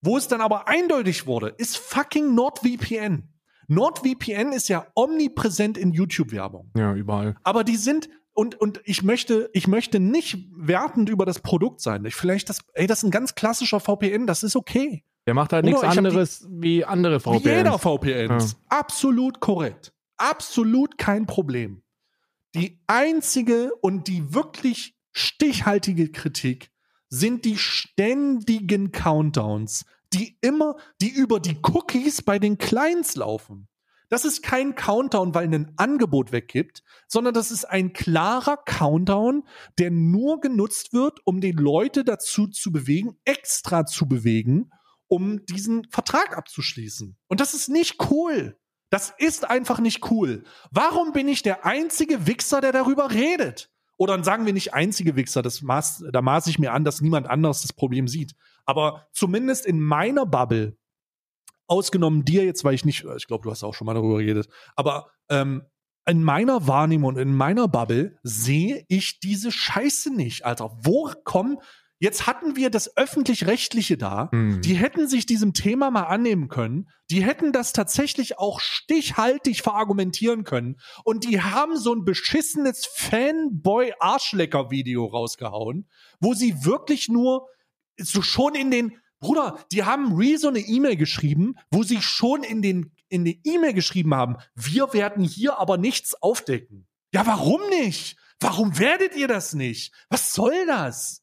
S2: Wo es dann aber eindeutig wurde, ist fucking NordVPN. NordVPN ist ja omnipräsent in YouTube-Werbung.
S1: Ja, überall.
S2: Aber die sind und und ich möchte ich möchte nicht wertend über das Produkt sein. Ich, vielleicht das ey, das ist ein ganz klassischer VPN, das ist okay.
S1: Der macht halt nichts
S2: ich hab die-
S1: anderes wie andere
S2: Wie
S1: VPNs.
S2: jeder VPN. Absolut korrekt. Absolut kein Problem. Die einzige und die wirklich stichhaltige Kritik sind die ständigen Countdowns, die immer, die über die Cookies bei den Clients laufen. Das ist kein Countdown, weil ein Angebot weggibt, sondern das ist ein klarer Countdown, der nur genutzt wird, um die Leute dazu zu bewegen, extra zu bewegen, um diesen Vertrag abzuschließen. Und das ist nicht cool. Das ist einfach nicht cool. Warum bin ich der einzige Wichser, der darüber redet? Oder dann sagen wir nicht einzige Wichser, das maß, da maße ich mir an, dass niemand anderes das Problem sieht. Aber zumindest in meiner Bubble, ausgenommen dir jetzt, weil ich nicht, ich glaube, du hast auch schon mal darüber geredet, aber ähm, in meiner Wahrnehmung in meiner Bubble sehe ich diese Scheiße nicht, Alter. Wo kommen, jetzt hatten wir das öffentlich-rechtliche da,
S1: Hm.
S2: die hätten sich diesem Thema mal annehmen können, die hätten das tatsächlich auch stichhaltig verargumentieren können und die haben so ein beschissenes Fanboy-Arschlecker-Video rausgehauen, wo sie wirklich nur so schon in den Bruder, die haben Rezo eine E-Mail geschrieben, wo sie schon in den in die E-Mail geschrieben haben, wir werden hier aber nichts aufdecken. Ja, warum nicht? Warum werdet ihr das nicht? Was soll das?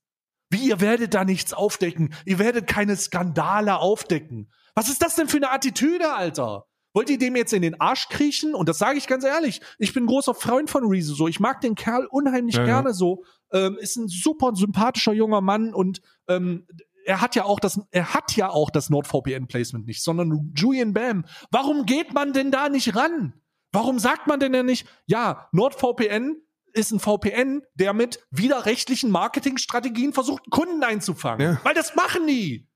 S2: Wie, ihr werdet da nichts aufdecken? Ihr werdet keine Skandale aufdecken. Was ist das denn für eine Attitüde, Alter? Wollt ihr dem jetzt in den Arsch kriechen? Und das sage ich ganz ehrlich. Ich bin großer Freund von Rezo. So, ich mag den Kerl unheimlich
S1: Ja, ja.
S2: gerne so. Ähm, ist ein super sympathischer junger Mann und ähm, er hat ja auch das, er hat ja auch das NordVPN-Placement nicht, sondern Julian Bam. Warum geht man denn da nicht ran? Warum sagt man denn ja nicht, ja, NordVPN ist ein VPN, der mit widerrechtlichen Marketingstrategien versucht, Kunden einzufangen.
S1: Ja.
S2: Weil das machen die.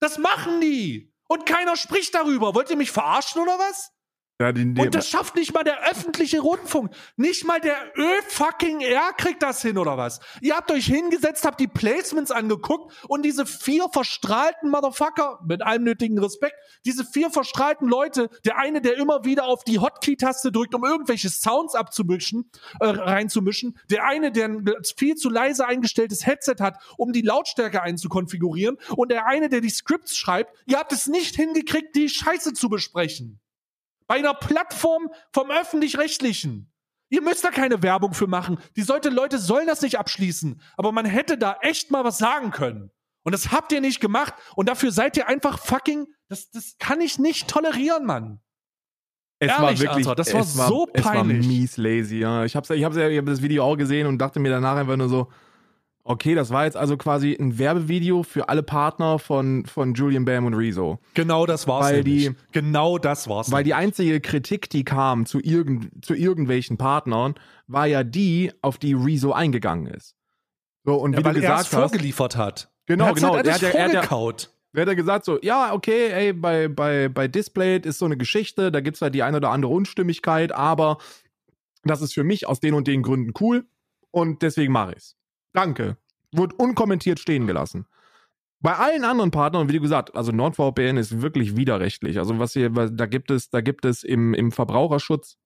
S2: Das machen die. Und keiner spricht darüber. Wollt ihr mich verarschen oder was?
S1: Ja, die, die,
S2: Und das schafft nicht mal der öffentliche Rundfunk. Nicht mal der Ö-fucking-R kriegt das hin, oder was? Ihr habt euch hingesetzt, habt die Placements angeguckt und diese vier verstrahlten Motherfucker, mit allem nötigen Respekt, diese vier verstrahlten Leute, der eine, der immer wieder auf die Hotkey-Taste drückt, um irgendwelche Sounds abzumischen, äh, reinzumischen, der eine, der ein viel zu leise eingestelltes Headset hat, um die Lautstärke einzukonfigurieren und der eine, der die Scripts schreibt, ihr habt es nicht hingekriegt, die Scheiße zu besprechen. Bei einer Plattform vom öffentlich-rechtlichen. Ihr müsst da keine Werbung für machen. Die sollte, Leute sollen das nicht abschließen. Aber man hätte da echt mal was sagen können. Und das habt ihr nicht gemacht. Und dafür seid ihr einfach fucking. Das, das kann ich nicht tolerieren, Mann.
S1: Es
S2: Ehrlich,
S1: war wirklich,
S2: Alter, das war
S1: es
S2: so
S1: Es war
S2: peinlich.
S1: mies lazy, ja. Ich hab's, ich hab's ich hab das Video auch gesehen und dachte mir danach einfach nur so, okay, das war jetzt also quasi ein Werbevideo für alle Partner von, von Julian Bam und Rezo.
S2: Genau das war's.
S1: Weil
S2: nämlich.
S1: die-
S2: genau das war's.
S1: Weil die einzige Kritik, die kam zu, irgend, zu irgendwelchen Partnern, war ja die, auf die Rezo eingegangen ist. So, und
S2: ja,
S1: wie
S2: weil
S1: du
S2: er es
S1: gesagt hast,
S2: vorgeliefert hat.
S1: Genau,
S2: er
S1: genau.
S2: Halt
S1: Er hat ja- er hat ja- wer hat er gesagt so, ja, okay, ey, bei, bei, bei Displayed ist so eine Geschichte, da gibt's halt die eine oder andere Unstimmigkeit, aber das ist für mich aus den und den Gründen cool und deswegen mache ich's. Danke. Wurde unkommentiert stehen gelassen. Bei allen anderen Partnern, wie du gesagt, also NordVPN ist wirklich widerrechtlich. Also was hier, da gibt es, da gibt es im, im Verbraucherschutz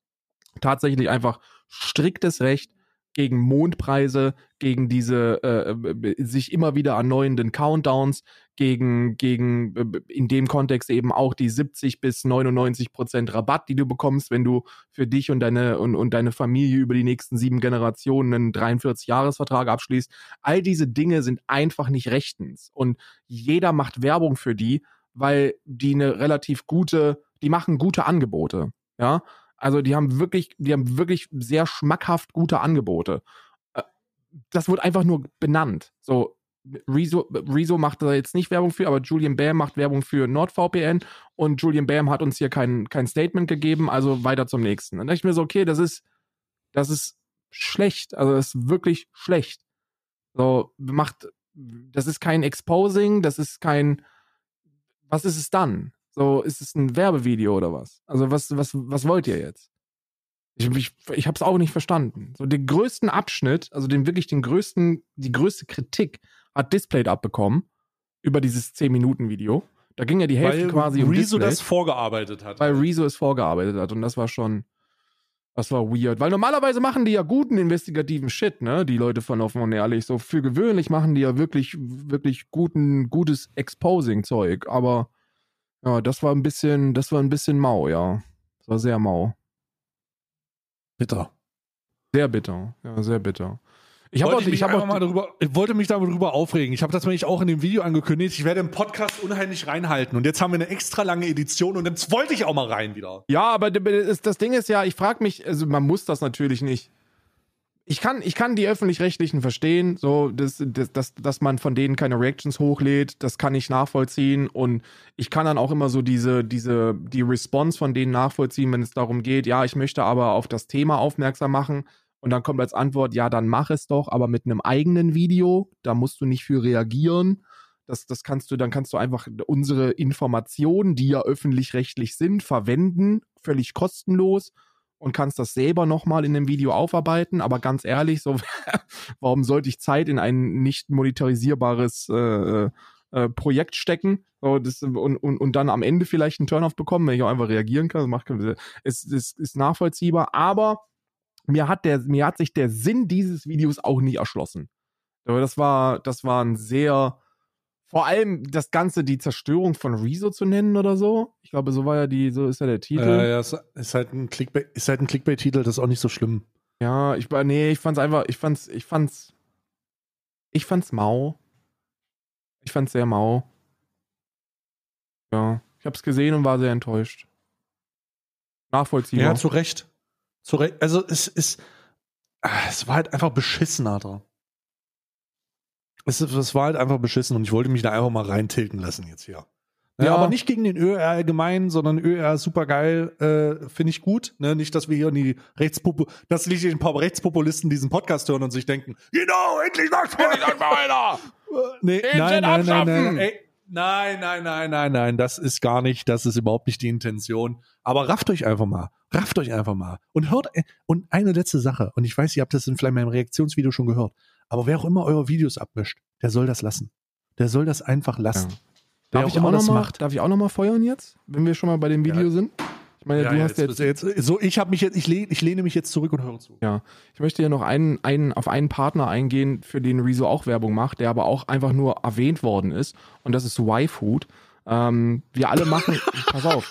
S1: tatsächlich einfach striktes Recht gegen Mondpreise, gegen diese äh, äh, sich immer wieder erneuenden Countdowns, gegen, gegen äh, in dem Kontext eben auch die 70 bis 99 Prozent Rabatt, die du bekommst, wenn du für dich und deine und, und deine Familie über die nächsten sieben Generationen einen 43-Jahres-Vertrag abschließt. All diese Dinge sind einfach nicht rechtens. Und jeder macht Werbung für die, weil die eine relativ gute, die machen gute Angebote. Ja, also die haben wirklich, die haben wirklich sehr schmackhaft gute Angebote. Äh, Das wird einfach nur benannt. So, Rezo, Rezo macht da jetzt nicht Werbung für, aber Julian Bam macht Werbung für NordVPN und Julian Bam hat uns hier kein, kein Statement gegeben, also weiter zum nächsten. Dann dachte ich mir so, okay, das ist, das ist schlecht. Also das ist wirklich schlecht. So, macht, das ist kein Exposing, das ist kein, was ist es dann? So, ist es ein Werbevideo oder was? Also, was, was, was wollt ihr jetzt? Ich, ich, ich habe es auch nicht verstanden. So, den größten Abschnitt, also den wirklich den größten, die größte Kritik hat Displayed abbekommen über dieses 10-Minuten-Video. Da ging ja die Hälfte
S2: Weil
S1: quasi um
S2: Rezo das vorgearbeitet hat.
S1: weil Rezo es vorgearbeitet hat und das war schon, das war weird. Weil normalerweise machen die ja guten investigativen Shit, ne? Die Leute von Offen und Ehrlich. So für gewöhnlich machen die ja wirklich, wirklich guten, gutes Exposing-Zeug. Aber ja, das war ein bisschen, das war ein bisschen mau, ja. Das war sehr mau.
S2: Bitter.
S1: Sehr bitter. Ja, sehr bitter. Ich
S2: wollte
S1: auch,
S2: ich, mich
S1: ich auch,
S2: mal darüber, ich wollte mich darüber aufregen. Ich habe das nämlich auch in dem Video angekündigt. Ich werde im Podcast unheimlich reinhalten. Und jetzt haben wir eine extra lange Edition und jetzt wollte ich auch mal rein wieder.
S1: Ja, aber das Ding ist ja, ich frage mich, also man muss das natürlich nicht. Ich kann, ich kann die öffentlich-rechtlichen verstehen, so dass, dass, dass, dass man von denen keine Reactions hochlädt, das kann ich nachvollziehen und ich kann dann auch immer so diese, diese, die Response von denen nachvollziehen, wenn es darum geht, ja, ich möchte aber auf das Thema aufmerksam machen und dann kommt als Antwort, ja, dann mach es doch, aber mit einem eigenen Video, da musst du nicht für reagieren. Das, das kannst du, dann kannst du einfach unsere Informationen, die ja öffentlich-rechtlich sind, verwenden, völlig kostenlos und kannst das selber nochmal in dem Video aufarbeiten. Aber ganz ehrlich, so, warum sollte ich Zeit in ein nicht monetarisierbares äh, äh, Projekt stecken? So, das, und, und, und dann am Ende vielleicht einen Turn-off bekommen, wenn ich auch einfach reagieren kann. Es, es ist nachvollziehbar, aber mir hat der, mir hat sich der Sinn dieses Videos auch nie erschlossen. Das war, das war ein sehr, vor allem das Ganze die Zerstörung von Rezo zu nennen oder so. Ich glaube, so war ja die, so ist ja der Titel.
S2: Ja, es ist halt ein Clickbait, ist halt ein Clickbait-Titel, das ist auch nicht so schlimm.
S1: Ja, ich war, nee, ich fand's einfach, ich fand's, ich fand's, ich fand's mau. Ich fand's sehr mau. Ja, ich hab's gesehen und war sehr enttäuscht. Nachvollziehbar.
S2: Ja, zu Recht. Zu Recht. Also es ist, ah, es war halt einfach beschissen, Alter. Es, es war halt einfach beschissen und ich wollte mich da einfach mal reintilten lassen jetzt hier. Ja,
S1: Ja.
S2: aber nicht gegen den ÖR allgemein, sondern ÖR super geil, äh, finde ich gut. Ne? Nicht, dass wir hier in die Rechtspopu dass nicht ein paar Rechtspopulisten diesen Podcast hören und sich denken,
S3: Genau, endlich sag's mal.
S2: nee, nein, nein, nein, nein, ey, nein, nein, nein, nein, nein, das ist gar nicht, das ist überhaupt nicht die Intention. Aber rafft euch einfach mal, rafft euch einfach mal und hört, äh, und eine letzte Sache, und ich weiß, ihr habt das in vielleicht meinem Reaktionsvideo schon gehört, aber wer auch immer eure Videos abmischt, der soll das lassen. Der soll das einfach lassen.
S1: Ja. Darf
S2: auch
S1: ich,
S2: immer
S1: auch noch mal, darf ich auch noch mal feuern jetzt, wenn wir schon mal bei dem Video
S2: Ja.
S1: sind? Ich meine,
S2: Ja,
S1: du
S2: ja,
S1: hast
S2: jetzt,
S1: jetzt,
S2: jetzt, so, ich habe mich jetzt, ich lehne, ich lehne mich jetzt zurück und höre zu.
S1: ja, ich möchte hier noch einen, einen, auf einen Partner eingehen, für den Rezo auch Werbung macht, der aber auch einfach nur erwähnt worden ist. Und das ist Y-Food. Ähm, wir alle machen, pass auf,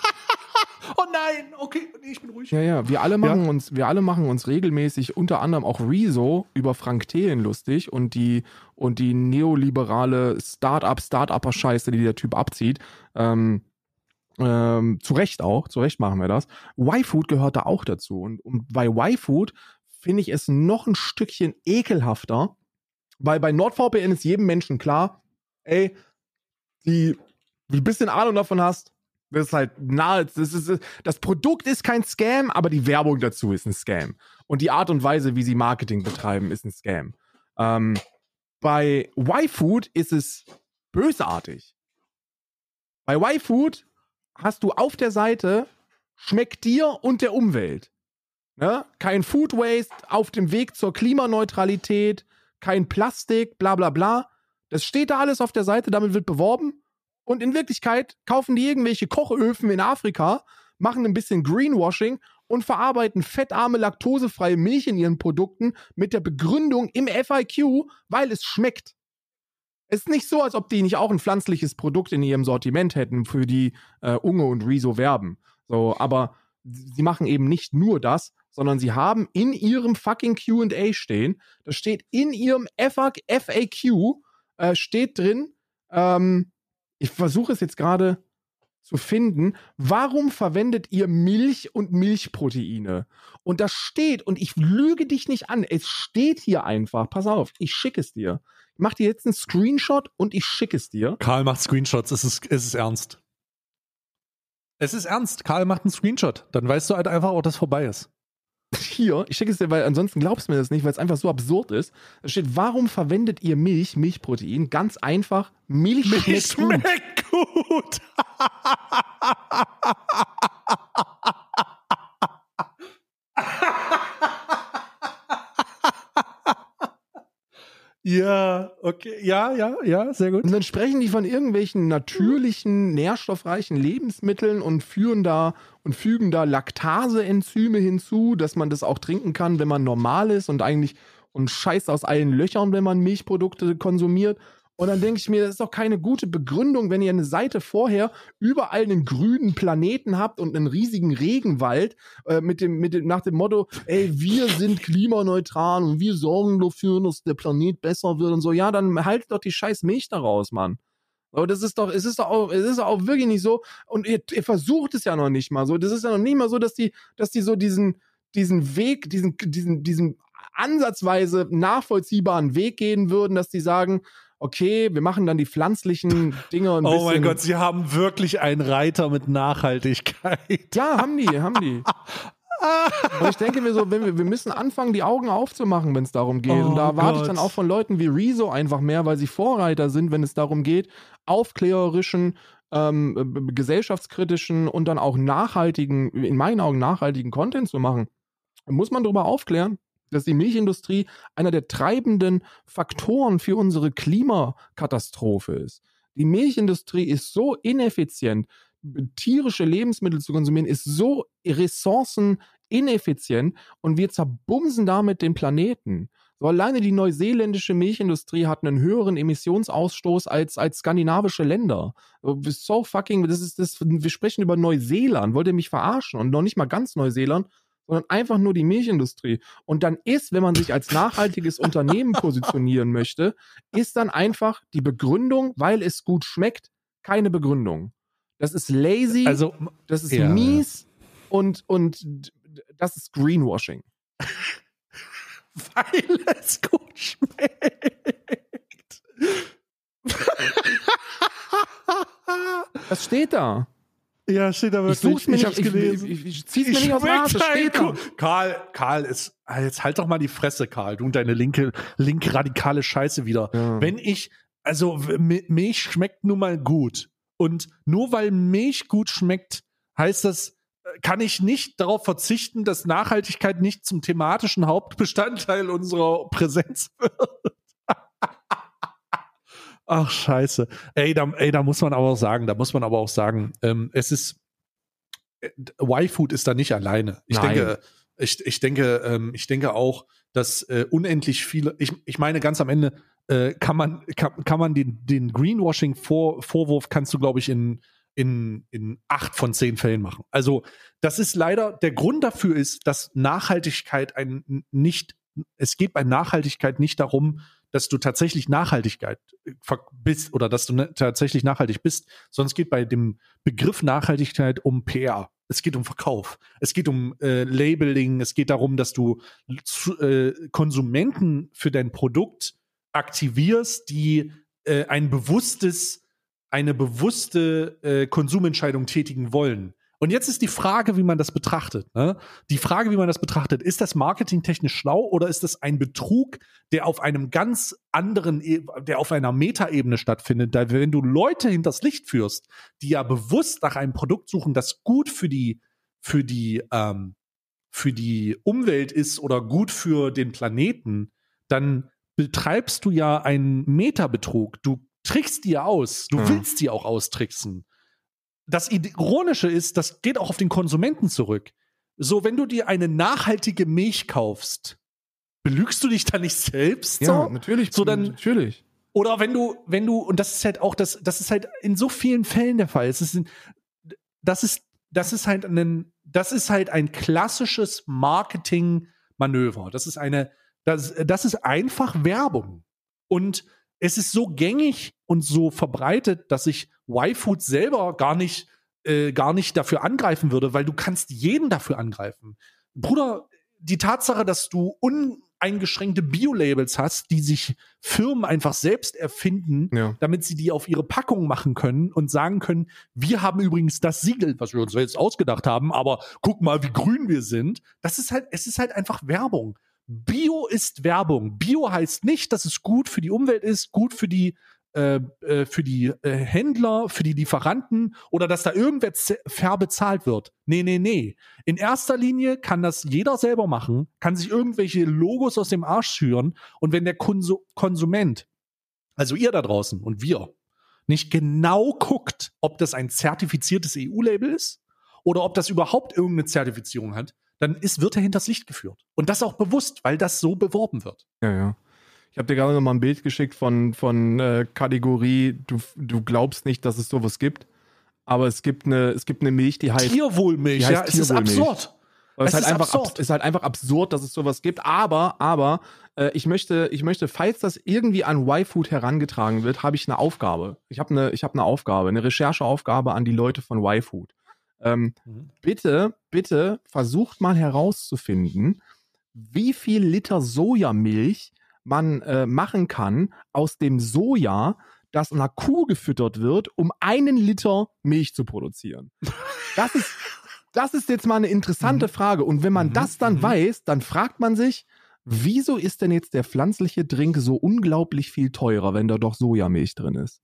S2: okay, nee, ich bin ruhig.
S1: Ja, ja, wir alle machen uns, wir alle machen uns regelmäßig unter anderem auch Rezo über Frank Thelen lustig und die und die neoliberale Start-up, Start-Upper-Scheiße, die der Typ abzieht. Ähm, ähm, zu Recht auch, zu Recht machen wir das. Y-Food gehört da auch dazu. Und, und bei Y-Food finde ich es noch ein Stückchen ekelhafter, weil bei NordVPN ist jedem Menschen klar, ey, die du ein bisschen Ahnung davon hast, das ist halt nahe, das, ist, das Produkt ist kein Scam, aber die Werbung dazu ist ein Scam. Und die Art und Weise, wie sie Marketing betreiben, ist ein Scam. Ähm, bei Y-Food ist es bösartig. Bei Y-Food hast du auf der Seite schmeckt dir und der Umwelt. Ne? Kein Food Waste auf dem Weg zur Klimaneutralität, kein Plastik, bla bla bla. Das steht da alles auf der Seite, damit wird beworben. Und in Wirklichkeit kaufen die irgendwelche Kochöfen in Afrika, machen ein bisschen Greenwashing und verarbeiten fettarme, laktosefreie Milch in ihren Produkten mit der Begründung im FIQ, weil es schmeckt. Es ist nicht so, als ob die nicht auch ein pflanzliches Produkt in ihrem Sortiment hätten, für die äh, Unge und Rezo werben. So, aber sie machen eben nicht nur das, sondern sie haben in ihrem fucking QA stehen, das steht in ihrem FAQ, äh, steht drin, ähm, ich versuche es jetzt gerade zu finden, warum verwendet ihr Milch und Milchproteine? Und das steht, und ich lüge dich nicht an, es steht hier einfach, pass auf, ich schicke es dir. Ich mache dir jetzt einen Screenshot und ich schicke es dir.
S2: Karl macht Screenshots, es ist, es ist ernst. Es ist ernst, Karl macht einen Screenshot. Dann weißt du halt einfach auch, dass vorbei ist.
S1: Hier, ich schicke es dir, weil ansonsten glaubst du mir das nicht, weil es einfach so absurd ist. Da steht, warum verwendet ihr Milch, Milchprotein? Ganz einfach, Milch,
S2: Milch
S1: schmeckt,
S2: schmeckt gut. ja, okay. Ja, ja, ja, sehr gut.
S1: Und dann sprechen die von irgendwelchen natürlichen, nährstoffreichen Lebensmitteln und führen da und fügen da Laktase-Enzyme hinzu, dass man das auch trinken kann, wenn man normal ist und eigentlich und scheißt aus allen Löchern, wenn man Milchprodukte konsumiert. Und dann denke ich mir, das ist doch keine gute Begründung, wenn ihr eine Seite vorher überall einen grünen Planeten habt und einen riesigen Regenwald äh, mit dem, mit dem, nach dem Motto, ey, wir sind klimaneutral und wir sorgen dafür, dass der Planet besser wird und so. Ja, dann haltet doch die scheiß Milch daraus, Mann. Aber das ist doch, es ist doch auch, es ist auch wirklich nicht so. Und ihr, ihr versucht es ja noch nicht mal so. Das ist ja noch nicht mal so, dass die, dass die so diesen, diesen Weg, diesen, diesen, diesen ansatzweise nachvollziehbaren Weg gehen würden, dass die sagen, okay, wir machen dann die pflanzlichen Dinge ein
S2: Oh mein Gott, sie haben wirklich einen Reiter mit Nachhaltigkeit.
S1: Ja, haben die, haben die. Und ich denke mir so, wenn wir, wir müssen anfangen, die Augen aufzumachen, wenn es darum geht. und da
S2: Oh
S1: erwarte ich
S2: Gott.
S1: dann auch von Leuten wie Rezo einfach mehr, weil sie Vorreiter sind, wenn es darum geht, aufklärerischen, ähm, äh, gesellschaftskritischen und dann auch nachhaltigen, in meinen Augen nachhaltigen Content zu machen. Da muss man darüber aufklären, dass die Milchindustrie einer der treibenden Faktoren für unsere Klimakatastrophe ist. Die Milchindustrie ist so ineffizient, tierische Lebensmittel zu konsumieren, ist so ressourcenineffizient und wir zerbumsen damit den Planeten. So alleine die neuseeländische Milchindustrie hat einen höheren Emissionsausstoß als, als skandinavische Länder. So so fucking, das ist das, wir sprechen über Neuseeland. Wollt ihr mich verarschen? Und noch nicht mal ganz Neuseeland, sondern einfach nur die Milchindustrie. Und dann ist, wenn man sich als nachhaltiges Unternehmen positionieren möchte, ist dann einfach die Begründung, weil es gut schmeckt, keine Begründung. Das ist lazy,
S2: Also,
S1: das ist
S2: ja,
S1: mies und, und das ist Greenwashing.
S2: weil es gut schmeckt.
S1: Das steht da.
S2: ja, steht da
S1: Ich
S2: wirklich.
S1: such's mir
S2: ich
S1: nicht, ich,
S2: gelesen.
S1: ich, ich, ich zieh's mir nicht aus Arsch, steht da.
S2: Karl, Karl ist, ah, jetzt halt doch mal die Fresse, Karl. Du und deine linke, linke radikale Scheiße wieder.
S1: Ja.
S2: Wenn ich, also Milch schmeckt nun mal gut. Und nur weil Milch gut schmeckt, heißt das, äh, kann ich nicht darauf verzichten, dass Nachhaltigkeit nicht zum thematischen Hauptbestandteil unserer Präsenz wird. Ach, scheiße. Ey da, ey, da muss man aber auch sagen, da muss man aber auch sagen, ähm, es ist, äh, Y-Food ist da nicht alleine. Ich
S1: Nein.
S2: denke, ich, ich denke, ähm, ich denke auch, dass äh, unendlich viele, ich, ich meine, ganz am Ende äh, kann man, kann, kann man den, den Greenwashing-Vorwurf kannst du, glaube ich, in in, in acht von zehn Fällen machen. Also das ist leider, der Grund dafür ist, dass Nachhaltigkeit ein nicht, es geht bei Nachhaltigkeit nicht darum, dass du tatsächlich Nachhaltigkeit äh, bist oder dass du ne, tatsächlich nachhaltig bist, sondern es geht bei dem Begriff Nachhaltigkeit um PR. Es geht um Verkauf. Es geht um äh, Labeling. Es geht darum, dass du äh, Konsumenten für dein Produkt aktivierst, die äh, ein bewusstes, eine bewusste äh, Konsumentscheidung tätigen wollen. Und jetzt ist die Frage, wie man das betrachtet. Ne? Die Frage, wie man das betrachtet, ist das marketingtechnisch schlau oder ist das ein Betrug, der auf einem ganz anderen, e der auf einer Metaebene stattfindet? Da, wenn du Leute hinters Licht führst, die ja bewusst nach einem Produkt suchen, das gut für die, für die, ähm, für die Umwelt ist oder gut für den Planeten, dann betreibst du ja einen Metabetrug. Du trickst die aus. Du ja. willst die auch austricksen das Ironische ist, das geht auch auf den Konsumenten zurück. So, wenn du dir eine nachhaltige Milch kaufst, belügst du dich da nicht selbst?
S1: Ja,
S2: so?
S1: natürlich.
S2: So dann,
S1: natürlich.
S2: Oder wenn du, wenn du, und das ist halt auch, das, das ist halt in so vielen Fällen der Fall. Es ist, das ist, das ist halt ein, das ist halt ein klassisches Marketingmanöver. Das ist eine, das, das ist einfach Werbung. Und es ist so gängig und so verbreitet, dass ich Y-Food selber gar nicht, äh, gar nicht dafür angreifen würde, weil du kannst jeden dafür angreifen. Bruder, die Tatsache, dass du uneingeschränkte Bio-Labels hast, die sich Firmen einfach selbst erfinden, ja. damit sie die auf ihre Packung machen können und sagen können, wir haben übrigens das Siegel, was wir uns jetzt ausgedacht haben, aber guck mal, wie grün wir sind. Das ist halt, es ist halt einfach Werbung. Bio ist Werbung. Bio heißt nicht, dass es gut für die Umwelt ist, gut für die äh, äh, für die äh, Händler, für die Lieferanten oder dass da irgendwer fair bezahlt wird. Nee, nee, nee. In erster Linie kann das jeder selber machen, kann sich irgendwelche Logos aus dem Arsch schüren und wenn der Konsu Konsument, also ihr da draußen und wir, nicht genau guckt, ob das ein zertifiziertes EU-Label ist oder ob das überhaupt irgendeine Zertifizierung hat, dann ist, wird er hinters Licht geführt. Und das auch bewusst, weil das so beworben wird.
S1: Ja, ja. Ich habe dir gerade noch mal ein Bild geschickt von, von äh, Kategorie, du, du glaubst nicht, dass es sowas gibt. Aber es gibt eine, es gibt eine Milch, die heißt.
S2: Tierwohlmilch,
S1: die heißt
S2: ja, es ist absurd.
S1: Es, ist, halt einfach absurd. ist halt einfach absurd, dass es sowas gibt. Aber, aber, äh, ich möchte, ich möchte, falls das irgendwie an Y-Food herangetragen wird, habe ich eine Aufgabe. Ich habe eine, ich habe eine Aufgabe, eine Rechercheaufgabe an die Leute von Y-Food. Ähm, mhm. Bitte, bitte versucht mal herauszufinden, wie viel Liter Sojamilch man äh, machen kann aus dem Soja, das einer Kuh gefüttert wird, um einen Liter Milch zu produzieren. Das ist, das ist jetzt mal eine interessante mhm. Frage. Und wenn man mhm. das dann mhm. weiß, dann fragt man sich, wieso ist denn jetzt der pflanzliche Drink so unglaublich viel teurer, wenn da doch Sojamilch drin ist?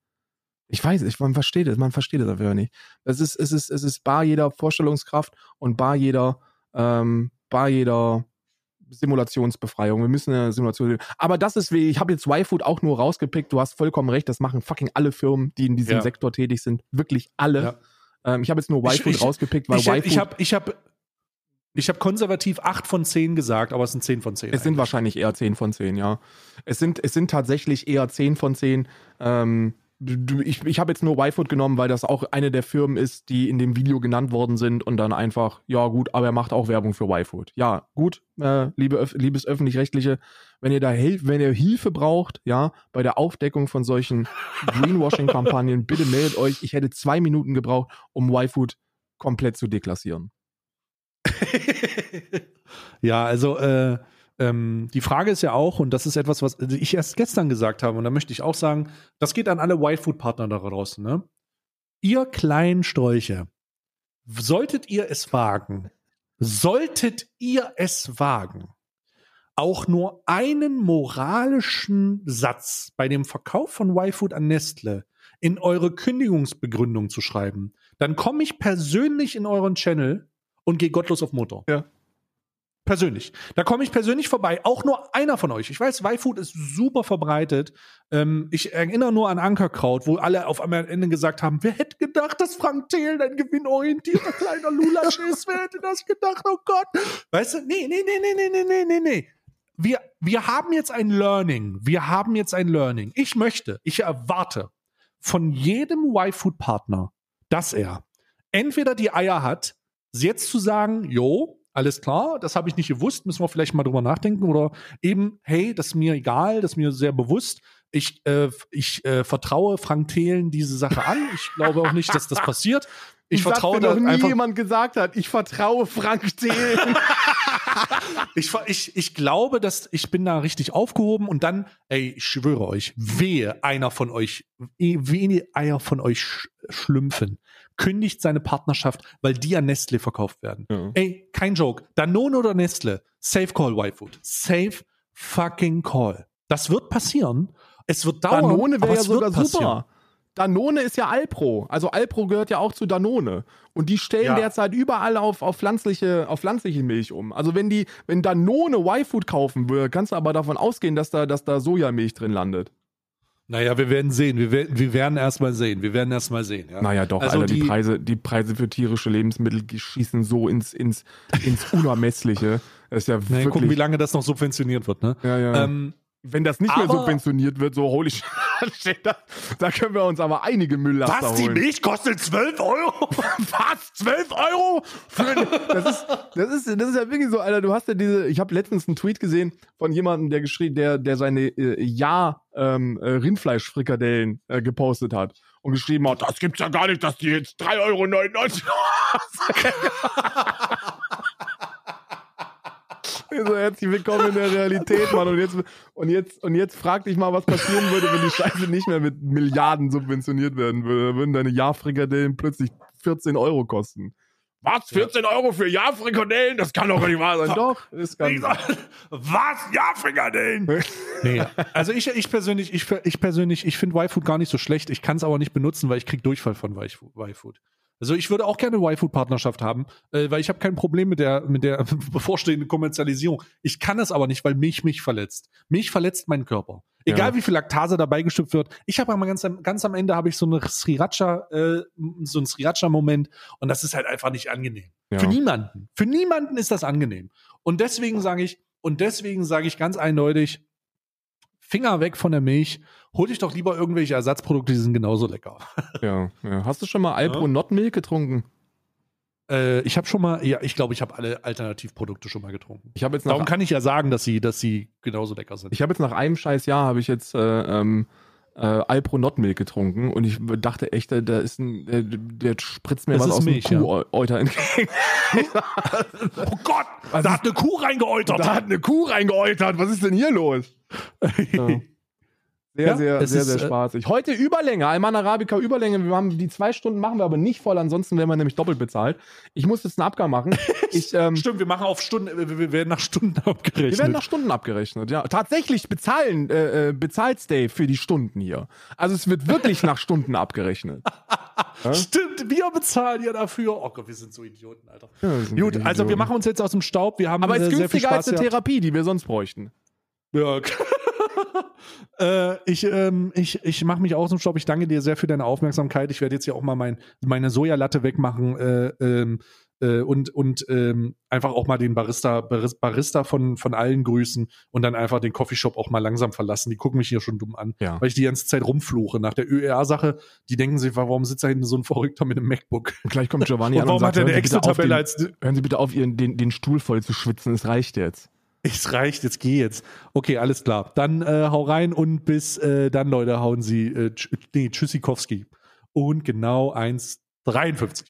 S1: Ich weiß, ich, man versteht es, man versteht es einfach nicht. Es ist, es ist, es ist bar jeder Vorstellungskraft und bar jeder, ähm, bar jeder Simulationsbefreiung. Wir müssen eine Simulation. Aber das ist wie, ich habe jetzt Y-Food auch nur rausgepickt. Du hast vollkommen recht. Das machen fucking alle Firmen, die in diesem ja. Sektor tätig sind. Wirklich alle. Ja. Ähm, ich habe jetzt nur Y-Food rausgepickt, weil
S2: Y-Food. Ich habe, ich habe, ich habe konservativ 8 von 10 gesagt, aber es sind 10 von 10.
S1: Es eigentlich. sind wahrscheinlich eher 10 von 10, ja. Es sind, es sind tatsächlich eher 10 von 10. Ähm, ich, ich habe jetzt nur YFood genommen, weil das auch eine der Firmen ist, die in dem Video genannt worden sind und dann einfach, ja gut, aber er macht auch Werbung für YFood. Ja, gut, äh, liebe, liebes Öffentlich-Rechtliche, wenn ihr da Hilfe, wenn ihr Hilfe braucht, ja, bei der Aufdeckung von solchen Greenwashing-Kampagnen, bitte meldet euch. Ich hätte zwei Minuten gebraucht, um YFood komplett zu deklassieren.
S2: ja, also äh, ähm, die Frage ist ja auch, und das ist etwas, was ich erst gestern gesagt habe, und da möchte ich auch sagen, das geht an alle Whitefood-Partner da draußen, ne? Ihr kleinen Sträuche, solltet ihr es wagen, solltet ihr es wagen, auch nur einen moralischen Satz bei dem Verkauf von Y-Food an Nestle in eure Kündigungsbegründung zu schreiben, dann komme ich persönlich in euren Channel und gehe gottlos auf Motor.
S1: Ja.
S2: Persönlich. Da komme ich persönlich vorbei. Auch nur einer von euch. Ich weiß, Y-Food ist super verbreitet. Ähm, ich erinnere nur an Ankerkraut, wo alle auf einmal am Ende gesagt haben, wer hätte gedacht, dass Frank Thelen ein gewinnorientierter kleiner Lulasch ist? Wer hätte das gedacht? Oh Gott. Weißt du, nee, nee, nee, nee, nee, nee, nee, nee. Wir, wir haben jetzt ein Learning. Wir haben jetzt ein Learning. Ich möchte, ich erwarte von jedem Y-Food-Partner, dass er entweder die Eier hat, jetzt zu sagen, jo, alles klar, das habe ich nicht gewusst, müssen wir vielleicht mal drüber nachdenken oder eben, hey, das ist mir egal, das ist mir sehr bewusst. Ich, äh, ich äh, vertraue Frank Thelen diese Sache an. Ich glaube auch nicht, dass das passiert. Ich
S1: Satz,
S2: vertraue
S1: den
S2: da
S1: noch nie
S2: einfach.
S1: jemand gesagt hat. Ich vertraue Frank Thelen.
S2: Ich, ich, ich glaube, dass ich bin da richtig aufgehoben und dann, ey, ich schwöre euch, wehe einer von euch, eh, wehe Eier von euch sch schlümpfen, kündigt seine Partnerschaft, weil die an Nestle verkauft werden.
S1: Ja.
S2: Ey, kein Joke. Danone oder Nestle, safe call Y-Food. Safe fucking call. Das wird passieren. Es wird dauern,
S1: Danone wäre ja sogar
S2: passieren.
S1: super. Danone ist ja Alpro. Also Alpro gehört ja auch zu Danone. Und die stellen
S2: Ja.
S1: derzeit überall auf, auf, pflanzliche, auf pflanzliche Milch um. Also wenn die, wenn Danone Y-Food kaufen würde, kannst du aber davon ausgehen, dass da, dass da Sojamilch drin landet.
S2: Naja, wir werden sehen. Wir, werden- wir werden erst mal sehen. Wir werden erst mal sehen. Ja.
S1: Naja, doch,
S2: Also
S1: Alter, die,
S2: die-
S1: Preise, die Preise für tierische Lebensmittel schießen so ins, ins, ins Unermessliche. Das ist ja
S2: Nee,
S1: wirklich.
S2: gucken, wie lange das noch subventioniert wird. Ne?
S1: ja, ja.
S2: Ähm,
S1: Wenn das nicht mehr
S2: aber-
S1: subventioniert wird, so holy shit, da, da können wir uns aber einige Mülllaster
S3: Was? Die
S1: holen.
S3: Milch kostet 12 Euro?
S1: Was? 12 Euro? Für, das, ist, das, ist, das ist ja wirklich so, Alter. Du hast ja diese. Ich habe letztens einen Tweet gesehen von jemandem, der geschrieben, der, der seine äh, Ja ähm, äh, Rindfleischfrikadellen äh, gepostet hat und geschrieben hat, das gibt's ja gar nicht, dass die jetzt 3,99 Euro. So, herzlich willkommen in der Realität, Mann. Und jetzt, und, jetzt, und jetzt frag dich mal, was passieren würde, wenn die Scheiße nicht mehr mit Milliarden subventioniert werden würde. Da würden deine Ja-Frikadellen plötzlich 14 Euro kosten. Was? 14 Euro für Ja-Frikadellen? Das kann doch nicht wahr sein. Doch, ist ganz.
S3: Was? Ja, Frikadellen.
S2: Nee, also ich, ich persönlich, ich, ich persönlich, ich finde Y-Food gar nicht so schlecht. Ich kann es aber nicht benutzen, weil ich krieg Durchfall von Y-Food. Also ich würde auch gerne eine Y-Food-Partnerschaft haben, äh, weil ich habe kein Problem mit der, mit der bevorstehenden Kommerzialisierung. Ich kann es aber nicht, weil Milch mich verletzt. Milch verletzt meinen Körper. Egal
S1: Ja.
S2: wie viel Laktase dabei gestückt wird. Ich habe einmal ganz, am- ganz am Ende habe ich so eine Sriracha, äh, so einen Sriracha-Moment und das ist halt einfach nicht angenehm.
S1: Ja.
S2: Für niemanden. Für niemanden ist das angenehm. Und deswegen sage ich, und deswegen sage ich ganz eindeutig, Finger weg von der Milch, hol dich doch lieber irgendwelche Ersatzprodukte, die sind genauso lecker.
S1: Ja, ja. Hast du schon mal Alpro
S2: Ja.
S1: Not Milk getrunken?
S2: Äh, ich habe schon mal, ja, ich glaube, ich habe alle Alternativprodukte schon mal getrunken.
S1: Ich habe jetzt nach
S2: Darum kann ich ja sagen, dass sie, dass sie genauso lecker sind.
S1: Ich habe jetzt nach einem scheiß Jahr habe ich jetzt äh, ähm, äh, Alpro Not Milk getrunken und ich dachte echt, äh, da ist ein, der, der spritzt mir
S2: Das
S1: was aus
S2: Milch, ja.
S1: dem Kuhäuter entgegen.
S3: Oh Gott, da hat eine Kuh reingeäutert.
S1: da hat eine Kuh reingeäutert. Was ist denn hier los? Ja. Sehr,
S2: Ja,
S1: sehr,
S2: es
S1: sehr,
S2: ist,
S1: sehr
S2: äh,
S1: spaßig. Heute Überlänge, Alman Arabica Überlänge. Wir haben die zwei Stunden machen wir aber nicht voll, ansonsten werden wir nämlich doppelt bezahlt. Ich muss jetzt einen Abgang machen. Ich, ähm,
S2: Stimmt, wir machen auf Stunden, wir, wir werden nach Stunden
S1: wir
S2: abgerechnet.
S1: werden nach Stunden abgerechnet, ja. Tatsächlich bezahlen, äh, äh, bezahlt Dave für die Stunden hier. Also es wird wirklich nach Stunden abgerechnet.
S2: Stimmt, wir bezahlen ja dafür. Oh Gott, wir sind so Idioten, Alter.
S1: Ja, wir
S2: Gut, also wir machen uns jetzt aus dem Staub. Wir haben
S1: Aber
S2: äh,
S1: ist günstiger als eine. Therapie, die wir sonst bräuchten.
S2: Ja. äh, ich ähm, ich, ich mache mich aus dem Staub. Ich danke dir sehr für deine Aufmerksamkeit. Ich werde jetzt hier auch mal mein, meine Sojalatte wegmachen äh, ähm, äh, und, und ähm, einfach auch mal den Barista, Baris- Barista von, von allen grüßen und dann einfach den Coffeeshop auch mal langsam verlassen. Die gucken mich hier schon dumm an,
S1: Ja.
S2: weil ich die ganze Zeit rumfluche. Nach der ÖER-Sache, die denken sich, warum sitzt da hinten so ein Verrückter mit einem MacBook?
S1: Und gleich kommt Giovanni
S2: Und
S1: an
S2: warum
S1: und
S2: hat
S1: sagt,
S2: er eine
S1: hören Sie, bitte auf
S2: Excel-Tabelle
S1: den,
S2: als
S1: hören Sie bitte auf, Ihren, den, den Stuhl voll zu schwitzen. Es reicht jetzt.
S2: Es reicht, jetzt geh jetzt. Okay, alles klar. Dann äh, hau rein und bis äh, dann, Leute, hauen Sie äh, tsch nee, Tschüssikowski. Und genau 1,53.